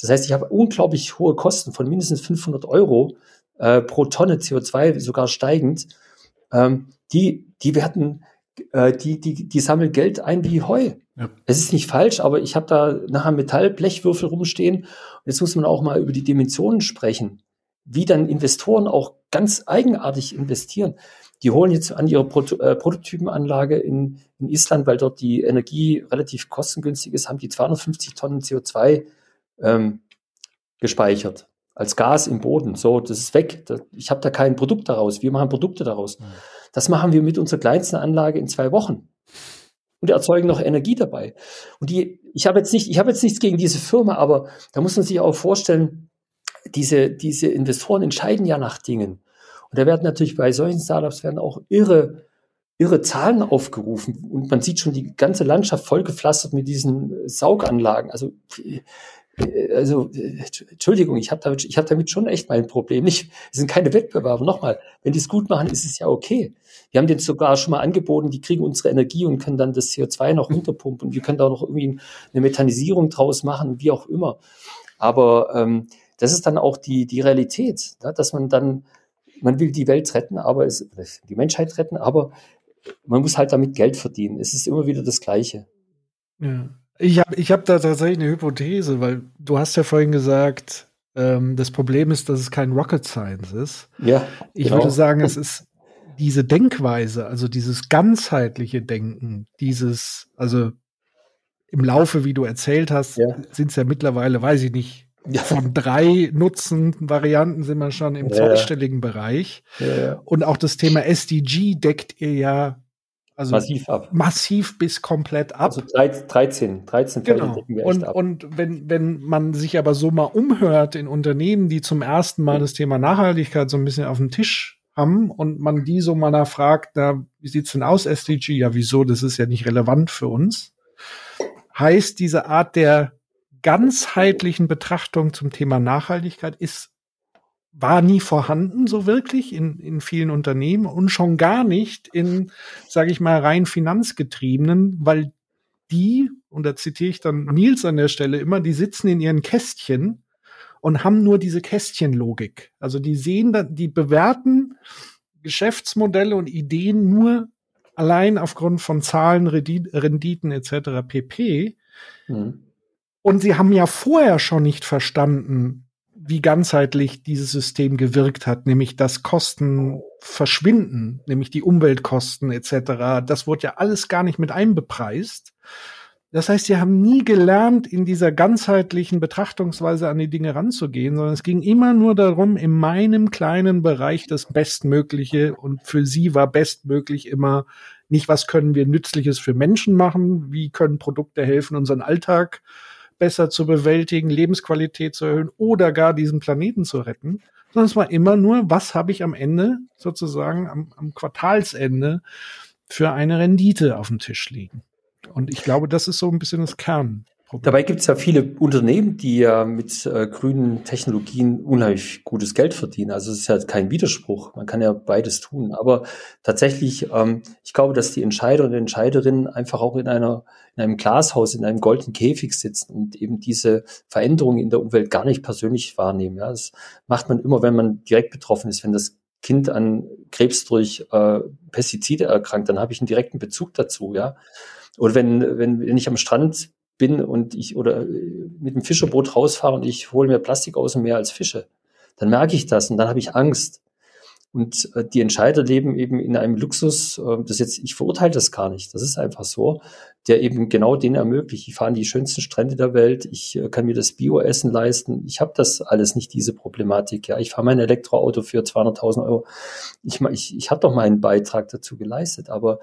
Speaker 5: Das heißt, ich habe unglaublich hohe Kosten von mindestens 500 Euro äh, pro Tonne CO2, sogar steigend. Ähm, die, die werden, äh, die, die, die sammeln Geld ein wie Heu. Ja. Es ist nicht falsch, aber ich habe da nachher Metallblechwürfel rumstehen. Und jetzt muss man auch mal über die Dimensionen sprechen, wie dann Investoren auch ganz eigenartig investieren. Die holen jetzt an ihre Proto äh, Prototypenanlage in, in Island, weil dort die Energie relativ kostengünstig ist, haben die 250 Tonnen CO2 ähm, gespeichert als Gas im Boden. So, das ist weg. Ich habe da kein Produkt daraus. Wir machen Produkte daraus. Mhm. Das machen wir mit unserer kleinsten Anlage in zwei Wochen und erzeugen noch Energie dabei. Und die, ich habe jetzt nicht, ich habe jetzt nichts gegen diese Firma, aber da muss man sich auch vorstellen, diese, diese Investoren entscheiden ja nach Dingen. Und da werden natürlich bei solchen Startups werden auch irre, irre Zahlen aufgerufen. Und man sieht schon die ganze Landschaft vollgepflastert mit diesen Sauganlagen. Also also äh, Entschuldigung, ich habe damit, ich hab damit schon echt mein Problem. Nicht, es sind keine Wettbewerber. Nochmal, wenn die es gut machen, ist es ja okay. Wir haben denen sogar schon mal angeboten, die kriegen unsere Energie und können dann das CO2 noch runterpumpen und wir können da noch irgendwie eine Methanisierung draus machen, wie auch immer. Aber ähm, das ist dann auch die, die Realität, ne? dass man dann, man will die Welt retten, aber es, die Menschheit retten, aber man muss halt damit Geld verdienen. Es ist immer wieder das Gleiche.
Speaker 2: Ja. Ich habe ich hab da tatsächlich eine Hypothese, weil du hast ja vorhin gesagt, ähm, das Problem ist, dass es kein Rocket Science ist.
Speaker 5: Ja.
Speaker 2: Ich genau. würde sagen, es ist diese Denkweise, also dieses ganzheitliche Denken, dieses, also im Laufe, wie du erzählt hast, ja. sind es ja mittlerweile, weiß ich nicht, ja. von drei Nutzen-Varianten sind wir schon im ja. zweistelligen Bereich. Und auch das Thema SDG deckt ihr ja also
Speaker 5: massiv ab.
Speaker 2: Massiv bis komplett ab. Also
Speaker 5: 13, 13 Fälle
Speaker 2: genau. wir und, ab. Und wenn, wenn man sich aber so mal umhört in Unternehmen, die zum ersten Mal das Thema Nachhaltigkeit so ein bisschen auf dem Tisch haben und man die so mal nachfragt, na, wie sieht's denn aus, SDG? Ja, wieso? Das ist ja nicht relevant für uns. Heißt, diese Art der ganzheitlichen Betrachtung zum Thema Nachhaltigkeit ist war nie vorhanden, so wirklich in, in vielen Unternehmen und schon gar nicht in, sage ich mal, rein finanzgetriebenen, weil die, und da zitiere ich dann Nils an der Stelle immer, die sitzen in ihren Kästchen und haben nur diese Kästchenlogik. Also die sehen, die bewerten Geschäftsmodelle und Ideen nur allein aufgrund von Zahlen, Renditen etc. pp. Mhm. Und sie haben ja vorher schon nicht verstanden, wie ganzheitlich dieses System gewirkt hat, nämlich dass Kosten verschwinden, nämlich die Umweltkosten etc. Das wurde ja alles gar nicht mit einbepreist. Das heißt, sie haben nie gelernt, in dieser ganzheitlichen Betrachtungsweise an die Dinge ranzugehen, sondern es ging immer nur darum, in meinem kleinen Bereich das Bestmögliche und für sie war bestmöglich immer nicht, was können wir Nützliches für Menschen machen, wie können Produkte helfen, unseren Alltag besser zu bewältigen, Lebensqualität zu erhöhen oder gar diesen Planeten zu retten, sondern es war immer nur, was habe ich am Ende sozusagen am, am Quartalsende für eine Rendite auf dem Tisch liegen. Und ich glaube, das ist so ein bisschen das Kern.
Speaker 5: Dabei gibt es ja viele Unternehmen, die ja mit äh, grünen Technologien unheimlich gutes Geld verdienen. Also es ist ja kein Widerspruch. Man kann ja beides tun. Aber tatsächlich, ähm, ich glaube, dass die Entscheider und Entscheiderinnen einfach auch in einer in einem Glashaus, in einem goldenen Käfig sitzen und eben diese Veränderungen in der Umwelt gar nicht persönlich wahrnehmen. Ja, das macht man immer, wenn man direkt betroffen ist, wenn das Kind an Krebs durch äh, Pestizide erkrankt, dann habe ich einen direkten Bezug dazu, ja. Oder wenn, wenn, wenn ich am Strand bin und ich oder äh, mit dem Fischerboot rausfahre und ich hole mir Plastik aus dem Meer als Fische, dann merke ich das und dann habe ich Angst. Und äh, die Entscheider leben eben in einem Luxus, äh, das jetzt, ich verurteile das gar nicht, das ist einfach so, der eben genau den ermöglicht. Ich fahre an die schönsten Strände der Welt, ich äh, kann mir das Bio-Essen leisten, ich habe das alles nicht, diese Problematik. Ja, ich fahre mein Elektroauto für 200.000 Euro. Ich, ich, ich habe doch meinen Beitrag dazu geleistet, aber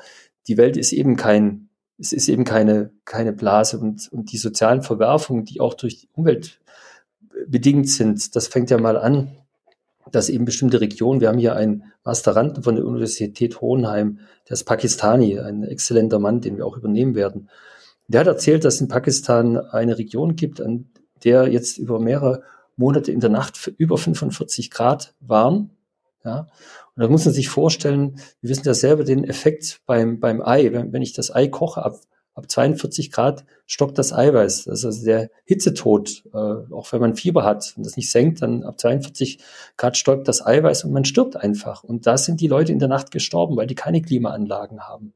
Speaker 5: die Welt ist eben kein es ist eben keine, keine Blase und, und die sozialen Verwerfungen, die auch durch die Umwelt bedingt sind, das fängt ja mal an dass eben bestimmte Regionen, wir haben hier einen Masteranden von der Universität Hohenheim, der ist Pakistani, ein exzellenter Mann, den wir auch übernehmen werden. Der hat erzählt, dass in Pakistan eine Region gibt, an der jetzt über mehrere Monate in der Nacht über 45 Grad waren. Ja, und da muss man sich vorstellen, wir wissen ja selber den Effekt beim, beim Ei. Wenn, wenn ich das Ei koche, ab ab 42 Grad stockt das Eiweiß. Das ist also der Hitzetod, äh, auch wenn man Fieber hat und das nicht senkt, dann ab 42 Grad stockt das Eiweiß und man stirbt einfach. Und da sind die Leute in der Nacht gestorben, weil die keine Klimaanlagen haben.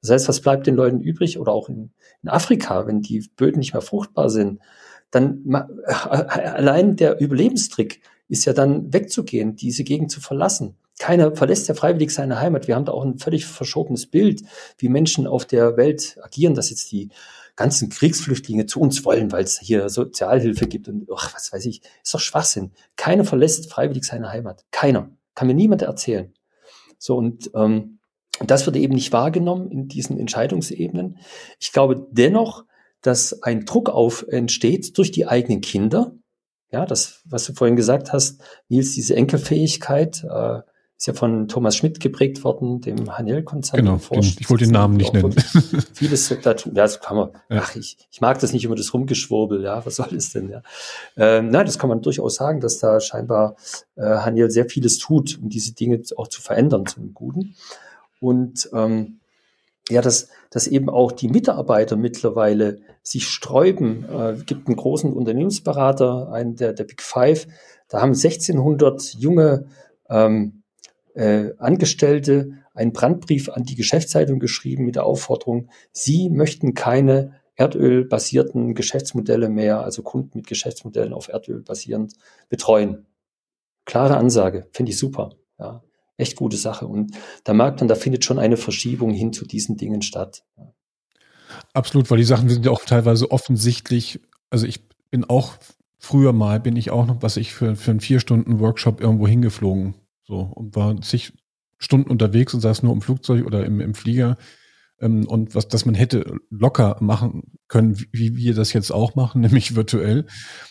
Speaker 5: Das heißt, was bleibt den Leuten übrig? Oder auch in, in Afrika, wenn die Böden nicht mehr fruchtbar sind, dann äh, allein der Überlebenstrick ist ja dann wegzugehen, diese Gegend zu verlassen. Keiner verlässt ja freiwillig seine Heimat. Wir haben da auch ein völlig verschobenes Bild, wie Menschen auf der Welt agieren, dass jetzt die ganzen Kriegsflüchtlinge zu uns wollen, weil es hier Sozialhilfe gibt und ach, was weiß ich, ist doch Schwachsinn. Keiner verlässt freiwillig seine Heimat. Keiner. Kann mir niemand erzählen. So, und ähm, das wird eben nicht wahrgenommen in diesen Entscheidungsebenen. Ich glaube dennoch, dass ein Druck auf entsteht durch die eigenen Kinder. Ja, das, was du vorhin gesagt hast, Nils, diese Enkelfähigkeit, äh, ist ja von Thomas Schmidt geprägt worden, dem Haniel-Konzern.
Speaker 4: Genau, den, ich wollte den Namen nicht nennen.
Speaker 5: Vieles dazu, ja, das kann man, ja. ach, ich, ich mag das nicht immer, das Rumgeschwurbel, ja, was soll es denn, ja. Ähm, nein, das kann man durchaus sagen, dass da scheinbar äh, Haniel sehr vieles tut, um diese Dinge auch zu verändern zum Guten. Und ähm, ja, dass, dass eben auch die Mitarbeiter mittlerweile sich sträuben. Äh, gibt einen großen Unternehmensberater, einen der, der Big Five, da haben 1600 junge ähm, äh, Angestellte einen Brandbrief an die Geschäftszeitung geschrieben mit der Aufforderung, sie möchten keine erdölbasierten Geschäftsmodelle mehr, also Kunden mit Geschäftsmodellen auf Erdöl basierend betreuen. Klare Ansage, finde ich super. Ja, echt gute Sache. Und da merkt man, da findet schon eine Verschiebung hin zu diesen Dingen statt.
Speaker 4: Absolut, weil die Sachen sind ja auch teilweise offensichtlich. Also ich bin auch früher mal bin ich auch noch, was ich für, für einen vier Stunden Workshop irgendwo hingeflogen so, und war zig Stunden unterwegs und saß nur im Flugzeug oder im, im Flieger. Ähm, und was, dass man hätte locker machen können, wie, wie wir das jetzt auch machen, (laughs) nämlich virtuell.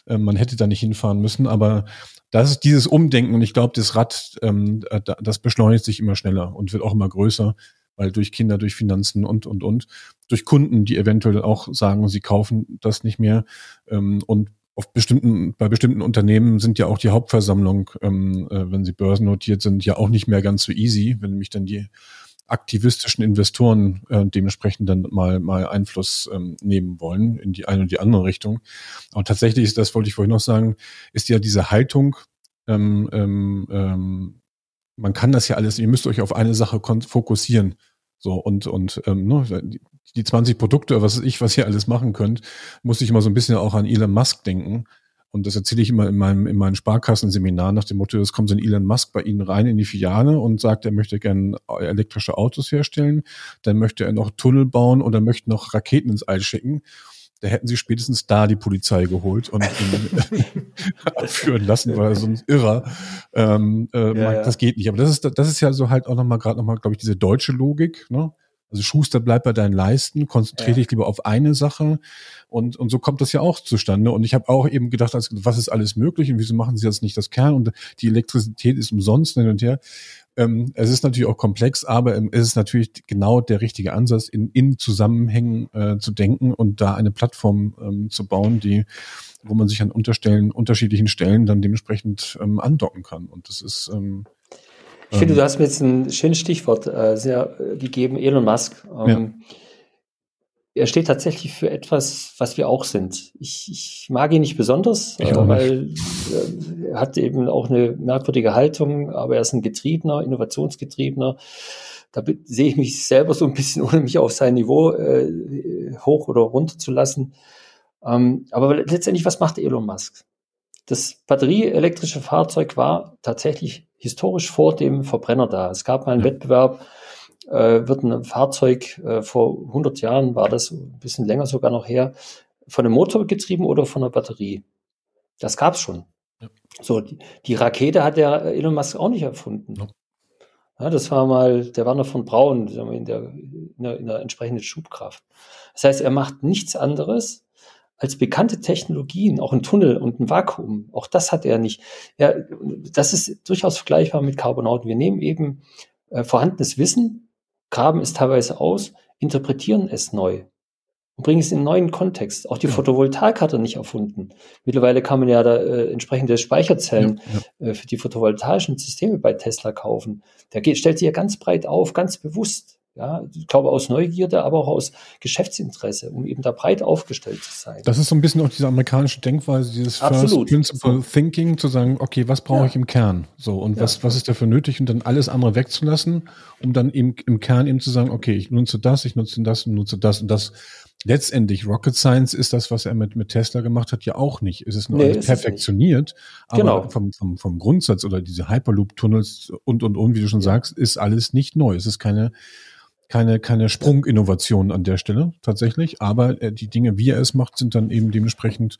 Speaker 4: Ähm, man hätte da nicht hinfahren müssen, aber das ist dieses Umdenken und ich glaube, das Rad, ähm, das beschleunigt sich immer schneller und wird auch immer größer, weil durch Kinder, durch Finanzen und, und, und, durch Kunden, die eventuell auch sagen, sie kaufen das nicht mehr ähm, und auf bestimmten, bei bestimmten Unternehmen sind ja auch die Hauptversammlung, ähm, äh, wenn sie börsennotiert sind, ja auch nicht mehr ganz so easy, wenn nämlich dann die aktivistischen Investoren äh, dementsprechend dann mal mal Einfluss ähm, nehmen wollen in die eine und die andere Richtung. Und tatsächlich ist das, wollte ich vorhin noch sagen, ist ja diese Haltung, ähm, ähm, ähm, man kann das ja alles, ihr müsst euch auf eine Sache fokussieren. So, und, und ähm, ne, die 20 Produkte, was ich, was ihr alles machen könnt, muss ich immer so ein bisschen auch an Elon Musk denken. Und das erzähle ich immer in meinem, in meinem Sparkassenseminar nach dem Motto, es kommt so ein Elon Musk bei Ihnen rein in die Filiale und sagt, er möchte gerne elektrische Autos herstellen, dann möchte er noch Tunnel bauen oder möchte noch Raketen ins All schicken. Da hätten sie spätestens da die Polizei geholt und ihn (laughs) abführen lassen, weil er so ein Irrer. Ähm, äh, ja, ja. Das geht nicht. Aber das ist, das ist ja so halt auch nochmal gerade nochmal, glaube ich, diese deutsche Logik, ne? Also Schuster bleibt bei deinen Leisten, konzentriere dich lieber auf eine Sache und, und so kommt das ja auch zustande. Und ich habe auch eben gedacht, also, was ist alles möglich und wieso machen sie jetzt nicht das Kern und die Elektrizität ist umsonst hin und her. Ähm, es ist natürlich auch komplex, aber ähm, es ist natürlich genau der richtige Ansatz, in, in Zusammenhängen äh, zu denken und da eine Plattform ähm, zu bauen, die wo man sich an unterstellen, unterschiedlichen Stellen dann dementsprechend ähm, andocken kann. Und das ist ähm,
Speaker 5: ich finde, du hast mir jetzt ein schönes Stichwort äh, sehr äh, gegeben, Elon Musk. Ähm, ja. Er steht tatsächlich für etwas, was wir auch sind. Ich, ich mag ihn nicht besonders, äh, weil äh, er hat eben auch eine merkwürdige Haltung, aber er ist ein Getriebener, Innovationsgetriebener. Da sehe ich mich selber so ein bisschen, (laughs) ohne mich auf sein Niveau äh, hoch oder runter zu lassen. Ähm, aber letztendlich, was macht Elon Musk? Das batterieelektrische Fahrzeug war tatsächlich historisch vor dem Verbrenner da. Es gab mal einen ja. Wettbewerb, äh, wird ein Fahrzeug, äh, vor 100 Jahren war das, ein bisschen länger sogar noch her, von einem Motor getrieben oder von einer Batterie. Das gab's schon. Ja. So, die, die, Rakete hat der Elon Musk auch nicht erfunden. Ja. ja. das war mal der Werner von Braun in der, in der, in der entsprechenden Schubkraft. Das heißt, er macht nichts anderes, als bekannte Technologien, auch ein Tunnel und ein Vakuum, auch das hat er nicht. Ja, das ist durchaus vergleichbar mit Carbonauten. Wir nehmen eben äh, vorhandenes Wissen, graben es teilweise aus, interpretieren es neu und bringen es in einen neuen Kontext. Auch die ja. Photovoltaik hat er nicht erfunden. Mittlerweile kann man ja da äh, entsprechende Speicherzellen ja, ja. Äh, für die photovoltaischen Systeme bei Tesla kaufen. Der geht, stellt sich ja ganz breit auf, ganz bewusst. Ja, ich glaube aus Neugierde, aber auch aus Geschäftsinteresse, um eben da breit aufgestellt zu sein.
Speaker 4: Das ist so ein bisschen auch diese amerikanische Denkweise, dieses Absolut. First Principle Thinking, zu sagen, okay, was brauche ja. ich im Kern? So, und ja. was, was ist dafür nötig? Und dann alles andere wegzulassen, um dann eben im Kern eben zu sagen, okay, ich nutze das, ich nutze das und nutze das und das. Letztendlich, Rocket Science ist das, was er mit, mit Tesla gemacht hat, ja auch nicht. Es ist nur nee, alles perfektioniert, aber genau. vom, vom, vom Grundsatz oder diese Hyperloop-Tunnels und, und, und, wie du schon sagst, ist alles nicht neu. Es ist keine, keine, keine Sprunginnovation an der Stelle tatsächlich, aber äh, die Dinge, wie er es macht, sind dann eben dementsprechend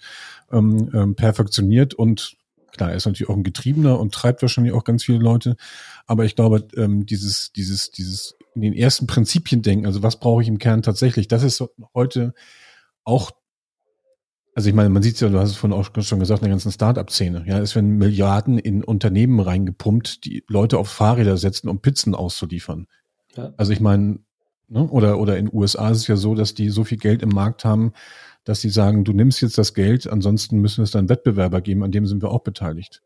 Speaker 4: ähm, ähm, perfektioniert und klar, er ist natürlich auch ein Getriebener und treibt wahrscheinlich auch ganz viele Leute, aber ich glaube, ähm, dieses, dieses, dieses in den ersten Prinzipien denken, also was brauche ich im Kern tatsächlich, das ist heute auch also ich meine, man sieht ja, du hast es vorhin auch schon gesagt, in der ganzen Start-up-Szene. Ja, es werden Milliarden in Unternehmen reingepumpt, die Leute auf Fahrräder setzen, um Pizzen auszuliefern. Ja. Also ich meine, ne, oder, oder in den USA ist es ja so, dass die so viel Geld im Markt haben, dass sie sagen, du nimmst jetzt das Geld, ansonsten müssen es dann Wettbewerber geben, an dem sind wir auch beteiligt.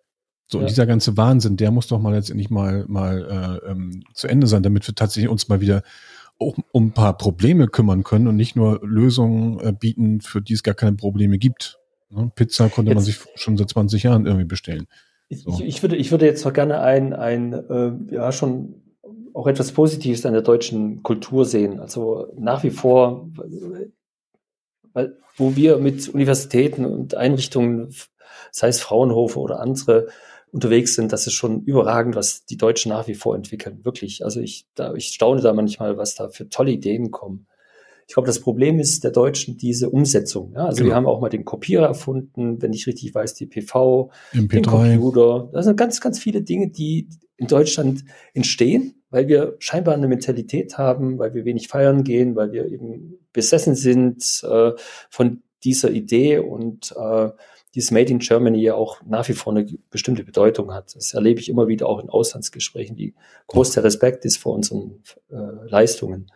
Speaker 4: So, ja. und dieser ganze Wahnsinn, der muss doch mal letztendlich mal, mal äh, ähm, zu Ende sein, damit wir tatsächlich uns mal wieder auch um ein paar Probleme kümmern können und nicht nur Lösungen äh, bieten, für die es gar keine Probleme gibt. Ne? Pizza konnte jetzt, man sich schon seit 20 Jahren irgendwie bestellen.
Speaker 5: So. Ich, ich, würde, ich würde jetzt noch gerne ein, ein äh, ja, schon auch etwas Positives an der deutschen Kultur sehen. Also nach wie vor, weil, wo wir mit Universitäten und Einrichtungen, sei es Fraunhofer oder andere, unterwegs sind, das ist schon überragend, was die Deutschen nach wie vor entwickeln. Wirklich. Also ich, da, ich staune da manchmal, was da für tolle Ideen kommen. Ich glaube, das Problem ist der Deutschen diese Umsetzung. Ja? Also genau. wir haben auch mal den Kopierer erfunden, wenn ich richtig weiß, die PV, MP3. den Computer. Das sind ganz, ganz viele Dinge, die in Deutschland entstehen weil wir scheinbar eine Mentalität haben, weil wir wenig feiern gehen, weil wir eben besessen sind äh, von dieser Idee und äh, dieses Made in Germany ja auch nach wie vor eine bestimmte Bedeutung hat. Das erlebe ich immer wieder auch in Auslandsgesprächen, wie groß der Respekt ist vor unseren äh, Leistungen.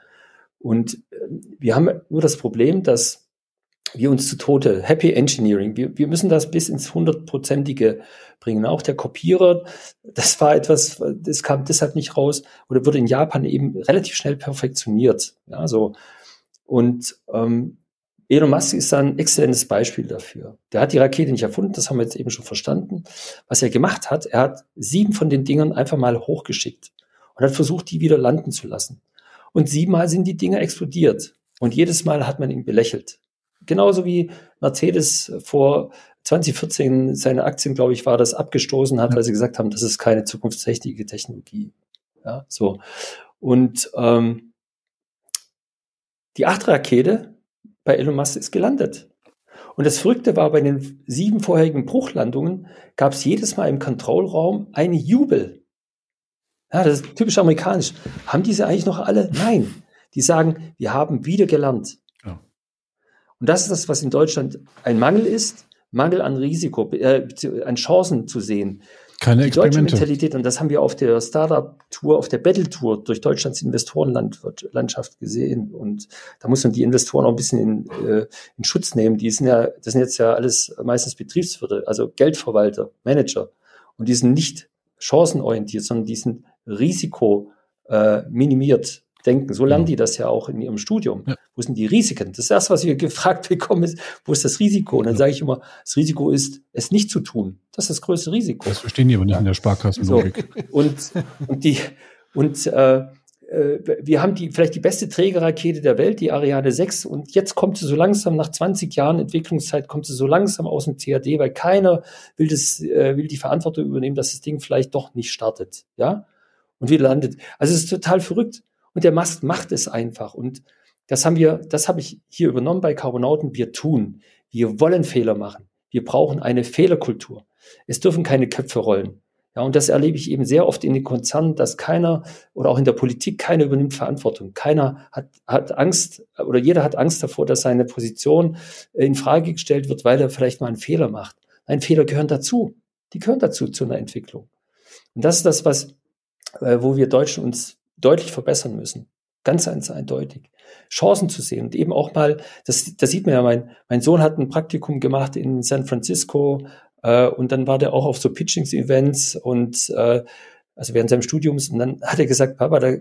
Speaker 5: Und äh, wir haben nur das Problem, dass wir uns zu Tode, Happy Engineering, wir, wir müssen das bis ins hundertprozentige bringen. Auch der Kopierer, das war etwas, das kam deshalb nicht raus oder wurde in Japan eben relativ schnell perfektioniert. Ja, so. Und ähm, Elon Musk ist ein exzellentes Beispiel dafür. Der hat die Rakete nicht erfunden, das haben wir jetzt eben schon verstanden. Was er gemacht hat, er hat sieben von den Dingern einfach mal hochgeschickt und hat versucht, die wieder landen zu lassen. Und siebenmal sind die Dinger explodiert. Und jedes Mal hat man ihn belächelt. Genauso wie Mercedes vor 2014 seine Aktien, glaube ich, war das abgestoßen hat, weil sie gesagt haben, das ist keine zukunftsträchtige Technologie. Ja, so. Und ähm, die achte Rakete bei Elon Musk ist gelandet. Und das Verrückte war, bei den sieben vorherigen Bruchlandungen gab es jedes Mal im Kontrollraum einen Jubel. Ja, das ist typisch amerikanisch. Haben diese eigentlich noch alle? Nein. Die sagen, wir haben wieder gelernt. Und das ist das, was in Deutschland ein Mangel ist, Mangel an Risiko, äh, an Chancen zu sehen.
Speaker 4: Keine die deutsche
Speaker 5: Mentalität, und das haben wir auf der Startup-Tour, auf der Battle-Tour durch Deutschlands Investorenlandschaft gesehen. Und da muss man die Investoren auch ein bisschen in, äh, in Schutz nehmen. Die sind ja, das sind jetzt ja alles meistens Betriebswirte, also Geldverwalter, Manager. Und die sind nicht chancenorientiert, sondern die sind risiko äh, minimiert denken. So lernen ja. die das ja auch in ihrem Studium. Ja. Wo sind die Risiken? Das erste, was wir gefragt bekommen, ist, wo ist das Risiko? Und dann sage ich immer, das Risiko ist, es nicht zu tun. Das ist das größte Risiko.
Speaker 4: Das verstehen die aber nicht in der Sparkassenlogik.
Speaker 5: So. Und, und die, und äh, äh, wir haben die, vielleicht die beste Trägerrakete der Welt, die Ariane 6, und jetzt kommt sie so langsam, nach 20 Jahren Entwicklungszeit, kommt sie so langsam aus dem CAD, weil keiner will das, äh, will die Verantwortung übernehmen, dass das Ding vielleicht doch nicht startet, ja? Und wie landet. Also es ist total verrückt. Und der Mast macht es einfach. Und das haben wir, das habe ich hier übernommen bei Carbonauten. Wir tun. Wir wollen Fehler machen. Wir brauchen eine Fehlerkultur. Es dürfen keine Köpfe rollen. Ja, und das erlebe ich eben sehr oft in den Konzernen, dass keiner oder auch in der Politik keiner übernimmt Verantwortung. Keiner hat, hat Angst oder jeder hat Angst davor, dass seine Position in Frage gestellt wird, weil er vielleicht mal einen Fehler macht. Nein, Fehler gehören dazu. Die gehören dazu zu einer Entwicklung. Und das ist das, was, äh, wo wir Deutschen uns deutlich verbessern müssen. Ganz, ganz eindeutig. Chancen zu sehen und eben auch mal, das, das sieht man ja, mein, mein Sohn hat ein Praktikum gemacht in San Francisco äh, und dann war der auch auf so Pitchings-Events und äh, also während seinem Studiums und dann hat er gesagt, Papa, da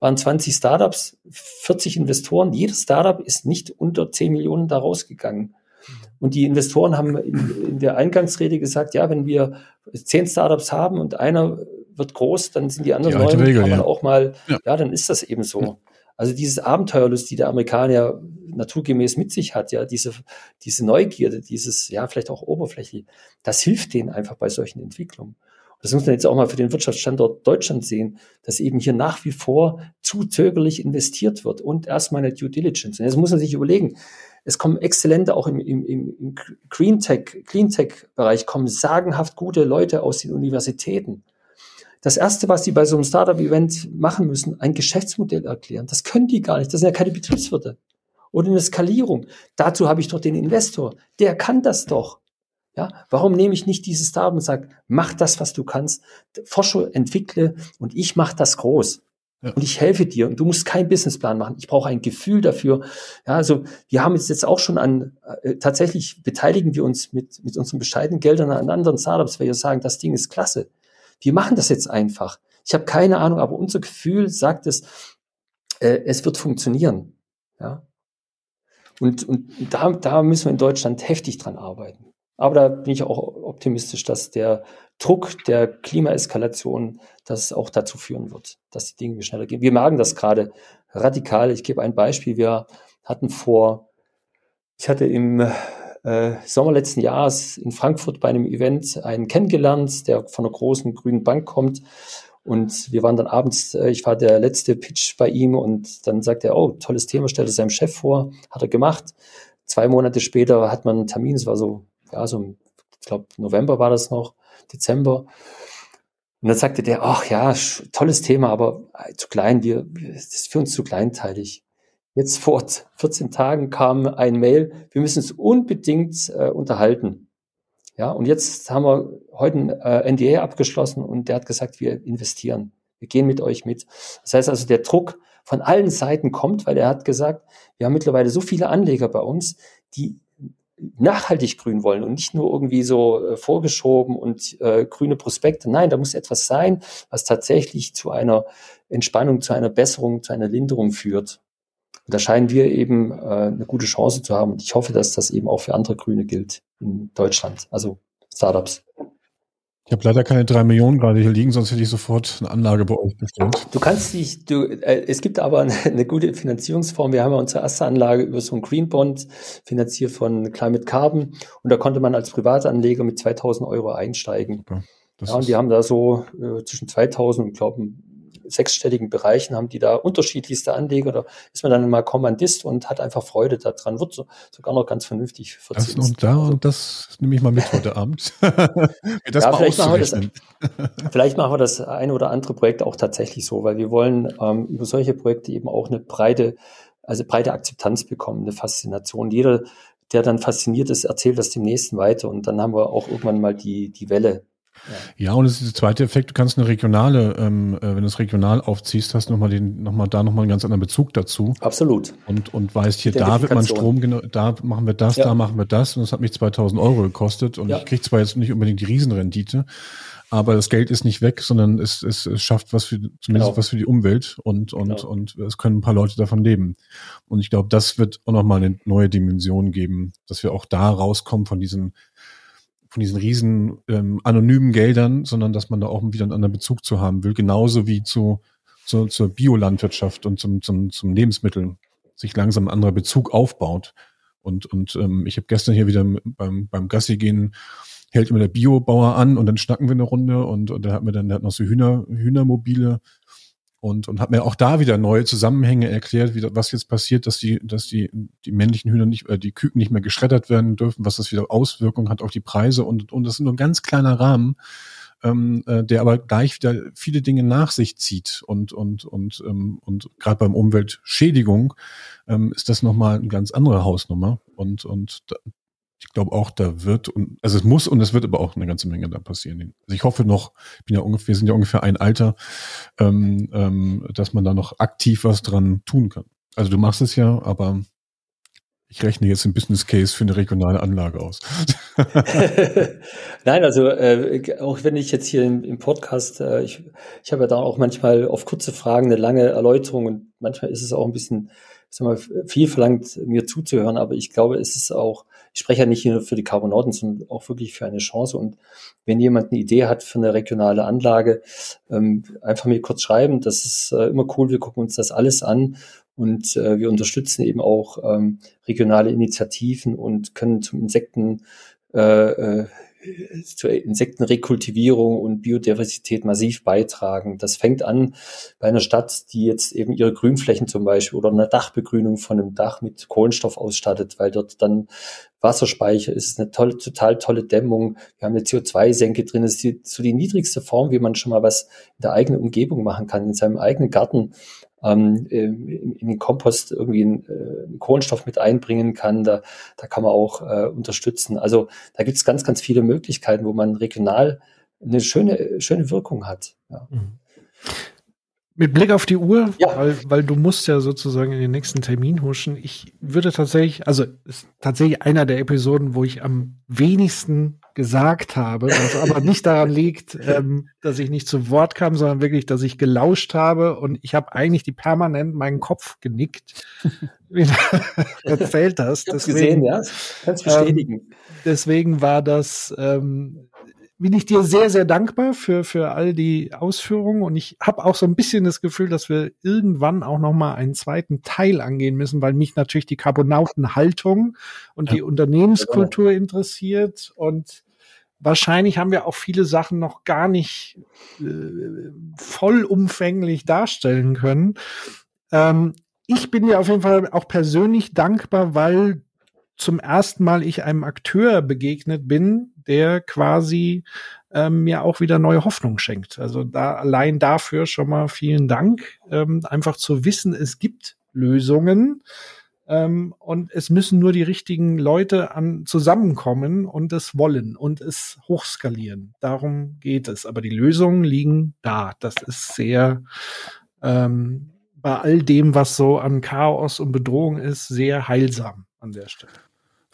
Speaker 5: waren 20 Startups, 40 Investoren, jedes Startup ist nicht unter 10 Millionen da rausgegangen. Und die Investoren haben in, in der Eingangsrede gesagt, ja, wenn wir zehn Startups haben und einer wird groß, dann sind die anderen die neun, Regel, kann man ja. auch mal, ja. ja. dann ist das eben so. Ja. Also dieses Abenteuerlust, die der Amerikaner naturgemäß mit sich hat, ja, diese, diese Neugierde, dieses, ja, vielleicht auch oberflächlich, das hilft denen einfach bei solchen Entwicklungen. Das muss man jetzt auch mal für den Wirtschaftsstandort Deutschland sehen, dass eben hier nach wie vor zu zögerlich investiert wird und erstmal eine Due Diligence. Und jetzt muss man sich überlegen, es kommen exzellente, auch im, im, im Green Tech, Clean Tech Bereich kommen sagenhaft gute Leute aus den Universitäten. Das erste, was die bei so einem Startup-Event machen müssen, ein Geschäftsmodell erklären. Das können die gar nicht. Das sind ja keine Betriebswirte. Oder eine Skalierung. Dazu habe ich doch den Investor. Der kann das doch. Ja, warum nehme ich nicht dieses Startup und sage, mach das, was du kannst, forsche, entwickle und ich mache das groß. Ja. Und ich helfe dir und du musst keinen Businessplan machen. Ich brauche ein Gefühl dafür. Ja, also wir haben jetzt auch schon an, äh, tatsächlich beteiligen wir uns mit, mit unseren bescheidenen Geldern an anderen Startups, weil wir sagen, das Ding ist klasse. Wir machen das jetzt einfach. Ich habe keine Ahnung, aber unser Gefühl sagt es, äh, es wird funktionieren. Ja. Und, und da, da müssen wir in Deutschland heftig dran arbeiten. Aber da bin ich auch optimistisch, dass der Druck der Klimaeskalation das auch dazu führen wird, dass die Dinge schneller gehen. Wir merken das gerade radikal. Ich gebe ein Beispiel. Wir hatten vor, ich hatte im äh, Sommer letzten Jahres in Frankfurt bei einem Event einen kennengelernt, der von einer großen grünen Bank kommt. Und wir waren dann abends, äh, ich war der letzte Pitch bei ihm und dann sagt er, oh, tolles Thema, stellt er seinem Chef vor, hat er gemacht. Zwei Monate später hat man einen Termin, es war so, ja, so, ich glaube, November war das noch, Dezember. Und dann sagte der, ach ja, tolles Thema, aber äh, zu klein, wir, das ist für uns zu kleinteilig. Jetzt vor 14 Tagen kam ein Mail, wir müssen uns unbedingt äh, unterhalten. Ja, und jetzt haben wir heute ein äh, NDA abgeschlossen und der hat gesagt, wir investieren. Wir gehen mit euch mit. Das heißt also, der Druck von allen Seiten kommt, weil er hat gesagt, wir haben mittlerweile so viele Anleger bei uns, die nachhaltig grün wollen und nicht nur irgendwie so äh, vorgeschoben und äh, grüne Prospekte. Nein, da muss etwas sein, was tatsächlich zu einer Entspannung, zu einer Besserung, zu einer Linderung führt. Und da scheinen wir eben äh, eine gute Chance zu haben. Und ich hoffe, dass das eben auch für andere Grüne gilt in Deutschland, also Startups.
Speaker 4: Ich habe leider keine drei Millionen gerade hier liegen, sonst hätte ich sofort eine Anlage bei euch bestellt.
Speaker 5: Du kannst dich, du, äh, es gibt aber eine, (laughs) eine, gute Finanzierungsform. Wir haben ja unsere erste Anlage über so einen Green Bond finanziert von Climate Carbon und da konnte man als Privatanleger mit 2000 Euro einsteigen. Okay. ja, und die haben da so äh, zwischen 2000 und glauben sechsstelligen Bereichen haben die da unterschiedlichste Anleger. Da ist man dann mal Kommandist und hat einfach Freude daran. Wird so, sogar noch ganz vernünftig
Speaker 4: verzinst. Das und da und das nehme ich mal mit heute Abend. (laughs)
Speaker 5: das ja, vielleicht, machen wir das, (laughs) vielleicht machen wir das eine oder andere Projekt auch tatsächlich so, weil wir wollen ähm, über solche Projekte eben auch eine breite, also breite Akzeptanz bekommen, eine Faszination. Jeder, der dann fasziniert ist, erzählt das dem nächsten weiter und dann haben wir auch irgendwann mal die, die Welle
Speaker 4: ja. und es ist der zweite Effekt, du kannst eine regionale, ähm, äh, wenn du es regional aufziehst, hast nochmal den, nochmal da nochmal einen ganz anderen Bezug dazu.
Speaker 5: Absolut.
Speaker 4: Und, und weißt hier, da wird man Strom, da machen wir das, ja. da machen wir das und das hat mich 2000 Euro gekostet und ja. ich kriege zwar jetzt nicht unbedingt die Riesenrendite, aber das Geld ist nicht weg, sondern es, es, es schafft was für, zumindest genau. was für die Umwelt und, und, genau. und es können ein paar Leute davon leben. Und ich glaube, das wird auch nochmal eine neue Dimension geben, dass wir auch da rauskommen von diesen von diesen riesen ähm, anonymen Geldern, sondern dass man da auch wieder einen anderen Bezug zu haben will, genauso wie zu, zu zur Biolandwirtschaft und zum, zum, zum Lebensmittel sich langsam ein anderer Bezug aufbaut. Und, und ähm, ich habe gestern hier wieder beim, beim Gassi gehen, hält immer der Biobauer an und dann schnacken wir eine Runde und, und der hat mir dann, der hat noch so Hühner, Hühnermobile und, und hat mir auch da wieder neue Zusammenhänge erklärt, wie, was jetzt passiert, dass die, dass die, die männlichen Hühner nicht, äh, die Küken nicht mehr geschreddert werden dürfen, was das wieder Auswirkungen hat auf die Preise und, und das ist nur ein ganz kleiner Rahmen. ähm, äh, der aber gleich wieder viele Dinge nach sich zieht und und und ähm, und gerade beim Umweltschädigung ähm, ist das nochmal eine ganz andere Hausnummer und und ich glaube auch, da wird und also es muss und es wird aber auch eine ganze Menge da passieren. Also ich hoffe noch, bin ja ungefähr, wir sind ja ungefähr ein Alter, ähm, ähm, dass man da noch aktiv was dran tun kann. Also du machst es ja, aber ich rechne jetzt einen Business Case für eine regionale Anlage aus. (laughs)
Speaker 5: Nein, also äh, auch wenn ich jetzt hier im, im Podcast, äh, ich, ich habe ja da auch manchmal auf kurze Fragen eine lange Erläuterung und manchmal ist es auch ein bisschen, sag mal, viel verlangt, mir zuzuhören, aber ich glaube, es ist auch, ich spreche ja nicht nur für die Carbonauten, sondern auch wirklich für eine Chance. Und wenn jemand eine Idee hat für eine regionale Anlage, ähm, einfach mir kurz schreiben. Das ist äh, immer cool. Wir gucken uns das alles an und äh, wir unterstützen eben auch ähm, regionale Initiativen und können zum Insekten äh, äh, zur Insektenrekultivierung und Biodiversität massiv beitragen. Das fängt an bei einer Stadt, die jetzt eben ihre Grünflächen zum Beispiel oder eine Dachbegrünung von einem Dach mit Kohlenstoff ausstattet, weil dort dann Wasserspeicher ist, eine tolle, total tolle Dämmung. Wir haben eine CO2-Senke drin. Das ist die, so die niedrigste Form, wie man schon mal was in der eigenen Umgebung machen kann, in seinem eigenen Garten ähm, in, in, den Kompost irgendwie einen, äh, Kohlenstoff mit einbringen kann. Da, da kann man auch äh, unterstützen. Also da gibt es ganz, ganz viele Möglichkeiten, wo man regional eine schöne, schöne Wirkung hat. Ja. Mhm.
Speaker 2: Mit Blick auf die Uhr, ja. weil, weil du musst ja sozusagen in den nächsten Termin huschen. Ich würde tatsächlich, also ist tatsächlich einer der Episoden, wo ich am wenigsten gesagt habe, was aber (laughs) nicht daran liegt, ähm, dass ich nicht zu Wort kam, sondern wirklich, dass ich gelauscht habe und ich habe eigentlich die permanent meinen Kopf genickt, (laughs) wie du erzählt hast.
Speaker 5: Ich deswegen, gesehen, ja, kannst bestätigen.
Speaker 2: Ähm, deswegen war das ähm, bin ich dir sehr, sehr dankbar für, für all die Ausführungen und ich habe auch so ein bisschen das Gefühl, dass wir irgendwann auch noch mal einen zweiten Teil angehen müssen, weil mich natürlich die Carbonautenhaltung und ja. die Unternehmenskultur interessiert und wahrscheinlich haben wir auch viele Sachen noch gar nicht äh, vollumfänglich darstellen können. Ähm, ich bin dir auf jeden Fall auch persönlich dankbar, weil zum ersten Mal ich einem Akteur begegnet bin, der quasi ähm, mir auch wieder neue Hoffnung schenkt. Also da allein dafür schon mal vielen Dank. Ähm, einfach zu wissen, es gibt Lösungen ähm, und es müssen nur die richtigen Leute an zusammenkommen und es wollen und es hochskalieren. Darum geht es. Aber die Lösungen liegen da. Das ist sehr ähm, bei all dem, was so an Chaos und Bedrohung ist, sehr heilsam an der Stelle.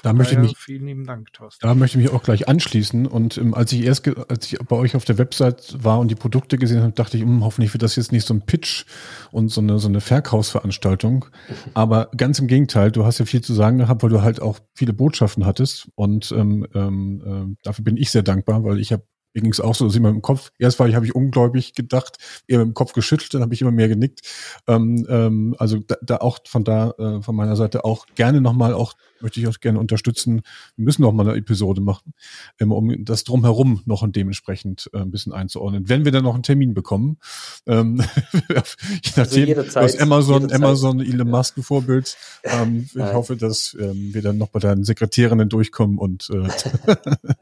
Speaker 4: Da möchte ich mich, vielen lieben Dank, Thorsten. Da möchte ich mich auch gleich anschließen. Und ähm, als ich erst, als ich bei euch auf der Website war und die Produkte gesehen habe, dachte ich, hm, hoffentlich wird das jetzt nicht so ein Pitch und so eine, so eine Verkaufsveranstaltung. (laughs) Aber ganz im Gegenteil, du hast ja viel zu sagen gehabt, weil du halt auch viele Botschaften hattest. Und ähm, ähm, äh, dafür bin ich sehr dankbar, weil ich habe mir ging es auch so, dass ich immer im Kopf, erst war ich, habe ich ungläubig gedacht, eher dem Kopf geschüttelt, dann habe ich immer mehr genickt. Ähm, ähm, also da, da auch von da, äh, von meiner Seite auch gerne nochmal auch möchte ich auch gerne unterstützen. Wir müssen noch mal eine Episode machen, ähm, um das drumherum noch dementsprechend äh, ein bisschen einzuordnen. Wenn wir dann noch einen Termin bekommen, ähm, (laughs) je nachdem, also aus Amazon, Amazon, Elon Musk Vorbild. (laughs) Ähm, ich hoffe, dass ähm, wir dann noch bei deinen Sekretärinnen durchkommen und äh,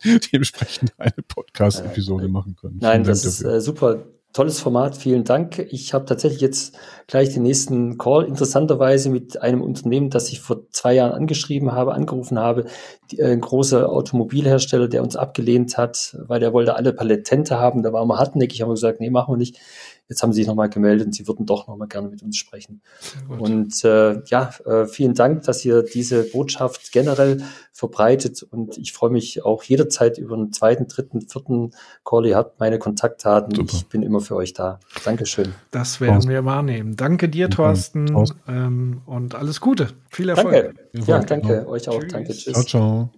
Speaker 4: (laughs) dementsprechend eine Podcast-Episode machen können.
Speaker 5: Nein, das ist äh, super tolles Format, vielen Dank. Ich habe tatsächlich jetzt gleich den nächsten Call, interessanterweise mit einem Unternehmen, das ich vor zwei Jahren angeschrieben habe, angerufen habe, die, äh, ein großer Automobilhersteller, der uns abgelehnt hat, weil der wollte alle Paletente haben. Da waren wir hartnäckig, haben wir gesagt, nee, machen wir nicht. Jetzt haben sie sich nochmal gemeldet und sie würden doch nochmal gerne mit uns sprechen. Und äh, ja, äh, vielen Dank, dass ihr diese Botschaft generell verbreitet und ich freue mich auch jederzeit über einen zweiten, dritten, vierten Call. Ihr habt meine Kontaktdaten. Super. Ich bin immer für euch da. Dankeschön.
Speaker 2: Das werden wir wahrnehmen. Danke dir, Thorsten, ähm, und alles Gute. Viel Erfolg.
Speaker 5: Danke. Ja, danke. Euch auch. Tschüss. Danke.
Speaker 4: Tschüss. Ciao, ciao.